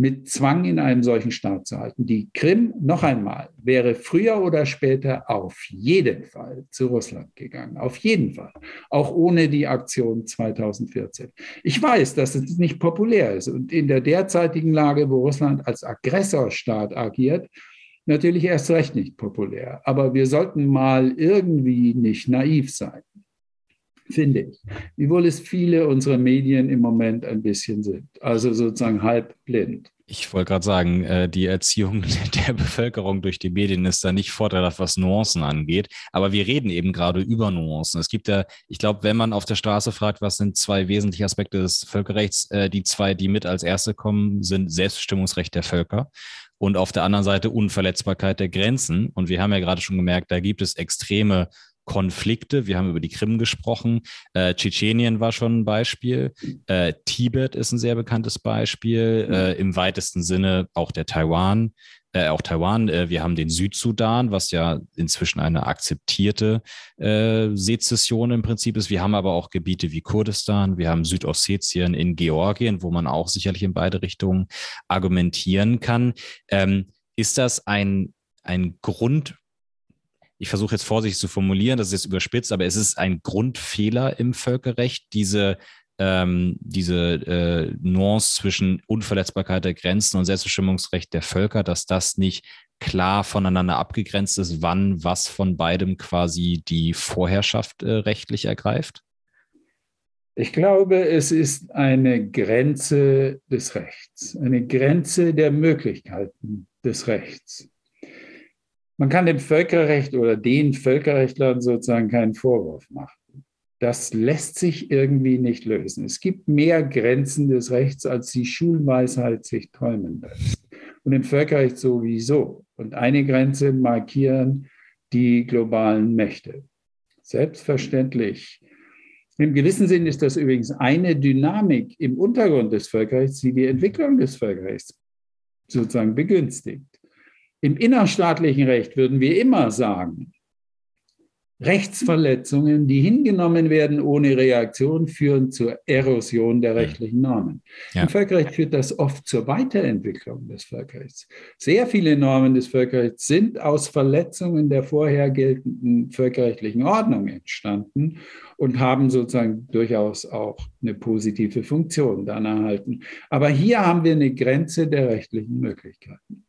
mit Zwang in einem solchen Staat zu halten. Die Krim, noch einmal, wäre früher oder später auf jeden Fall zu Russland gegangen. Auf jeden Fall. Auch ohne die Aktion 2014. Ich weiß, dass es nicht populär ist und in der derzeitigen Lage, wo Russland als Aggressorstaat agiert, natürlich erst recht nicht populär. Aber wir sollten mal irgendwie nicht naiv sein finde ich. Wiewohl es viele unserer Medien im Moment ein bisschen sind. Also sozusagen halb blind. Ich wollte gerade sagen, äh, die Erziehung der Bevölkerung durch die Medien ist da nicht vorteilhaft, was Nuancen angeht. Aber wir reden eben gerade über Nuancen. Es gibt ja, ich glaube, wenn man auf der Straße fragt, was sind zwei wesentliche Aspekte des Völkerrechts, äh, die zwei, die mit als erste kommen, sind Selbstbestimmungsrecht der Völker und auf der anderen Seite Unverletzbarkeit der Grenzen. Und wir haben ja gerade schon gemerkt, da gibt es extreme Konflikte. Wir haben über die Krim gesprochen. Äh, Tschetschenien war schon ein Beispiel. Äh, Tibet ist ein sehr bekanntes Beispiel. Äh, Im weitesten Sinne auch der Taiwan. Äh, auch Taiwan. Äh, wir haben den Südsudan, was ja inzwischen eine akzeptierte äh, Sezession im Prinzip ist. Wir haben aber auch Gebiete wie Kurdistan. Wir haben Südossetien in Georgien, wo man auch sicherlich in beide Richtungen argumentieren kann. Ähm, ist das ein, ein Grund ich versuche jetzt vorsichtig zu formulieren, das ist jetzt überspitzt, aber es ist ein Grundfehler im Völkerrecht, diese, ähm, diese äh, Nuance zwischen Unverletzbarkeit der Grenzen und Selbstbestimmungsrecht der Völker, dass das nicht klar voneinander abgegrenzt ist, wann was von beidem quasi die Vorherrschaft äh, rechtlich ergreift? Ich glaube, es ist eine Grenze des Rechts, eine Grenze der Möglichkeiten des Rechts. Man kann dem Völkerrecht oder den Völkerrechtlern sozusagen keinen Vorwurf machen. Das lässt sich irgendwie nicht lösen. Es gibt mehr Grenzen des Rechts, als die Schulweisheit sich träumen lässt. Und im Völkerrecht sowieso. Und eine Grenze markieren die globalen Mächte. Selbstverständlich. Im gewissen Sinn ist das übrigens eine Dynamik im Untergrund des Völkerrechts, die die Entwicklung des Völkerrechts sozusagen begünstigt. Im innerstaatlichen Recht würden wir immer sagen, Rechtsverletzungen, die hingenommen werden ohne Reaktion, führen zur Erosion der rechtlichen Normen. Ja. Im Völkerrecht führt das oft zur Weiterentwicklung des Völkerrechts. Sehr viele Normen des Völkerrechts sind aus Verletzungen der vorher geltenden völkerrechtlichen Ordnung entstanden und haben sozusagen durchaus auch eine positive Funktion dann erhalten. Aber hier haben wir eine Grenze der rechtlichen Möglichkeiten.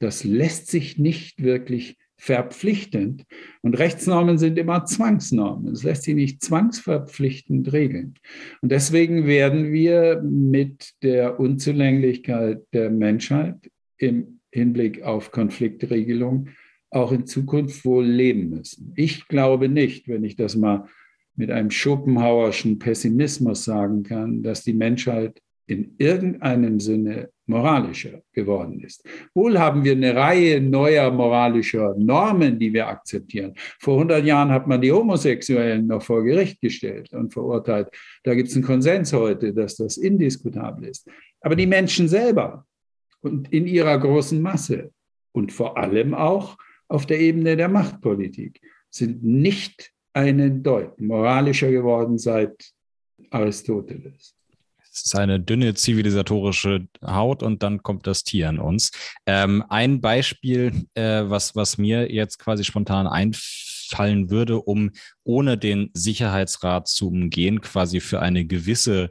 Das lässt sich nicht wirklich verpflichtend. Und Rechtsnormen sind immer Zwangsnormen. Es lässt sich nicht zwangsverpflichtend regeln. Und deswegen werden wir mit der Unzulänglichkeit der Menschheit im Hinblick auf Konfliktregelung auch in Zukunft wohl leben müssen. Ich glaube nicht, wenn ich das mal mit einem Schopenhauerschen Pessimismus sagen kann, dass die Menschheit in irgendeinem Sinne moralischer geworden ist. Wohl haben wir eine Reihe neuer moralischer Normen, die wir akzeptieren. Vor 100 Jahren hat man die Homosexuellen noch vor Gericht gestellt und verurteilt. Da gibt es einen Konsens heute, dass das indiskutabel ist. Aber die Menschen selber und in ihrer großen Masse und vor allem auch auf der Ebene der Machtpolitik sind nicht einen Deut moralischer geworden seit Aristoteles. Es ist eine dünne zivilisatorische Haut und dann kommt das Tier an uns. Ähm, ein Beispiel, äh, was, was mir jetzt quasi spontan einfällt, fallen würde, um ohne den Sicherheitsrat zu umgehen, quasi für eine gewisse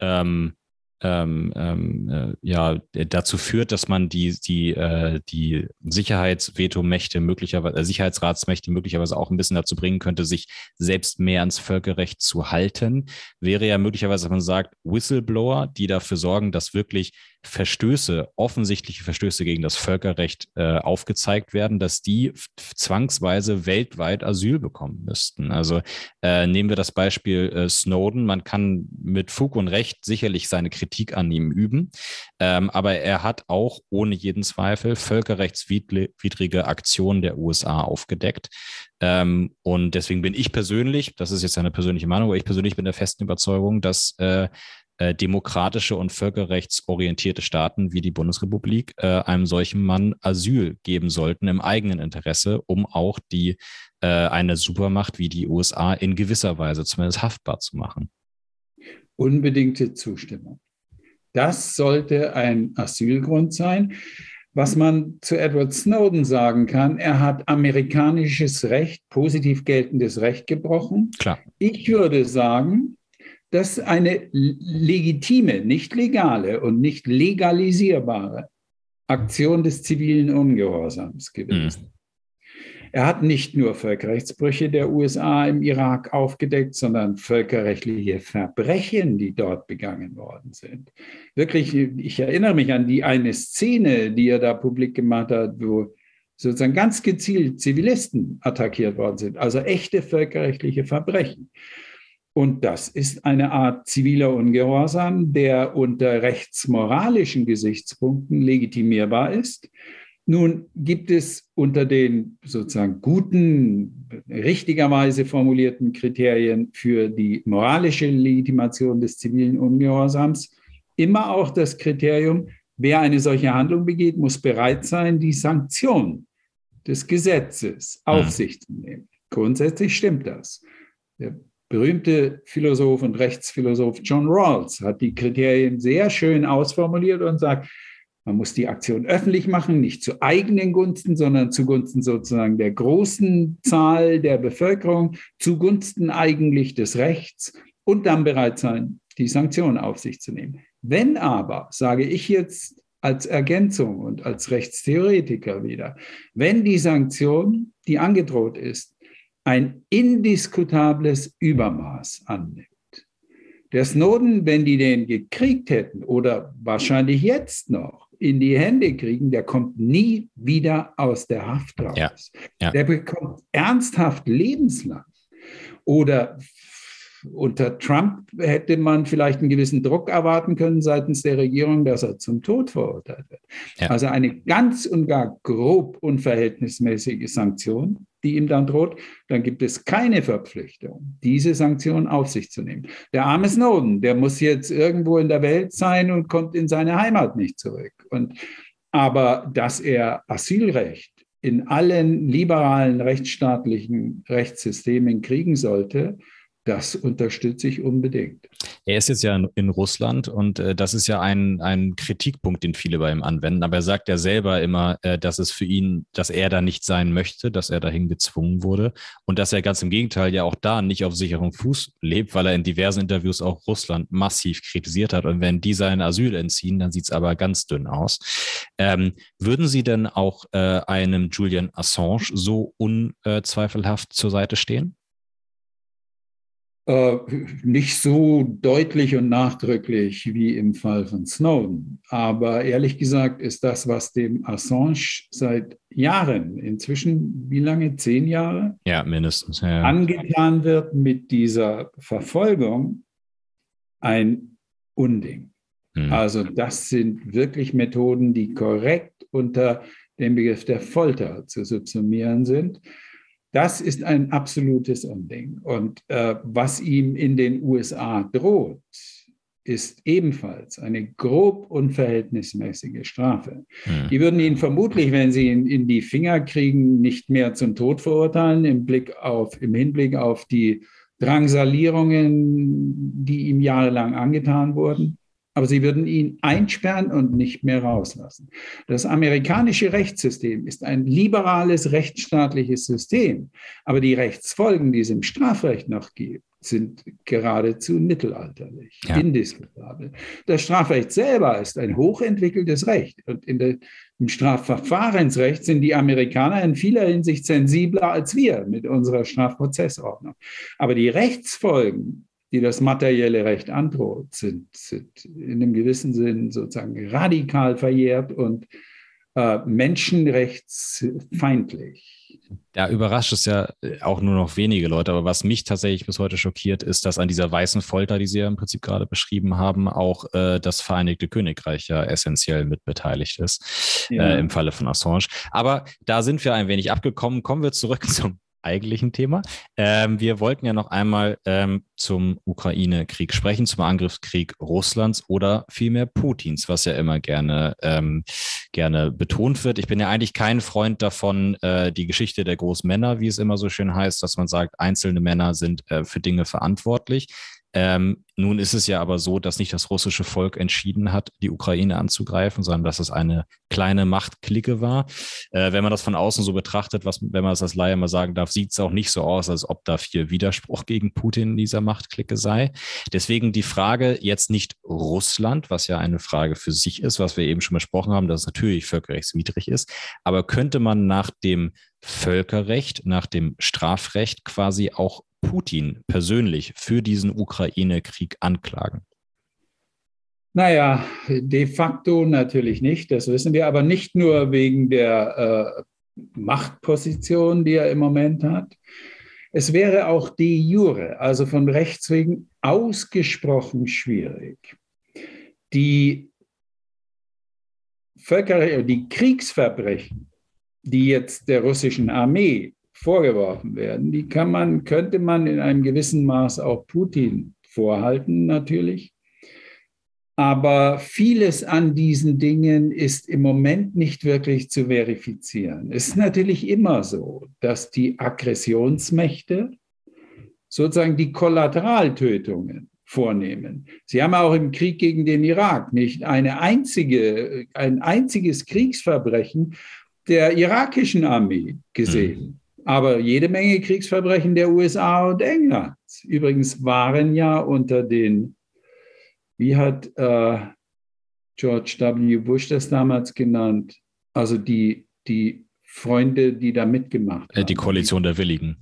ähm, ähm, ähm, äh, ja, dazu führt, dass man die, die, äh, die Sicherheitsvetomächte möglicherweise, äh, Sicherheitsratsmächte möglicherweise auch ein bisschen dazu bringen könnte, sich selbst mehr ans Völkerrecht zu halten, wäre ja möglicherweise, dass man sagt, Whistleblower, die dafür sorgen, dass wirklich Verstöße, offensichtliche Verstöße gegen das Völkerrecht äh, aufgezeigt werden, dass die zwangsweise weltweit Asyl bekommen müssten. Also äh, nehmen wir das Beispiel äh, Snowden. Man kann mit Fug und Recht sicherlich seine Kritik an ihm üben, ähm, aber er hat auch ohne jeden Zweifel völkerrechtswidrige Aktionen der USA aufgedeckt. Ähm, und deswegen bin ich persönlich, das ist jetzt eine persönliche Meinung, aber ich persönlich bin der festen Überzeugung, dass äh, äh, demokratische und völkerrechtsorientierte Staaten wie die Bundesrepublik äh, einem solchen Mann Asyl geben sollten im eigenen Interesse, um auch die äh, eine Supermacht wie die USA in gewisser Weise zumindest haftbar zu machen. Unbedingte Zustimmung. Das sollte ein Asylgrund sein. Was man zu Edward Snowden sagen kann, er hat amerikanisches Recht, positiv geltendes Recht gebrochen. Klar. Ich würde sagen, dass eine legitime, nicht legale und nicht legalisierbare Aktion des zivilen Ungehorsams gewesen. Mhm. Er hat nicht nur Völkerrechtsbrüche der USA im Irak aufgedeckt, sondern völkerrechtliche Verbrechen, die dort begangen worden sind. Wirklich, ich erinnere mich an die eine Szene, die er da publik gemacht hat, wo sozusagen ganz gezielt Zivilisten attackiert worden sind, also echte völkerrechtliche Verbrechen. Und das ist eine Art ziviler Ungehorsam, der unter rechtsmoralischen Gesichtspunkten legitimierbar ist. Nun gibt es unter den sozusagen guten, richtigerweise formulierten Kriterien für die moralische Legitimation des zivilen Ungehorsams immer auch das Kriterium, wer eine solche Handlung begeht, muss bereit sein, die Sanktion des Gesetzes auf mhm. sich zu nehmen. Grundsätzlich stimmt das. Der berühmte Philosoph und Rechtsphilosoph John Rawls hat die Kriterien sehr schön ausformuliert und sagt, man muss die Aktion öffentlich machen, nicht zu eigenen Gunsten, sondern zugunsten sozusagen der großen Zahl der Bevölkerung, zugunsten eigentlich des Rechts und dann bereit sein, die Sanktionen auf sich zu nehmen. Wenn aber, sage ich jetzt als Ergänzung und als Rechtstheoretiker wieder, wenn die Sanktion, die angedroht ist, ein indiskutables Übermaß annimmt. Der Snowden, wenn die den gekriegt hätten oder wahrscheinlich jetzt noch in die Hände kriegen, der kommt nie wieder aus der Haft raus. Ja, ja. Der bekommt ernsthaft lebenslang. Oder unter Trump hätte man vielleicht einen gewissen Druck erwarten können seitens der Regierung, dass er zum Tod verurteilt wird. Ja. Also eine ganz und gar grob unverhältnismäßige Sanktion, die ihm dann droht. Dann gibt es keine Verpflichtung, diese Sanktion auf sich zu nehmen. Der arme Snowden, der muss jetzt irgendwo in der Welt sein und kommt in seine Heimat nicht zurück. Und, aber dass er Asylrecht in allen liberalen rechtsstaatlichen Rechtssystemen kriegen sollte, das unterstütze ich unbedingt. Er ist jetzt ja in, Russland und äh, das ist ja ein, ein Kritikpunkt, den viele bei ihm anwenden. Aber er sagt ja selber immer, äh, dass es für ihn, dass er da nicht sein möchte, dass er dahin gezwungen wurde und dass er ganz im Gegenteil ja auch da nicht auf sicherem Fuß lebt, weil er in diversen Interviews auch Russland massiv kritisiert hat. Und wenn die sein Asyl entziehen, dann sieht es aber ganz dünn aus. Ähm, würden Sie denn auch äh, einem Julian Assange so unzweifelhaft zur Seite stehen? Äh, nicht so deutlich und nachdrücklich wie im Fall von Snowden. Aber ehrlich gesagt ist das, was dem Assange seit Jahren, inzwischen wie lange, zehn Jahre? Ja, mindestens. Ja. Angetan wird mit dieser Verfolgung, ein Unding. Hm. Also das sind wirklich Methoden, die korrekt unter dem Begriff der Folter zu subsumieren sind. Das ist ein absolutes Unding. Und äh, was ihm in den USA droht, ist ebenfalls eine grob unverhältnismäßige Strafe. Mhm. Die würden ihn vermutlich, wenn sie ihn in die Finger kriegen, nicht mehr zum Tod verurteilen, im, Blick auf, im Hinblick auf die Drangsalierungen, die ihm jahrelang angetan wurden. Aber sie würden ihn einsperren und nicht mehr rauslassen. Das amerikanische Rechtssystem ist ein liberales rechtsstaatliches System, aber die Rechtsfolgen, die es im Strafrecht noch gibt, sind geradezu mittelalterlich, ja. indiskutabel. Das Strafrecht selber ist ein hochentwickeltes Recht. Und in der, im Strafverfahrensrecht sind die Amerikaner in vieler Hinsicht sensibler als wir mit unserer Strafprozessordnung. Aber die Rechtsfolgen, die das materielle Recht androht, sind, sind in einem gewissen Sinn sozusagen radikal verjährt und äh, menschenrechtsfeindlich. Da überrascht es ja äh, auch nur noch wenige Leute. Aber was mich tatsächlich bis heute schockiert, ist, dass an dieser weißen Folter, die Sie ja im Prinzip gerade beschrieben haben, auch äh, das Vereinigte Königreich ja essentiell mitbeteiligt ist, ja. äh, im Falle von Assange. Aber da sind wir ein wenig abgekommen. Kommen wir zurück zum eigentlichen Thema. Ähm, wir wollten ja noch einmal ähm, zum Ukraine-Krieg sprechen, zum Angriffskrieg Russlands oder vielmehr Putins, was ja immer gerne, ähm, gerne betont wird. Ich bin ja eigentlich kein Freund davon, äh, die Geschichte der Großmänner, wie es immer so schön heißt, dass man sagt, einzelne Männer sind äh, für Dinge verantwortlich. Ähm, nun ist es ja aber so, dass nicht das russische Volk entschieden hat, die Ukraine anzugreifen, sondern dass es eine kleine Machtklicke war. Äh, wenn man das von außen so betrachtet, was, wenn man das als Laie mal sagen darf, sieht es auch nicht so aus, als ob da viel Widerspruch gegen Putin in dieser Machtklicke sei. Deswegen die Frage jetzt nicht Russland, was ja eine Frage für sich ist, was wir eben schon besprochen haben, dass es natürlich völkerrechtswidrig ist, aber könnte man nach dem Völkerrecht, nach dem Strafrecht quasi auch Putin persönlich für diesen Ukraine-Krieg anklagen? Naja, de facto natürlich nicht, das wissen wir, aber nicht nur wegen der äh, Machtposition, die er im Moment hat. Es wäre auch de jure, also von Rechts wegen, ausgesprochen schwierig. Die Völker, die Kriegsverbrechen, die jetzt der russischen Armee vorgeworfen werden, die kann man, könnte man in einem gewissen Maß auch Putin vorhalten, natürlich. Aber vieles an diesen Dingen ist im Moment nicht wirklich zu verifizieren. Es ist natürlich immer so, dass die Aggressionsmächte sozusagen die Kollateraltötungen vornehmen. Sie haben auch im Krieg gegen den Irak nicht eine einzige, ein einziges Kriegsverbrechen der irakischen Armee gesehen. Aber jede Menge Kriegsverbrechen der USA und Englands. Übrigens waren ja unter den, wie hat äh, George W. Bush das damals genannt, also die, die Freunde, die da mitgemacht äh, haben. Die Koalition der Willigen.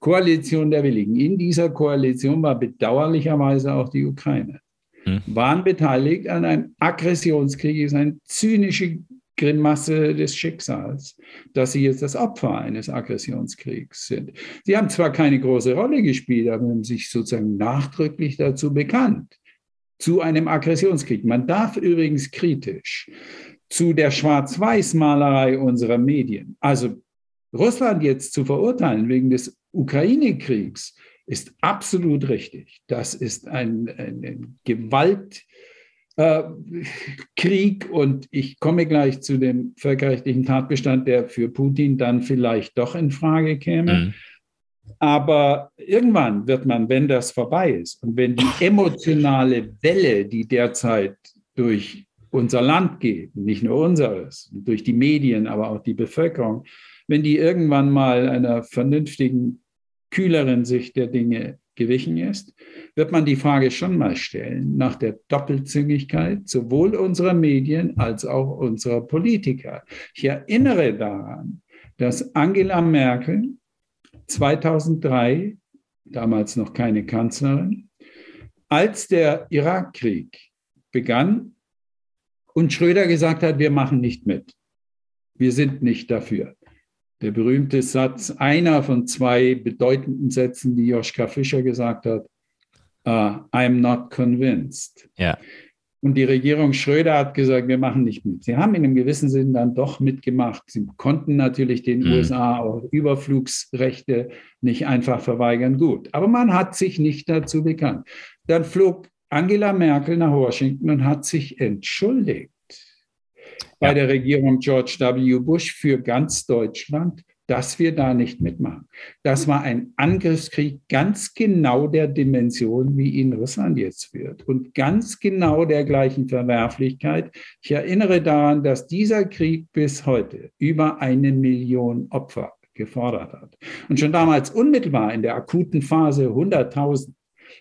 Koalition der Willigen. In dieser Koalition war bedauerlicherweise auch die Ukraine. Hm. Waren beteiligt an einem Aggressionskrieg, ist eine zynische Grimasse des Schicksals, dass sie jetzt das Opfer eines Aggressionskriegs sind. Sie haben zwar keine große Rolle gespielt, aber haben sich sozusagen nachdrücklich dazu bekannt, zu einem Aggressionskrieg. Man darf übrigens kritisch zu der Schwarz-Weiß-Malerei unserer Medien, also Russland jetzt zu verurteilen wegen des Ukraine-Kriegs, ist absolut richtig. Das ist ein, ein, ein Gewalt, äh, Krieg und ich komme gleich zu dem völkerrechtlichen Tatbestand, der für Putin dann vielleicht doch in Frage käme. Mhm. Aber irgendwann wird man, wenn das vorbei ist und wenn die emotionale Welle, die derzeit durch unser Land geht, nicht nur unseres, durch die Medien, aber auch die Bevölkerung, wenn die irgendwann mal einer vernünftigen, kühleren Sicht der Dinge gewichen ist, wird man die Frage schon mal stellen nach der Doppelzüngigkeit sowohl unserer Medien als auch unserer Politiker. Ich erinnere daran, dass Angela Merkel 2003, damals noch keine Kanzlerin, als der Irakkrieg begann und Schröder gesagt hat, wir machen nicht mit. Wir sind nicht dafür der berühmte Satz, einer von zwei bedeutenden Sätzen, die Joschka Fischer gesagt hat, uh, I'm not convinced. Ja. Und die Regierung Schröder hat gesagt, wir machen nicht mit. Sie haben in einem gewissen Sinn dann doch mitgemacht. Sie konnten natürlich den mhm. USA auch Überflugsrechte nicht einfach verweigern. Gut, aber man hat sich nicht dazu bekannt. Dann flog Angela Merkel nach Washington und hat sich entschuldigt bei der Regierung George W. Bush für ganz Deutschland dass wir da nicht mitmachen. Das war ein Angriffskrieg ganz genau der Dimension, wie ihn Russland jetzt führt und ganz genau der gleichen Verwerflichkeit. Ich erinnere daran, dass dieser Krieg bis heute über eine Million Opfer gefordert hat. Und schon damals unmittelbar in der akuten Phase 100.000.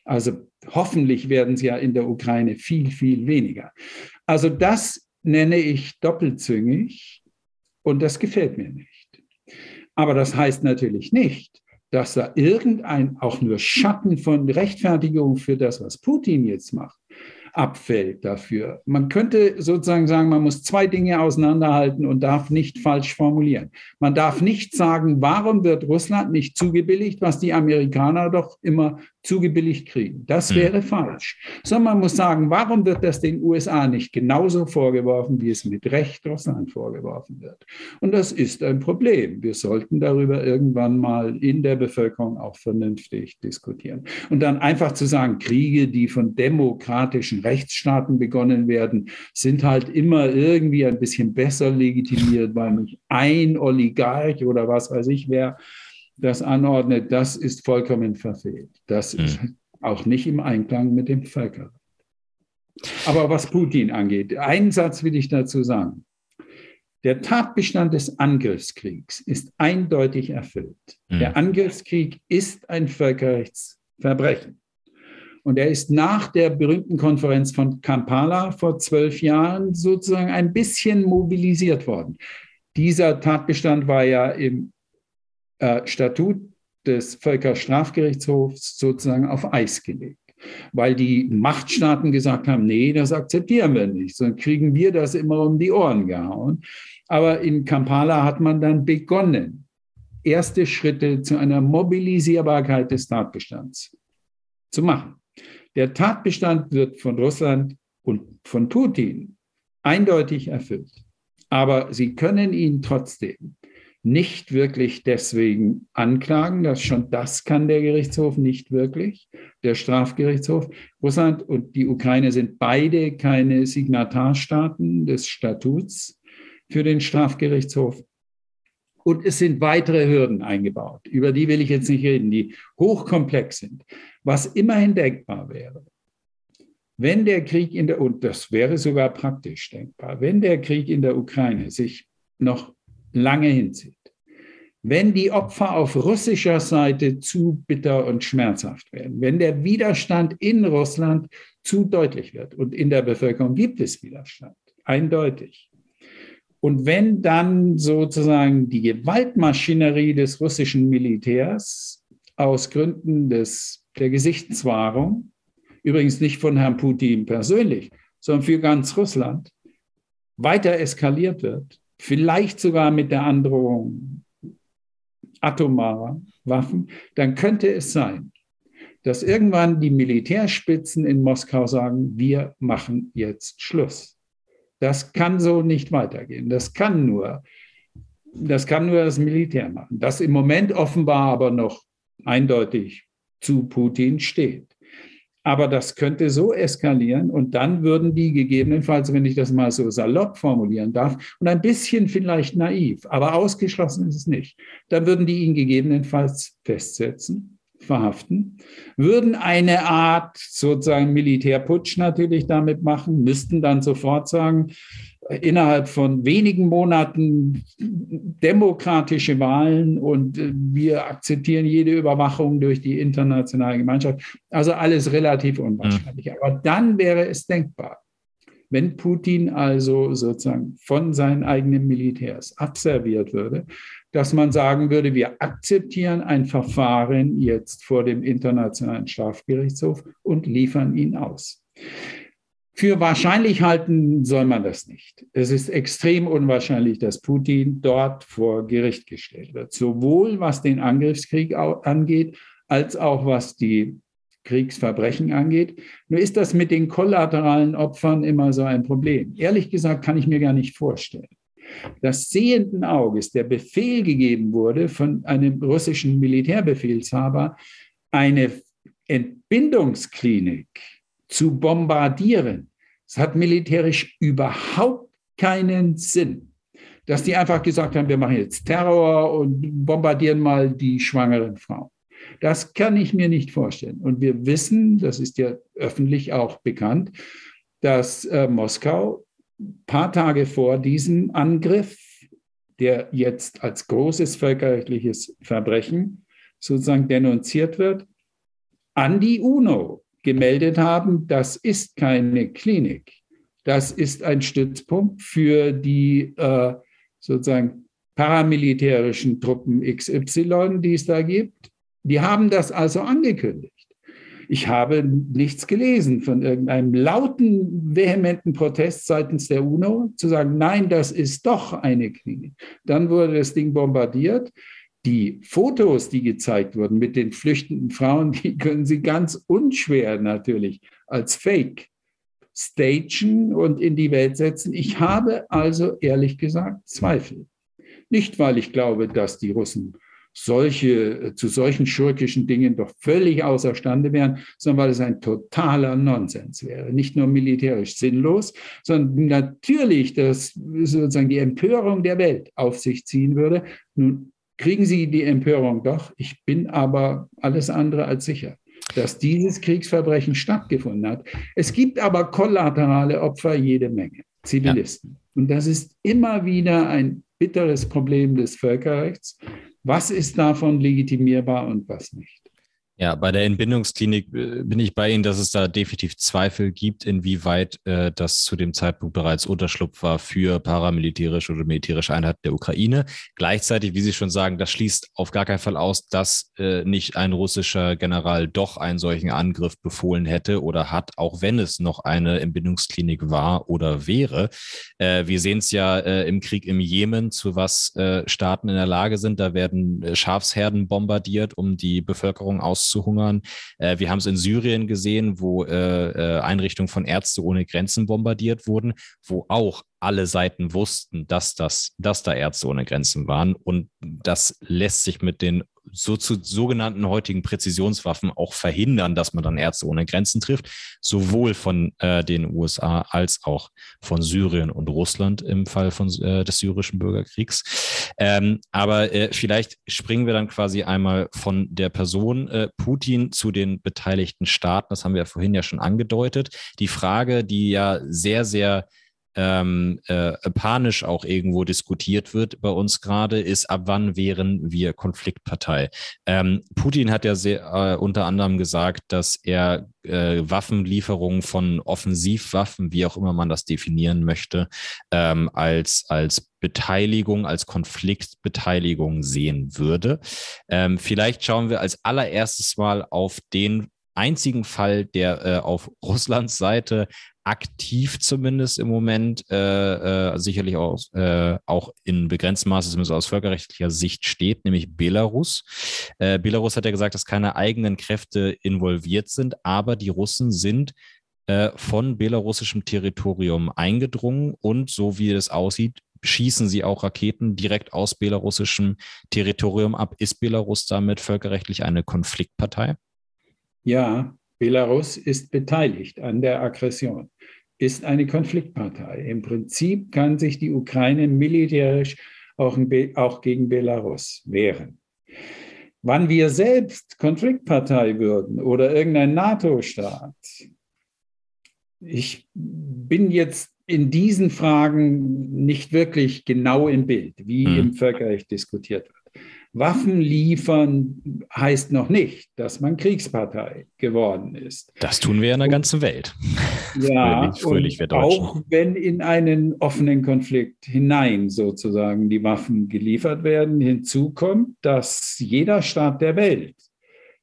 Also hoffentlich werden es ja in der Ukraine viel, viel weniger. Also das nenne ich doppelzüngig und das gefällt mir nicht. Aber das heißt natürlich nicht, dass da irgendein auch nur Schatten von Rechtfertigung für das, was Putin jetzt macht, abfällt dafür. Man könnte sozusagen sagen, man muss zwei Dinge auseinanderhalten und darf nicht falsch formulieren. Man darf nicht sagen, warum wird Russland nicht zugebilligt, was die Amerikaner doch immer zugebilligt kriegen. Das hm. wäre falsch. Sondern man muss sagen, warum wird das den USA nicht genauso vorgeworfen, wie es mit Recht Russland vorgeworfen wird? Und das ist ein Problem. Wir sollten darüber irgendwann mal in der Bevölkerung auch vernünftig diskutieren. Und dann einfach zu sagen, Kriege, die von demokratischen Rechtsstaaten begonnen werden, sind halt immer irgendwie ein bisschen besser legitimiert, weil nicht ein Oligarch oder was weiß ich wer das anordnet, das ist vollkommen verfehlt. Das mhm. ist auch nicht im Einklang mit dem Völkerrecht. Aber was Putin angeht, einen Satz will ich dazu sagen. Der Tatbestand des Angriffskriegs ist eindeutig erfüllt. Mhm. Der Angriffskrieg ist ein Völkerrechtsverbrechen. Und er ist nach der berühmten Konferenz von Kampala vor zwölf Jahren sozusagen ein bisschen mobilisiert worden. Dieser Tatbestand war ja im äh, Statut des Völkerstrafgerichtshofs sozusagen auf Eis gelegt. Weil die Machtstaaten gesagt haben, nee, das akzeptieren wir nicht, sondern kriegen wir das immer um die Ohren gehauen. Aber in Kampala hat man dann begonnen, erste Schritte zu einer Mobilisierbarkeit des Tatbestands zu machen. Der Tatbestand wird von Russland und von Putin eindeutig erfüllt. Aber sie können ihn trotzdem nicht wirklich deswegen anklagen. Das schon das kann der Gerichtshof nicht wirklich, der Strafgerichtshof. Russland und die Ukraine sind beide keine Signatarstaaten des Statuts für den Strafgerichtshof. Und es sind weitere Hürden eingebaut, über die will ich jetzt nicht reden, die hochkomplex sind. Was immerhin denkbar wäre, wenn der Krieg in der, und das wäre sogar praktisch denkbar, wenn der Krieg in der Ukraine sich noch lange hinzieht. Wenn die Opfer auf russischer Seite zu bitter und schmerzhaft werden, wenn der Widerstand in Russland zu deutlich wird und in der Bevölkerung gibt es Widerstand, eindeutig. Und wenn dann sozusagen die Gewaltmaschinerie des russischen Militärs aus Gründen des, der Gesichtswahrung, übrigens nicht von Herrn Putin persönlich, sondern für ganz Russland, weiter eskaliert wird, vielleicht sogar mit der Androhung atomarer Waffen, dann könnte es sein, dass irgendwann die Militärspitzen in Moskau sagen, wir machen jetzt Schluss. Das kann so nicht weitergehen. Das kann nur, das kann nur das Militär machen. Das im Moment offenbar aber noch eindeutig zu Putin steht. Aber das könnte so eskalieren und dann würden die gegebenenfalls, wenn ich das mal so salopp formulieren darf, und ein bisschen vielleicht naiv, aber ausgeschlossen ist es nicht, dann würden die ihn gegebenenfalls festsetzen, verhaften, würden eine Art sozusagen Militärputsch natürlich damit machen, müssten dann sofort sagen, innerhalb von wenigen Monaten demokratische Wahlen und äh, wir akzeptieren jede Überwachung durch die internationale Gemeinschaft. Also alles relativ unwahrscheinlich. Aber dann wäre es denkbar, wenn Putin also sozusagen von seinen eigenen Militärs abserviert würde, dass man sagen würde, wir akzeptieren ein Verfahren jetzt vor dem Internationalen Strafgerichtshof und liefern ihn aus. Für wahrscheinlich halten soll man das nicht. Es ist extrem unwahrscheinlich, dass Putin dort vor Gericht gestellt wird, sowohl was den Angriffskrieg angeht, als auch was die Kriegsverbrechen angeht. Nur ist das mit den kollateralen Opfern immer so ein Problem. Ehrlich gesagt kann ich mir gar nicht vorstellen. Das sehenden Auges, der Befehl gegeben wurde von einem russischen Militärbefehlshaber, eine Entbindungsklinik zu bombardieren. Es hat militärisch überhaupt keinen Sinn. dass die einfach gesagt haben, wir machen jetzt Terror und bombardieren mal die schwangeren Frauen. Das kann ich mir nicht vorstellen. Und wir wissen, das ist ja öffentlich auch bekannt, dass äh, Moskau ein paar Tage vor diesem Angriff, der jetzt als großes völkerrechtliches Verbrechen sozusagen denunziert wird, an die UNO gemeldet haben, das ist keine Klinik. Das ist ein Stützpunkt für die äh, sozusagen paramilitärischen Truppen XY, die es da gibt. Die haben das also angekündigt. Ich habe nichts gelesen von irgendeinem lauten, vehementen Protest seitens der UNO, zu sagen, nein, das ist doch eine Klinik. Dann wurde das Ding bombardiert. Die Fotos, die gezeigt wurden mit den flüchtenden Frauen, die können Sie ganz unschwer natürlich als Fake stagen und in die Welt setzen. Ich habe also ehrlich gesagt Zweifel. Nicht, weil ich glaube, dass die Russen solche, zu solchen schurkischen Dingen doch völlig außerstande wären, sondern weil es ein totaler Nonsens wäre. Nicht nur militärisch sinnlos, sondern natürlich, dass sozusagen die Empörung der Welt auf sich ziehen würde. Nun kriegen sie die Empörung doch. Ich bin aber alles andere als sicher dass dieses Kriegsverbrechen stattgefunden hat. Es gibt aber kollaterale Opfer jede Menge, Zivilisten. Ja. Und das ist immer wieder ein bitteres Problem des Völkerrechts. Was ist davon legitimierbar und was nicht? Ja, bei der Entbindungsklinik äh, bin ich bei Ihnen, dass es da definitiv Zweifel gibt, inwieweit äh, das zu dem Zeitpunkt bereits Unterschlupf war für paramilitärische oder militärische Einheiten der Ukraine. Gleichzeitig, wie Sie schon sagen, das schließt auf gar keinen Fall aus, dass äh, nicht ein russischer General doch einen solchen Angriff befohlen hätte oder hat, auch wenn es noch eine Entbindungsklinik war oder wäre. Äh, wir sehen es ja äh, im Krieg im Jemen, zu was äh, Staaten in der Lage sind. Da werden Schafsherden bombardiert, um die Bevölkerung aus auszuhungern. Äh, wir haben es in Syrien gesehen, wo äh, äh, Einrichtungen von Ärzte ohne Grenzen bombardiert wurden, wo auch alle Seiten wussten, dass das, dass da Ärzte ohne Grenzen waren. Und das lässt sich mit den so zu sogenannten heutigen Präzisionswaffen auch verhindern, dass man dann Ärzte ohne Grenzen trifft, sowohl von äh, den USA als auch von Syrien und Russland im Fall von, äh, des syrischen Bürgerkriegs. Ähm, aber äh, vielleicht springen wir dann quasi einmal von der Person äh, Putin zu den beteiligten Staaten. Das haben wir ja vorhin ja schon angedeutet. Die Frage, die ja sehr, sehr ähm, äh, panisch auch irgendwo diskutiert wird bei uns gerade, ist, ab wann wären wir Konfliktpartei? Ähm, Putin hat ja sehr, äh, unter anderem gesagt, dass er äh, Waffenlieferungen von Offensivwaffen, wie auch immer man das definieren möchte, ähm, als, als Beteiligung, als Konfliktbeteiligung sehen würde. Ähm, vielleicht schauen wir als allererstes mal auf den einzigen Fall, der äh, auf Russlands Seite aktiv zumindest im Moment, äh, äh, sicherlich auch, äh, auch in begrenztem Maße, zumindest aus völkerrechtlicher Sicht steht, nämlich Belarus. Äh, Belarus hat ja gesagt, dass keine eigenen Kräfte involviert sind, aber die Russen sind äh, von belarussischem Territorium eingedrungen und so wie es aussieht, schießen sie auch Raketen direkt aus belarussischem Territorium ab. Ist Belarus damit völkerrechtlich eine Konfliktpartei? Ja, Belarus ist beteiligt an der Aggression, ist eine Konfliktpartei. Im Prinzip kann sich die Ukraine militärisch auch, auch gegen Belarus wehren. Wann wir selbst Konfliktpartei würden oder irgendein NATO-Staat, ich bin jetzt in diesen Fragen nicht wirklich genau im Bild, wie hm. im Völkerrecht diskutiert wird. Waffen liefern heißt noch nicht, dass man Kriegspartei geworden ist. Das tun wir in der ganzen Welt. Ja, fröhlich, fröhlich auch wenn in einen offenen Konflikt hinein sozusagen die Waffen geliefert werden, hinzu kommt, dass jeder Staat der Welt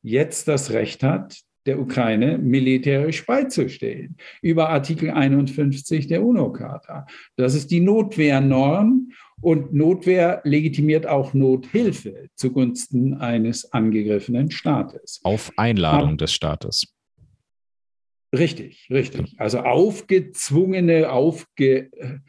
jetzt das Recht hat, der Ukraine militärisch beizustehen über Artikel 51 der UNO-Charta. Das ist die Notwehrnorm und Notwehr legitimiert auch Nothilfe zugunsten eines angegriffenen Staates. Auf Einladung Aber, des Staates. Richtig, richtig. Also aufgezwungene, aufgedrängte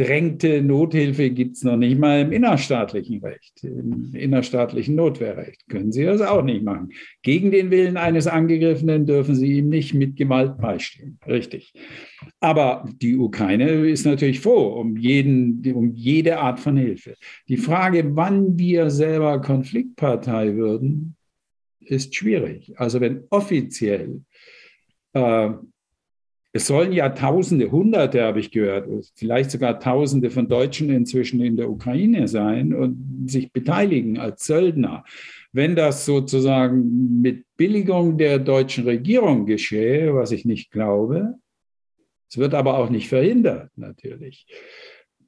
beschränkte Nothilfe gibt es noch nicht mal im innerstaatlichen Recht, im innerstaatlichen Notwehrrecht. Können Sie das auch nicht machen. Gegen den Willen eines Angegriffenen dürfen Sie ihm nicht mit Gewalt beistehen. Richtig. Aber die Ukraine ist natürlich froh um, jeden, um jede Art von Hilfe. Die Frage, wann wir selber Konfliktpartei würden, ist schwierig. Also wenn offiziell äh, es sollen ja Tausende, Hunderte, habe ich gehört, vielleicht sogar Tausende von Deutschen inzwischen in der Ukraine sein und sich beteiligen als Söldner. Wenn das sozusagen mit Billigung der deutschen Regierung geschehe, was ich nicht glaube, es wird aber auch nicht verhindert, natürlich,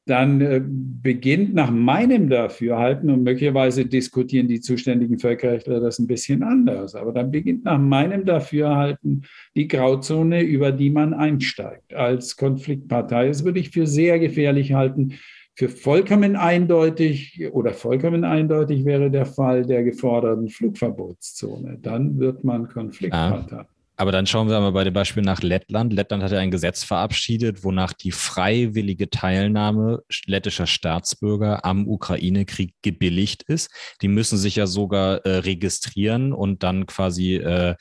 dann äh, beginnt nach meinem Dafürhalten, und möglicherweise diskutieren die zuständigen Völkerrechtler das ein bisschen anders, aber dann beginnt nach meinem Dafürhalten die Grauzone, über die man einsteigt als Konfliktpartei. Das würde ich für sehr gefährlich halten. Für vollkommen eindeutig oder vollkommen eindeutig wäre der Fall der geforderten Flugverbotszone. Dann wird man Konfliktpartei. Ah. Aber dann schauen wir mal bei dem Beispiel nach Lettland. Lettland hat ja ein Gesetz verabschiedet, wonach die freiwillige Teilnahme lettischer Staatsbürger am Ukraine-Krieg gebilligt ist. Die müssen sich ja sogar äh, registrieren und dann quasi äh,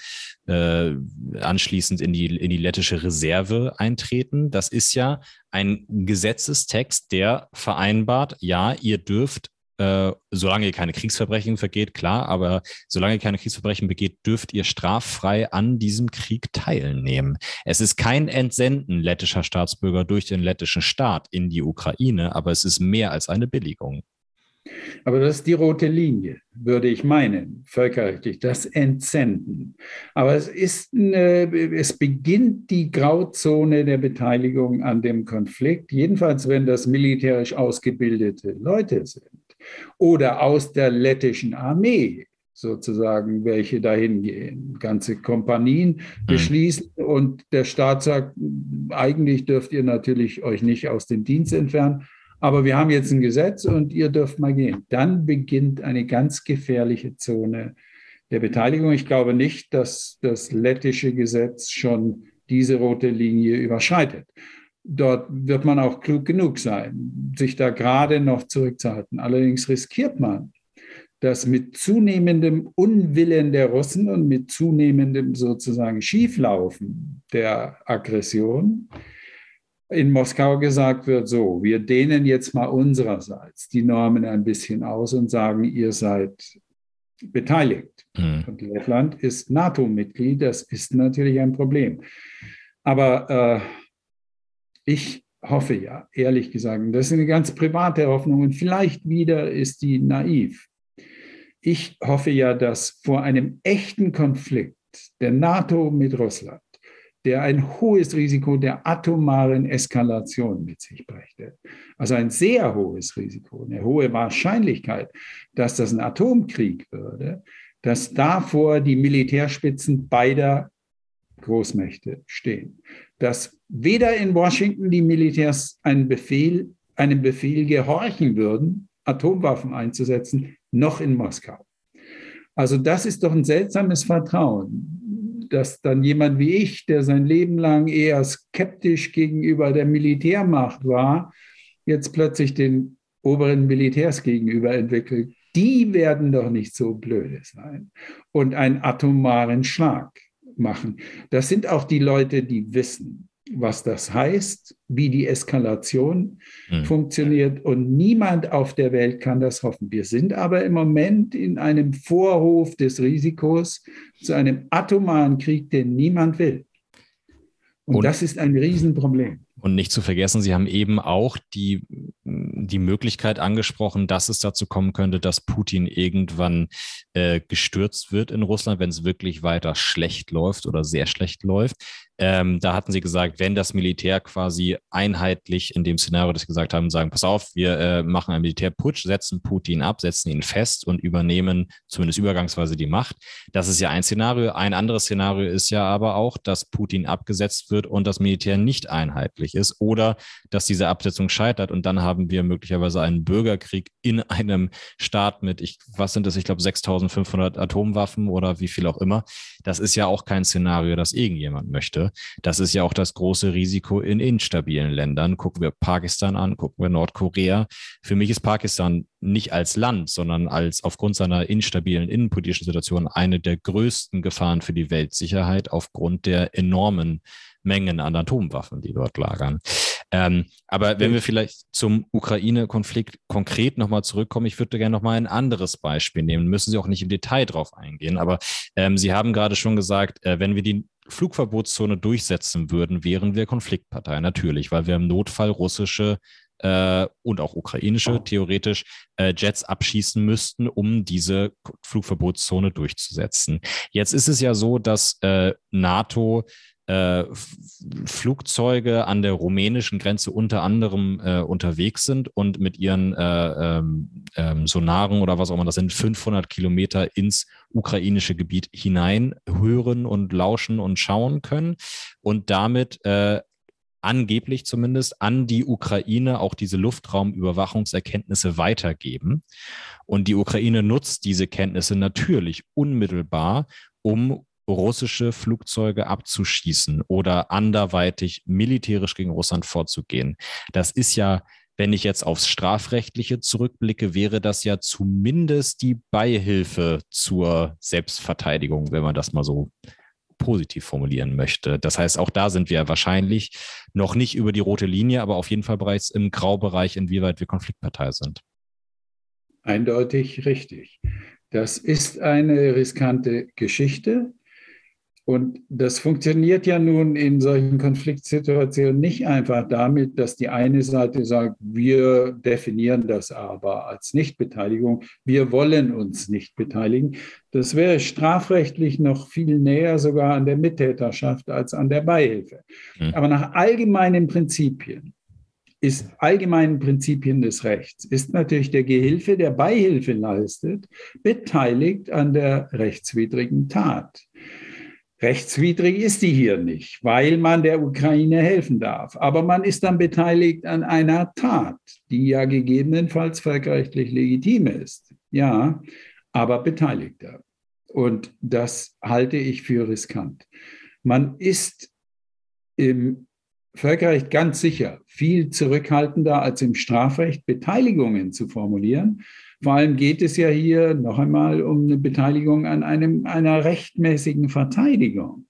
äh, anschließend in die, in die lettische Reserve eintreten. Das ist ja ein Gesetzestext, der vereinbart, ja, ihr dürft äh, solange ihr keine Kriegsverbrechen vergeht, klar, aber solange ihr keine Kriegsverbrechen begeht, dürft ihr straffrei an diesem Krieg teilnehmen. Es ist kein Entsenden lettischer Staatsbürger durch den lettischen Staat in die Ukraine, aber es ist mehr als eine Billigung. Aber das ist die rote Linie, würde ich meinen, völkerrechtlich, das Entsenden. Aber es ist, eine, es beginnt die Grauzone der Beteiligung an dem Konflikt, jedenfalls wenn das militärisch ausgebildete Leute sind oder aus der lettischen Armee sozusagen, welche dahin gehen. Ganze Kompanien mhm. beschließen mhm. und der Staat sagt, eigentlich dürft ihr natürlich euch nicht aus dem Dienst entfernen, aber wir haben jetzt ein Gesetz und ihr dürft mal gehen. Dann beginnt eine ganz gefährliche Zone der Beteiligung. Ich glaube nicht, dass das lettische Gesetz schon diese rote Linie überschreitet dort wird man auch klug genug sein, sich da gerade noch zurückzuhalten. Allerdings riskiert man, dass mit zunehmendem Unwillen der Russen und mit zunehmendem sozusagen Schieflaufen der Aggression in Moskau gesagt wird, so, wir dehnen jetzt mal unsererseits die Normen ein bisschen aus und sagen, ihr seid beteiligt. Mhm. Und Lettland ist NATO-Mitglied, das ist natürlich ein Problem. Aber äh, ich hoffe ja, ehrlich gesagt, das ist eine ganz private Hoffnung und vielleicht wieder ist die naiv. Ich hoffe ja, dass vor einem echten Konflikt der NATO mit Russland, der ein hohes Risiko der atomaren Eskalation mit sich brächte, also ein sehr hohes Risiko, eine hohe Wahrscheinlichkeit, dass das ein Atomkrieg würde, dass davor die Militärspitzen beider Großmächte stehen. Dass weder in Washington die Militärs einen Befehl, einem Befehl gehorchen würden, Atomwaffen einzusetzen, noch in Moskau. Also das ist doch ein seltsames Vertrauen, dass dann jemand wie ich, der sein Leben lang eher skeptisch gegenüber der Militärmacht war, jetzt plötzlich den oberen Militärs gegenüber entwickelt. Die werden doch nicht so blöde sein und einen atomaren Schlag machen. Das sind auch die Leute, die wissen, was das heißt, wie die Eskalation mhm. funktioniert. Und niemand auf der Welt kann das hoffen. Wir sind aber im Moment in einem Vorhof des Risikos zu einem atomaren Krieg, den niemand will. Und, Und das ist ein Riesenproblem. Und nicht zu vergessen, Sie haben eben auch die, die Möglichkeit angesprochen, dass es dazu kommen könnte, dass Putin irgendwann äh, gestürzt wird in Russland, wenn es wirklich weiter schlecht läuft oder sehr schlecht läuft. Ähm, da hatten sie gesagt, wenn das Militär quasi einheitlich in dem Szenario, das sie gesagt haben, sagen, pass auf, wir äh, machen einen Militärputsch, setzen Putin ab, setzen ihn fest und übernehmen zumindest übergangsweise die Macht. Das ist ja ein Szenario. Ein anderes Szenario ist ja aber auch, dass Putin abgesetzt wird und das Militär nicht einheitlich ist oder dass diese Absetzung scheitert und dann haben wir möglicherweise einen Bürgerkrieg in einem Staat mit, ich, was sind das, ich glaube 6500 Atomwaffen oder wie viel auch immer. Das ist ja auch kein Szenario, das irgendjemand möchte. Das ist ja auch das große Risiko in instabilen Ländern. Gucken wir Pakistan an, gucken wir Nordkorea. Für mich ist Pakistan nicht als Land, sondern als aufgrund seiner instabilen innenpolitischen Situation eine der größten Gefahren für die Weltsicherheit aufgrund der enormen Mengen an Atomwaffen, die dort lagern. Ähm, aber wenn wir vielleicht zum Ukraine-Konflikt konkret nochmal zurückkommen, ich würde gerne nochmal ein anderes Beispiel nehmen. Müssen Sie auch nicht im Detail drauf eingehen, aber ähm, Sie haben gerade schon gesagt, äh, wenn wir die Flugverbotszone durchsetzen würden, wären wir Konfliktpartei, natürlich, weil wir im Notfall russische äh, und auch ukrainische theoretisch äh, Jets abschießen müssten, um diese Flugverbotszone durchzusetzen. Jetzt ist es ja so, dass äh, NATO äh, Flugzeuge an der rumänischen Grenze unter anderem äh, unterwegs sind und mit ihren äh, ähm, ähm Sonaren oder was auch immer das sind, 500 Kilometer ins ukrainische Gebiet hinein hören und lauschen und schauen können und damit äh, angeblich zumindest an die Ukraine auch diese Luftraumüberwachungserkenntnisse weitergeben. Und die Ukraine nutzt diese Kenntnisse natürlich unmittelbar, um russische Flugzeuge abzuschießen oder anderweitig militärisch gegen Russland vorzugehen. Das ist ja, wenn ich jetzt aufs Strafrechtliche zurückblicke, wäre das ja zumindest die Beihilfe zur Selbstverteidigung, wenn man das mal so positiv formulieren möchte. Das heißt, auch da sind wir wahrscheinlich noch nicht über die rote Linie, aber auf jeden Fall bereits im Graubereich, inwieweit wir Konfliktpartei sind. Eindeutig richtig. Das ist eine riskante Geschichte. Und das funktioniert ja nun in solchen Konfliktsituationen nicht einfach damit, dass die eine Seite sagt, wir definieren das aber als Nichtbeteiligung, wir wollen uns nicht beteiligen. Das wäre strafrechtlich noch viel näher sogar an der Mittäterschaft als an der Beihilfe. Mhm. Aber nach allgemeinen Prinzipien ist allgemeinen Prinzipien des Rechts, ist natürlich der Gehilfe, der Beihilfe leistet, beteiligt an der rechtswidrigen Tat. Rechtswidrig ist die hier nicht, weil man der Ukraine helfen darf. Aber man ist dann beteiligt an einer Tat, die ja gegebenenfalls völkerrechtlich legitim ist. Ja, aber beteiligter. Und das halte ich für riskant. Man ist im Völkerrecht ganz sicher viel zurückhaltender als im Strafrecht, Beteiligungen zu formulieren. Vor allem geht es ja hier noch einmal um eine Beteiligung an einem, einer rechtmäßigen Verteidigung.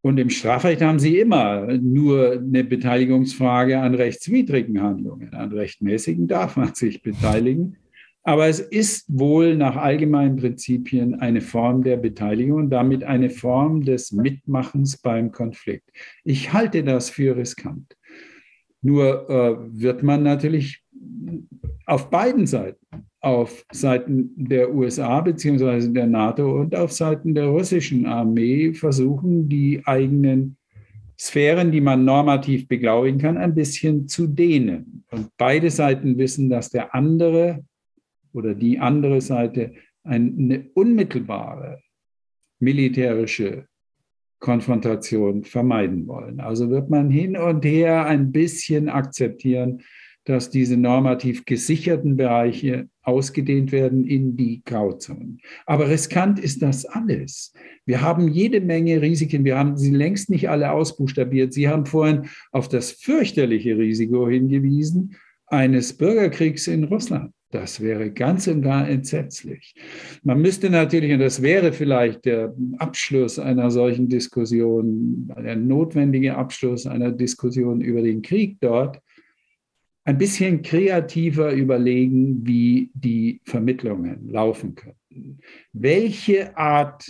Und im Strafrecht haben Sie immer nur eine Beteiligungsfrage an rechtswidrigen Handlungen. An rechtmäßigen darf man sich beteiligen. Aber es ist wohl nach allgemeinen Prinzipien eine Form der Beteiligung und damit eine Form des Mitmachens beim Konflikt. Ich halte das für riskant. Nur äh, wird man natürlich auf beiden Seiten, auf Seiten der USA bzw. der NATO und auf Seiten der russischen Armee versuchen, die eigenen Sphären, die man normativ beglaubigen kann, ein bisschen zu dehnen. Und beide Seiten wissen, dass der andere oder die andere Seite eine unmittelbare militärische Konfrontation vermeiden wollen. Also wird man hin und her ein bisschen akzeptieren, dass diese normativ gesicherten Bereiche ausgedehnt werden in die Grauzonen. Aber riskant ist das alles. Wir haben jede Menge Risiken. Wir haben sie längst nicht alle ausbuchstabiert. Sie haben vorhin auf das fürchterliche Risiko hingewiesen eines Bürgerkriegs in Russland. Das wäre ganz und gar entsetzlich. Man müsste natürlich, und das wäre vielleicht der Abschluss einer solchen Diskussion, der notwendige Abschluss einer Diskussion über den Krieg dort, ein bisschen kreativer überlegen, wie die Vermittlungen laufen könnten. Welche Art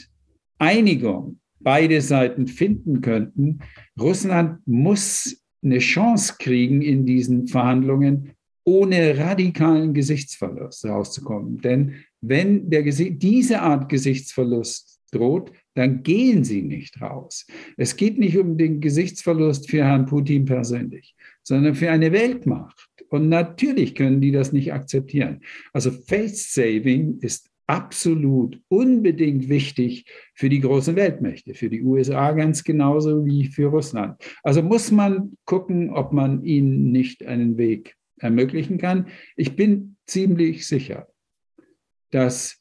Einigung beide Seiten finden könnten. Russland muss eine Chance kriegen in diesen Verhandlungen, ohne radikalen Gesichtsverlust rauszukommen. Denn wenn der, diese Art Gesichtsverlust droht, dann gehen sie nicht raus. Es geht nicht um den Gesichtsverlust für Herrn Putin persönlich, sondern für eine Weltmacht. Und natürlich können die das nicht akzeptieren. Also Face Saving ist absolut unbedingt wichtig für die großen Weltmächte, für die USA ganz genauso wie für Russland. Also muss man gucken, ob man ihnen nicht einen Weg ermöglichen kann. Ich bin ziemlich sicher, dass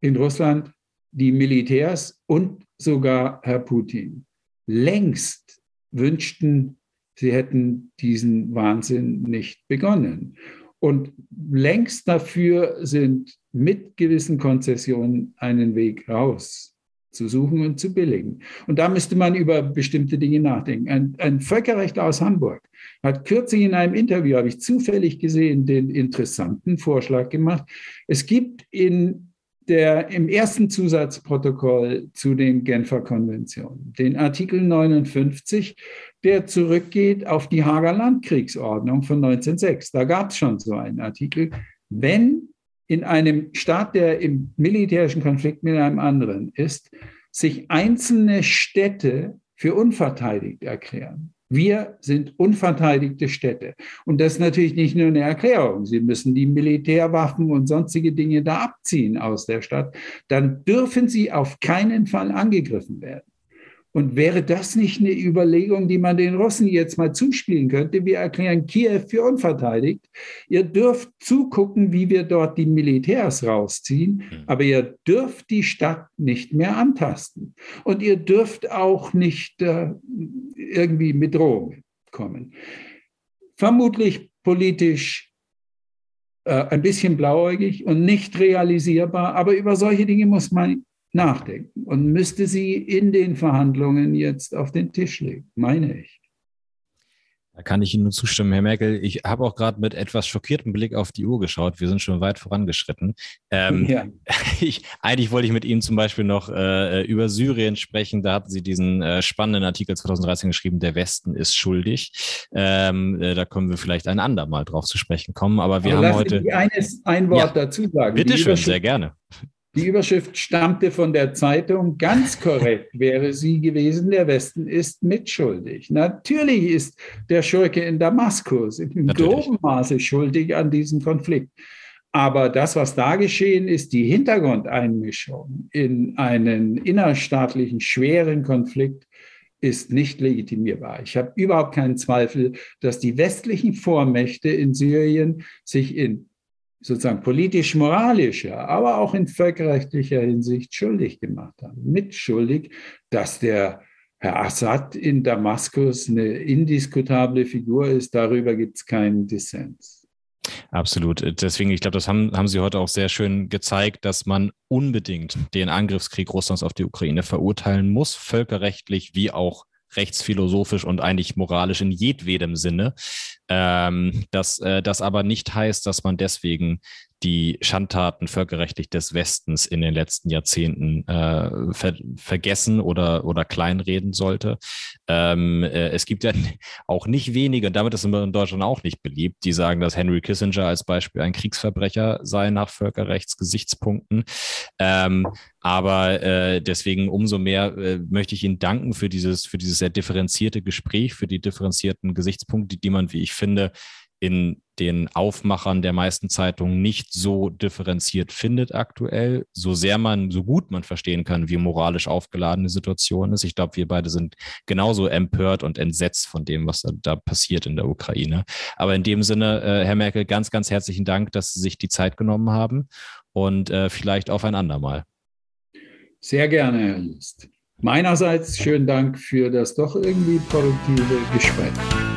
in Russland die Militärs und sogar Herr Putin längst wünschten, sie hätten diesen Wahnsinn nicht begonnen. Und längst dafür sind mit gewissen Konzessionen einen Weg raus zu suchen und zu billigen. Und da müsste man über bestimmte Dinge nachdenken. Ein, ein Völkerrechtler aus Hamburg hat kürzlich in einem Interview, habe ich zufällig gesehen, den interessanten Vorschlag gemacht. Es gibt in der, im ersten Zusatzprotokoll zu den Genfer Konventionen den Artikel 59, der zurückgeht auf die Hager Landkriegsordnung von 1906. Da gab es schon so einen Artikel. Wenn in einem Staat, der im militärischen Konflikt mit einem anderen ist, sich einzelne Städte für unverteidigt erklären. Wir sind unverteidigte Städte. Und das ist natürlich nicht nur eine Erklärung. Sie müssen die Militärwaffen und sonstige Dinge da abziehen aus der Stadt. Dann dürfen sie auf keinen Fall angegriffen werden. Und wäre das nicht eine Überlegung, die man den Russen jetzt mal zuspielen könnte? Wir erklären Kiew für unverteidigt. Ihr dürft zugucken, wie wir dort die Militärs rausziehen, mhm. aber ihr dürft die Stadt nicht mehr antasten. Und ihr dürft auch nicht äh, irgendwie mit Drohungen kommen. Vermutlich politisch äh, ein bisschen blauäugig und nicht realisierbar, aber über solche Dinge muss man nachdenken und müsste sie in den Verhandlungen jetzt auf den Tisch legen, meine ich. Da kann ich Ihnen nur zustimmen, Herr Merkel. Ich habe auch gerade mit etwas schockiertem Blick auf die Uhr geschaut. Wir sind schon weit vorangeschritten. Ähm, ja. ich, eigentlich wollte ich mit Ihnen zum Beispiel noch äh, über Syrien sprechen. Da hatten Sie diesen äh, spannenden Artikel 2013 geschrieben, der Westen ist schuldig. Ähm, äh, da können wir vielleicht ein andermal drauf zu sprechen kommen. Aber wir Aber haben heute. Ich eines, ein Wort ja, dazu sagen. Bitte schön, sehr gerne. Die Überschrift stammte von der Zeitung. Ganz korrekt wäre sie gewesen, der Westen ist mitschuldig. Natürlich ist der Schurke in Damaskus in groben Maße schuldig an diesem Konflikt. Aber das, was da geschehen ist, die Hintergrundeinmischung in einen innerstaatlichen schweren Konflikt, ist nicht legitimierbar. Ich habe überhaupt keinen Zweifel, dass die westlichen Vormächte in Syrien sich in sozusagen politisch-moralischer, aber auch in völkerrechtlicher Hinsicht schuldig gemacht haben. Mitschuldig, dass der Herr Assad in Damaskus eine indiskutable Figur ist, darüber gibt es keinen Dissens. Absolut. Deswegen, ich glaube, das haben, haben Sie heute auch sehr schön gezeigt, dass man unbedingt den Angriffskrieg Russlands auf die Ukraine verurteilen muss, völkerrechtlich wie auch rechtsphilosophisch und eigentlich moralisch in jedwedem Sinne. Ähm, dass äh, das aber nicht heißt, dass man deswegen die Schandtaten völkerrechtlich des Westens in den letzten Jahrzehnten äh, ver vergessen oder, oder kleinreden sollte. Ähm, äh, es gibt ja auch nicht wenige, und damit ist in Deutschland auch nicht beliebt, die sagen, dass Henry Kissinger als Beispiel ein Kriegsverbrecher sei nach Völkerrechtsgesichtspunkten. Ähm, aber äh, deswegen umso mehr äh, möchte ich Ihnen danken für dieses, für dieses sehr differenzierte Gespräch, für die differenzierten Gesichtspunkte, die man, wie ich finde, in den Aufmachern der meisten Zeitungen nicht so differenziert findet aktuell, so sehr man, so gut man verstehen kann, wie moralisch aufgeladene Situation ist. Ich glaube, wir beide sind genauso empört und entsetzt von dem, was da, passiert in der Ukraine. Aber in dem Sinne, äh, Herr Merkel, ganz, ganz herzlichen Dank, dass Sie sich die Zeit genommen haben und äh, vielleicht auf ein andermal. Sehr gerne, Herr List. Meinerseits schönen Dank für das doch irgendwie produktive Gespräch.